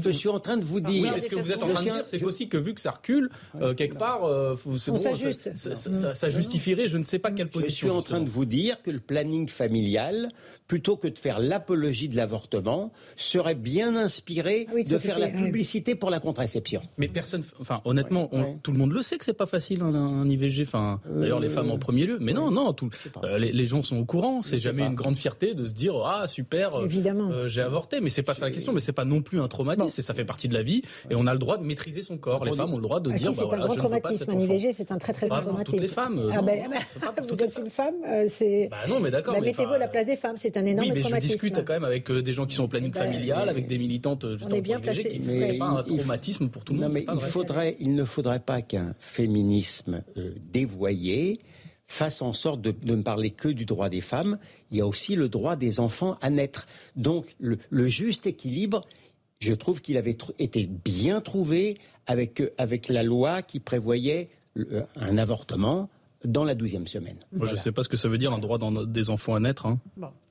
que je suis en train de vous ah, dire. ce que vous êtes en train de dire, c'est aussi que vu que ça recule euh, quelque part, euh, ça justifierait, je ne sais pas quelle position. Je suis en train de vous dire que le planning familial, plutôt que de faire l'apologie de l'avortement, serait bien inspiré ah de faire la publicité pour la contraception. Mais personne, enfin honnêtement, on tout le monde le sait que c'est pas facile un, IVG. Enfin, d'ailleurs les femmes en premier lieu. Mais non, non, tout, les, gens sont au courant. C'est jamais une grande fierté de se dire ah super, évidemment, j'ai avorté. Mais c'est pas ça la question. Mais c'est pas non plus un traumatisme. Ça fait partie de la vie et on a le droit de maîtriser son corps. Les femmes ont le droit de ah, dire si, bah, c'est un grand traumatisme. Un IVG, c'est un très très grand traumatisme. Toutes les femmes. Ah, ben, vous êtes une femme, c'est. Bah non, mais d'accord. Mettez-vous à la place des femmes. C'est un énorme oui, mais Je discute quand même avec des gens qui sont au planning familial, avec des militantes. On est bien placé. C'est pas un traumatisme pour tout le monde. Non, mais il faudrait, il ne faudrait pas qu'un féminisme dévoyé fasse en sorte de, ne parler que du droit des femmes, il y a aussi le droit des enfants à naître. Donc le, juste équilibre, je trouve qu'il avait été bien trouvé avec, avec la loi qui prévoyait un avortement dans la douzième semaine. Moi, je ne sais pas ce que ça veut dire un droit des enfants à naître. Hein.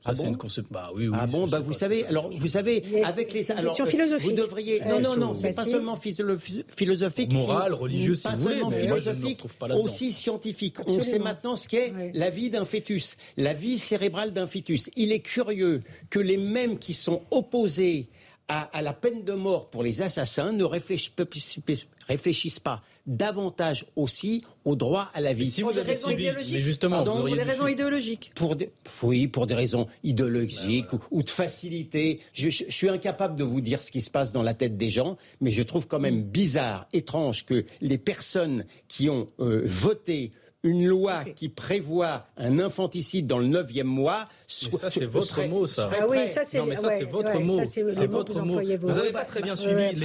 ah bon une Bah, oui, oui, ah bon, bah, vous savez, alors vous savez, avec les, c'est une question philosophique. Vous devriez, non, non, non, c'est pas seulement philosophique, moral, religieux, si pas vous seulement voulez, philosophique, aussi scientifique. On sait maintenant ce qu'est la vie d'un fœtus, la vie cérébrale d'un fœtus. Il est curieux que les mêmes qui sont opposés à, la peine de mort pour les assassins ne réfléchissent, pas davantage aussi au droit à la vie. Si pour des raisons idéologiques. Mais justement, pour des raisons idéologiques. Pour oui, pour des raisons idéologiques ou, de facilité. Je, suis incapable de vous dire ce qui se passe dans la tête des gens, mais je trouve quand même bizarre, étrange que les personnes qui ont euh, voté une loi qui prévoit un infanticide dans le neuvième mois. Mais ça, c'est votre mot, ça. Ah oui, ça, c'est votre mot. C'est votre mot. Vous n'avez pas très bien suivi.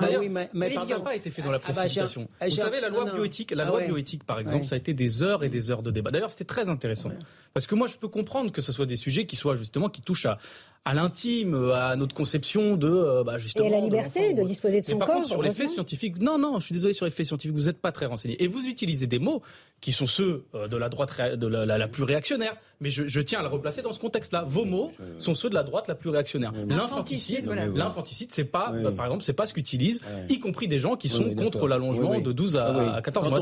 D'ailleurs, mais, ça n'a pas été fait dans la ah bah, précipitation. Vous savez, la loi bioéthique, la loi bioéthique, par exemple, ça a été des heures et des heures de débat. D'ailleurs, c'était très intéressant. Parce que moi, je peux comprendre que ce soit des sujets qui soient justement qui touchent à, à l'intime, à notre conception de euh, bah, justement. Et à la liberté de, disposer de son par corps. Contre, sur les faits scientifiques, non, non, je suis désolé sur les faits scientifiques, vous n'êtes pas très renseigné. Et vous utilisez des mots qui sont ceux euh, de la droite de la, plus réactionnaire. Mais je, tiens à le replacer dans ce contexte-là. Vos mots sont ceux de la droite la plus réactionnaire. L'infanticide, l'infanticide, c'est pas, par exemple, c'est pas ce qu'utilisent, y compris des gens qui sont contre l'allongement de 12 à, 14 mois.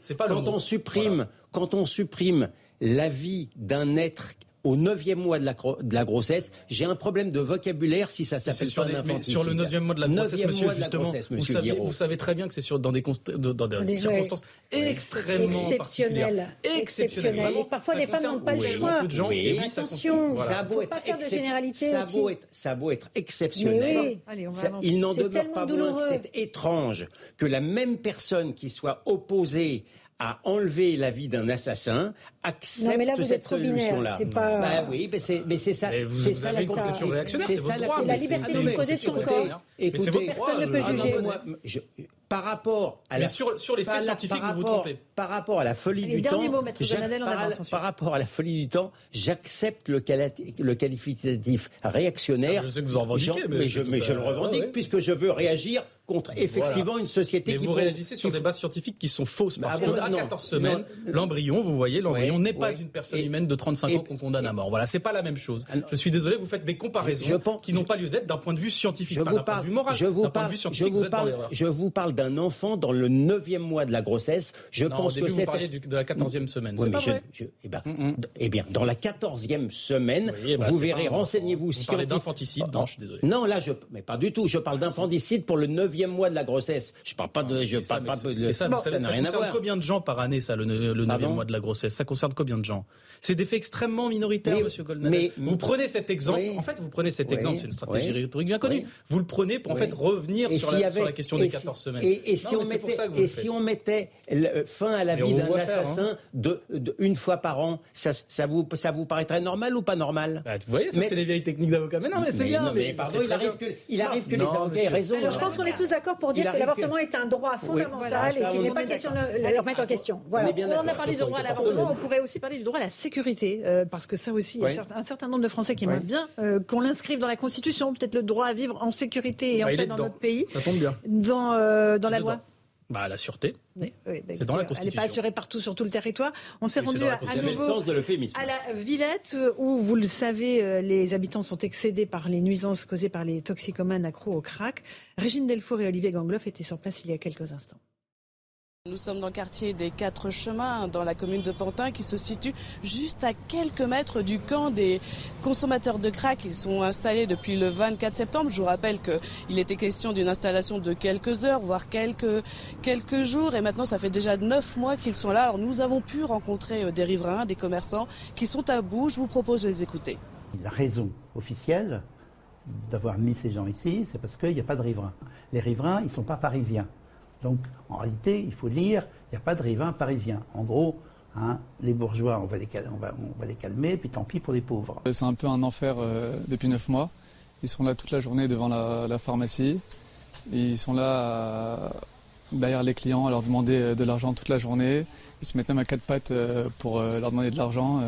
C'est pas, quand on supprime, quand on supprime la vie d'un être au neuvième mois de la, de la grossesse, j'ai un problème de vocabulaire si ça s'appelle pas un infanticide. Sur le neuvième mois de la grossesse, monsieur, justement, vous, savez, vous, savez, très bien que c'est sur dans des, dans des, circonstances extrêmement exceptionnelles. Exceptionnelles. Et parfois, les femmes n'ont pas le choix. De gens, oui. Attention, ça a beau être pas faire de généralité ça aussi. Être, ça a beau être exceptionnel. Oui. il n'en demeure pas moins que c'est étrange que la même personne qui soit opposée à enlever la vie d'un assassin accepte non, mais là, vous cette solution-là. Pas... Bah oui, mais c'est, mais c'est ça. Mais vous, c'est ça avez une conception réactionnaire, c'est votre droit. C'est la liberté de disposer de son corps. Écoutez, personne ne peut juger. Je, par rapport à la, sur, sur les faits scientifiques, vous vous trompez. Par rapport à la folie du temps, mots, par, par, rapport à la folie du temps, j'accepte le, le, qualificatif réactionnaire. Ah, je sais que vous en revendiquez, mais, mais, je, mais je, le revendique puisque je veux réagir contre effectivement une société mais qui vous réagissez sur des bases scientifiques qui sont fausses parce bah, qu'à 14 semaines, l'embryon, vous voyez, l'embryon n'est pas une personne humaine de 35 ans qu'on condamne à mort. Voilà, c'est pas la même chose. Ah, je suis désolé, vous faites des comparaisons qui n'ont pas lieu d'être d'un point de vue scientifique, pas d'un point de vue moral. Je vous parle, je vous parle d'un enfant dans le neuvième mois de la grossesse. Je non, pense que c'est. Vous parliez de la quatorzième semaine. c'est pas vrai. eh, ben, mm, mm. eh bien, dans la quatorzième semaine, eh ben, vous verrez, renseignez-vous. Vous parlez d'infanticide, non, je suis désolé. Non, là, je, mais pas du tout. Je parle d'infanticide pour le neuvième mois de la grossesse. Je parle pas de, je parle pas de. Ça, ça n'a rien à voir. combien de gens par année, ça, le neuvième mois de la grossesse? Ça concerne combien de gens? C'est des faits extrêmement minoritaires, Monsieur Goldman. Mais vous prenez cet exemple. En fait, vous prenez cet exemple. C'est une stratégie rhétorique bien connue. Vous le prenez pour en fait revenir sur la question des 14 semaines. Et si on mettait et si on mettait fin à la vie d'un hein. assassin de, une fois par an, ça, ça, vous, ça vous paraîtrait normal ou pas normal? Bah, Vous voyez, ça c'est les vieilles techniques d'avocat. Mais non, mais c'est bien. Mais, pardon, il arrive que, il arrive que les avocats aient raison. Alors, je pense qu'on est tous d'accord pour dire que l'avortement est un droit fondamental et qu'il n'est pas question de le remettre en question. Voilà. On a parlé du droit à l'avortement, on pourrait aussi parler du droit à la sécurité, euh, parce que ça aussi, il y a un certain nombre de Français qui aimeraient bien euh, qu'on l'inscrive dans la Constitution, peut-être le droit à vivre en sécurité et en bah, paix dans notre pays. Ça tombe bien. Dans euh, la loi. Bah, la sûreté. Bah, c'est dans la Constitution. Elle n'est pas assurée partout sur tout le territoire. On s'est rendu à, nouveau à la Villette où, vous le savez, euh, les habitants sont excédés par les nuisances causées par les toxicomanes accros au crack. Régine Delfour et Olivier Gangloff étaient sur place il y a quelques instants. Nous sommes dans le quartier des Quatre Chemins, dans la commune de Pantin, qui se situe juste à quelques mètres du camp des consommateurs de crack. Ils sont installés depuis le 24 septembre. Je vous rappelle qu'il était question d'une installation de quelques heures, voire quelques, quelques jours. Et maintenant, ça fait déjà neuf mois qu'ils sont là. Alors, nous avons pu rencontrer euh, des riverains, des commerçants qui sont à bout. Je vous propose de les écouter. La raison officielle d'avoir mis ces gens ici, c'est parce qu'il n'y a pas de riverains. Les riverains, ils ne sont pas parisiens. Donc, en réalité, il faut dire, il n'y a pas de riverains parisiens. En gros, hein, les bourgeois, on va, les calmer, puis tant pis pour les pauvres. C'est un peu un enfer euh, depuis neuf mois. Ils sont là toute la journée devant la, pharmacie. ils sont là derrière les clients à leur demander euh, de l'argent toute la journée. Ils se mettent même à quatre pattes euh, pour leur demander de l'argent.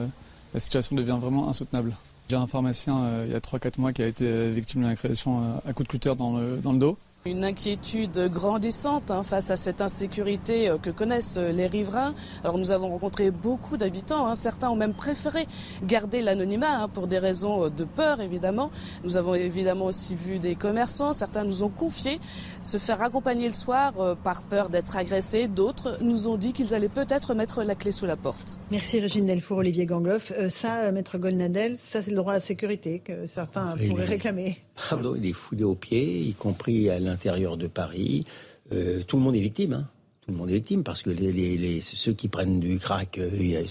la situation devient vraiment insoutenable. J'ai un pharmacien il y a 3-4 mois qui a été victime d'une agression à coup de cutter dans le dos. Une inquiétude grandissante hein, face à cette insécurité euh, que connaissent euh, les riverains. Alors nous avons rencontré beaucoup d'habitants, hein. certains ont même préféré garder l'anonymat hein, pour des raisons euh, de peur évidemment. Nous avons évidemment aussi vu des commerçants, certains nous ont confié se faire accompagner le soir par peur d'être agressés, d'autres nous ont dit qu'ils allaient peut-être mettre la clé sous la porte. Merci Régine Delfour, Olivier Gangloff. ça, Maître Golnadel, ça c'est le droit à la sécurité que certains pourraient réclamer. Pardon, il est foudé aux pieds, y compris à l'intérieur de Paris. Euh, tout le monde est victime. Hein. Tout le monde est victime parce que ceux qui prennent du crack, euh,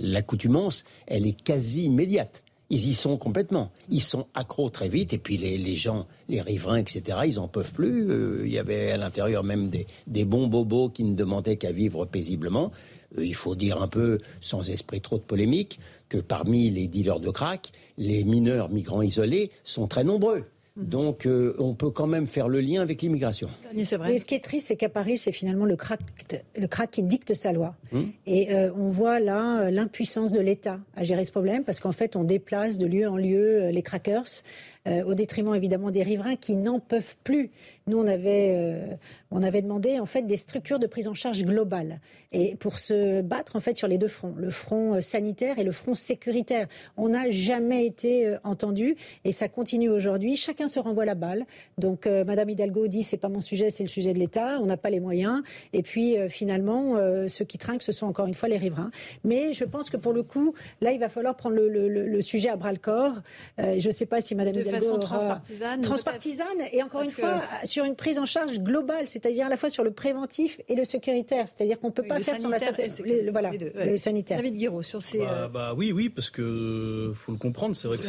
l'accoutumance, elle est quasi immédiate. Ils y sont complètement. Ils sont accros très vite. Et puis les, gens, les riverains, etc., ils en peuvent plus. Euh, il y avait à l'intérieur même des, bons bobos qui ne demandaient qu'à vivre paisiblement. il faut dire un peu, sans esprit trop de polémique, que parmi les dealers de crack, les mineurs migrants isolés sont très nombreux. Donc, euh, on peut quand même faire le lien avec l'immigration. Mais ce qui est triste, c'est qu'à Paris, c'est finalement le crack, le crack qui dicte sa loi. Hmm. Et euh, on voit là euh, l'impuissance de l'État à gérer ce problème, parce qu'en fait, on déplace de lieu en lieu les crackers, au détriment évidemment des riverains qui n'en peuvent plus. Nous, on avait, on avait demandé en fait des structures de prise en charge globale et pour se battre en fait sur les deux fronts, le front sanitaire et le front sécuritaire. On n'a jamais été entendu et ça continue aujourd'hui. Chacun se renvoie la balle. Donc, Madame Hidalgo dit c'est pas mon sujet, c'est le sujet de l'État. On n'a pas les moyens. Et puis, finalement, ceux qui trinquent, ce sont encore une fois les riverains. Mais je pense que pour le coup, là, il va falloir prendre le, sujet à bras le corps. Euh, je ne sais pas si Madame de Hidalgo façon transpartisane, transpartisane et encore une fois sur une prise en charge globale, c'est-à-dire à la fois sur le préventif et le sécuritaire. C'est-à-dire qu'on ne peut pas faire sur la le, voilà, le sanitaire. David Guiraud sur ces. Bah, euh, bah, oui, oui, parce que faut le comprendre. C'est vrai que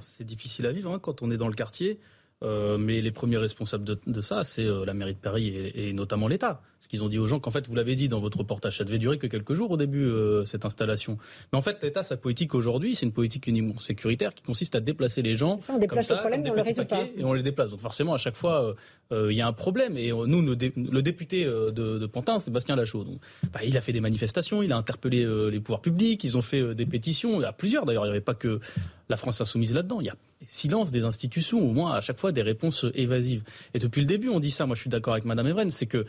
c'est difficile à vivre hein, quand on est dans le quartier. Euh, mais les premiers responsables de, ça, c'est la mairie de Paris et, et notamment l'État. Parce qu'ils ont dit aux gens qu'en fait, vous l'avez dit dans votre reportage, ça devait durer que quelques jours au début, euh, cette installation. Mais en fait, l'État, sa politique aujourd'hui, c'est une politique uniquement sécuritaire qui consiste à déplacer les gens. Ça, on déplace comme le problème, on le résout pas. Et on les déplace. Donc forcément, à chaque fois, euh, il y a un problème. Et nous, le député de, de, Pantin, Sébastien Lachaud, donc, bah, il a fait des manifestations, il a interpellé les pouvoirs publics, ils ont fait des pétitions, il y a plusieurs d'ailleurs, il n'y avait pas que la France insoumise là-dedans. Il y a silence des institutions, au moins à chaque fois des réponses évasives. Et depuis le début, on dit ça. Moi, je suis d'accord avec Madame Evren, c'est que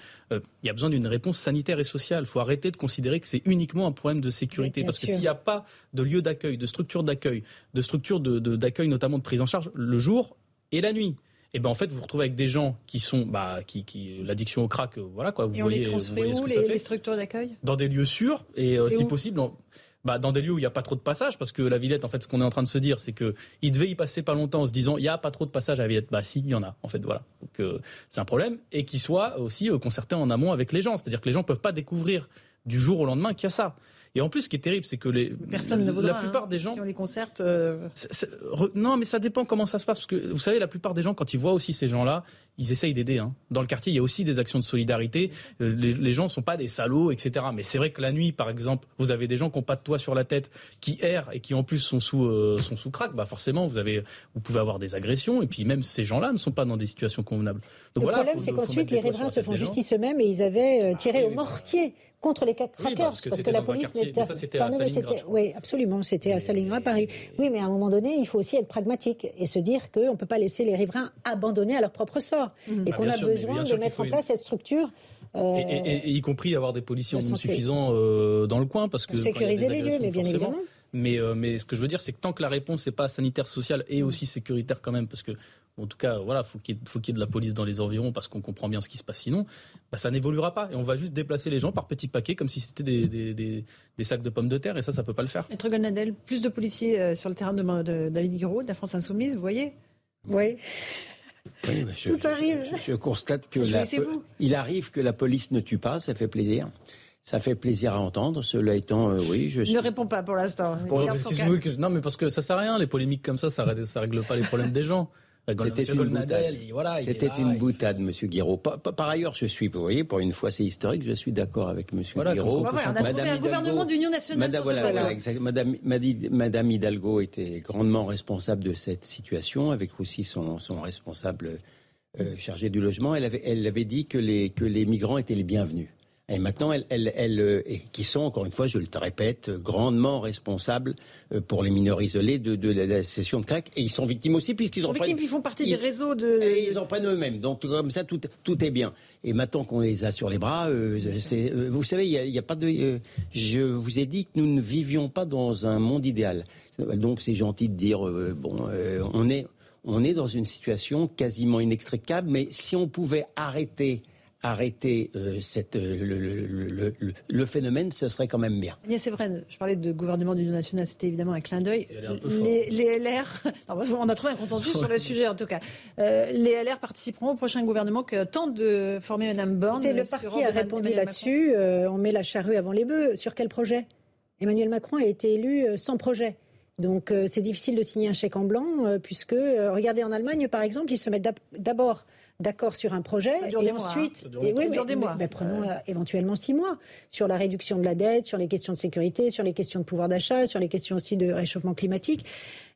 il y a besoin d'une réponse sanitaire et sociale. Il faut arrêter de considérer que c'est uniquement un problème de sécurité. parce que s'il n'y a pas de lieu d'accueil, de structure d'accueil, de structure d'accueil de, notamment de prise en charge le jour et la nuit, et eh ben en fait vous vous retrouvez avec des gens qui sont bah qui, qui l'addiction au crack euh, voilà quoi vous et voyez, on les construit où les, structures d'accueil? Dans des lieux sûrs et euh, si possible bah, dans des lieux où il n'y a pas trop de passage, parce que la Villette, en fait, ce qu'on est en train de se dire, c'est que il devait y passer pas longtemps en se disant, il n'y a pas trop de passage à la Villette. Bah, si, il y en a, en fait, voilà. Donc, euh, c'est un problème. Et qu'il soit aussi euh, concerté en amont avec les gens. C'est-à-dire que les gens ne peuvent pas découvrir du jour au lendemain qu'il y a ça. Et en plus, ce qui est terrible, c'est que les, Personne ne la plupart hein, des gens, si on les concerte. Euh, non, mais ça dépend comment ça se passe, parce que vous savez, la plupart des gens, quand ils voient aussi ces gens-là, ils essayent d'aider. Hein. Dans le quartier, il y a aussi des actions de solidarité. Euh, les, les gens sont pas des salauds, etc. Mais c'est vrai que la nuit, par exemple, vous avez des gens qui n'ont pas de toit sur la tête, qui errent et qui en plus sont sous euh, sont sous crack. Bah forcément, vous avez, vous pouvez avoir des agressions. Et puis même ces gens-là ne sont pas dans des situations convenables. Donc, le problème, c'est qu'ensuite les riverains se font justice eux-mêmes et ils avaient tiré ah au mortier contre les crackers oui, parce que, parce que la police n'était ça c'était à. Oui, absolument, c'était à Stalingrad, Paris. Oui, mais à un moment donné, il faut aussi être pragmatique et se dire qu'on ne peut pas laisser les riverains abandonnés à leur propre sort mmh. et bah, qu'on a besoin de mettre en place cette structure et, y compris avoir des policiers en nombre suffisant dans le coin parce que sécuriser les lieux, mais bien évidemment. Mais, mais ce que je veux dire, c'est que tant que la réponse n'est pas sanitaire, sociale et aussi sécuritaire quand même, parce que en tout cas, voilà, faut qu'il faut qu'il y ait de la police dans les environs parce qu'on comprend bien ce qui se passe sinon, bah, ça n'évoluera pas et on va juste déplacer les gens par petits paquets comme si c'était des, des, des, sacs de pommes de terre et ça, ça peut pas le faire. Maître Gonadel, plus de policiers euh, sur le terrain de, David Guiraud, de la France Insoumise, vous voyez? Oui. Oui, je, Tout arrive. Je, constate que la, il arrive que la police ne tue pas, ça fait plaisir. Ça fait plaisir à entendre. Cela étant, euh, oui, je. Ne réponds pas pour l'instant. non, mais parce que ça sert à rien. Les polémiques comme ça, ça, ça règle pas les problèmes des gens. C'était une boutade. Voilà, C'était une boutade, Monsieur Guiraud. Par, ailleurs, je suis, vous voyez, pour une fois, c'est historique. Je suis d'accord avec Monsieur voilà, Guiraud. on a trouvé un gouvernement d'union nationale Madame, voilà, Madame, Madame, Hidalgo était grandement responsable de cette situation, avec aussi son, son responsable euh, chargé du logement. Elle avait, elle avait dit que les, que les migrants étaient les bienvenus. Et maintenant, elles, elles, euh, qui sont, encore une fois, je le répète, grandement responsables euh, pour les mineurs isolés de, de la, session de crack. Et ils sont victimes aussi, puisqu'ils sont victimes, ils font partie des réseaux de. ils en prennent eux-mêmes. Donc, comme ça, tout, tout est bien. Et maintenant qu'on les a sur les bras, euh, c'est, vous savez, il n'y a, a, pas de. je vous ai dit que nous ne vivions pas dans un monde idéal. Donc, c'est gentil de dire, bon, on, est, on est dans une situation quasiment inextricable, mais si on pouvait arrêter arrêter euh, cette, euh, le, phénomène, ce serait quand même bien. C'est vrai, je parlais de gouvernement d'union nationale, c'était évidemment un clin d'œil. Les, LR, on a trouvé un consensus sur le sujet en tout cas. Euh, les LR participeront au prochain gouvernement que tente de former Mme Borne. le parti a répondu là-dessus, on met la charrue avant les bœufs. Sur quel projet? Emmanuel Macron a été élu sans projet. Donc c'est difficile de signer un chèque en blanc, puisque, regardez en Allemagne par exemple, ils se mettent d'abord d'accord sur un projet et ensuite, et oui, mais, des mois. prenons euh, éventuellement six mois sur la réduction de la dette, sur les questions de sécurité, sur les questions de pouvoir d'achat, sur les questions aussi de réchauffement climatique.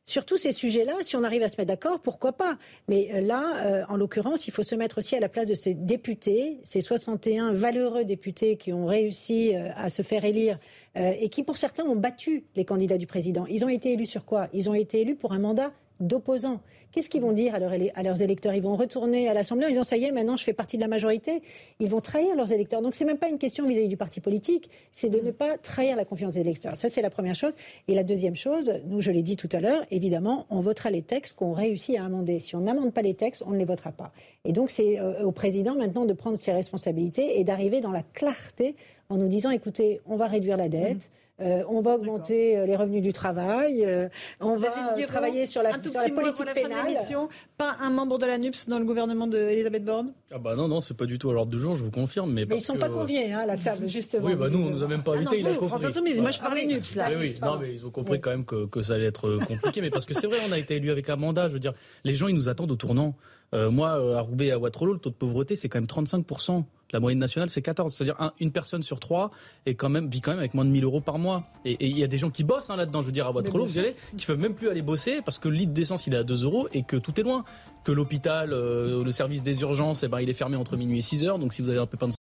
Sur tous ces sujets-là, si on arrive à se mettre d'accord, pourquoi pas? Mais euh, là, euh, en l'occurrence, il faut se mettre aussi à la place de ces députés, ces 61 valeureux députés qui ont réussi à se faire élire et qui, pour certains, ont battu les candidats du président. Ils ont été élus sur quoi? Ils ont été élus pour un mandat d'opposants. Qu'est-ce qu'ils vont dire à, leurs électeurs? Ils vont retourner à l'Assemblée en disant ça y est, maintenant je fais partie de la majorité. Ils vont trahir leurs électeurs. Donc c'est même pas une question vis-à-vis du parti politique, c'est de ne pas trahir la confiance des électeurs. Ça c'est la première chose. Et la deuxième chose, nous je l'ai dit tout à l'heure, évidemment, on votera les textes qu'on réussit à amender. Si on n'amende pas les textes, on ne les votera pas. Et donc c'est euh, au président maintenant de prendre ses responsabilités et d'arriver dans la clarté en nous disant écoutez, on va réduire la dette. Euh, on va augmenter euh, les revenus du travail, euh, on va travailler sur la, un tout sur la politique la pénale. pas un membre de la NUPS dans le gouvernement d'Elisabeth Borne? Ah bah non, non, c'est pas du tout à l'ordre du jour, je vous confirme. Mais, mais ils sont pas conviés hein, à la table, justement. Oui, bah nous, on nous a même pas invités, ah il a compris. Insoumise, moi je parlais ah, NUPS là. Oui, oui, non, mais ils ont compris quand même que, que ça allait être compliqué, mais parce que c'est vrai, on a été élu avec un mandat, je veux dire, les gens, ils nous attendent au tournant. moi, à Roubaix et à Waterloo, le taux de pauvreté, c'est quand même 35%. La moyenne nationale, c'est 14. C'est-à-dire une personne sur trois est quand même, vit quand même avec moins de 1000 euros par mois. Et il y a des gens qui bossent hein, là-dedans. Je veux dire, à Waterloo, vous allez, qui peuvent même plus aller bosser parce que le litre d'essence, il est à 2 euros et que tout est loin. Que l'hôpital, euh, le service des urgences, eh ben, il est fermé entre minuit et 6 heures. Donc si vous avez un pépin de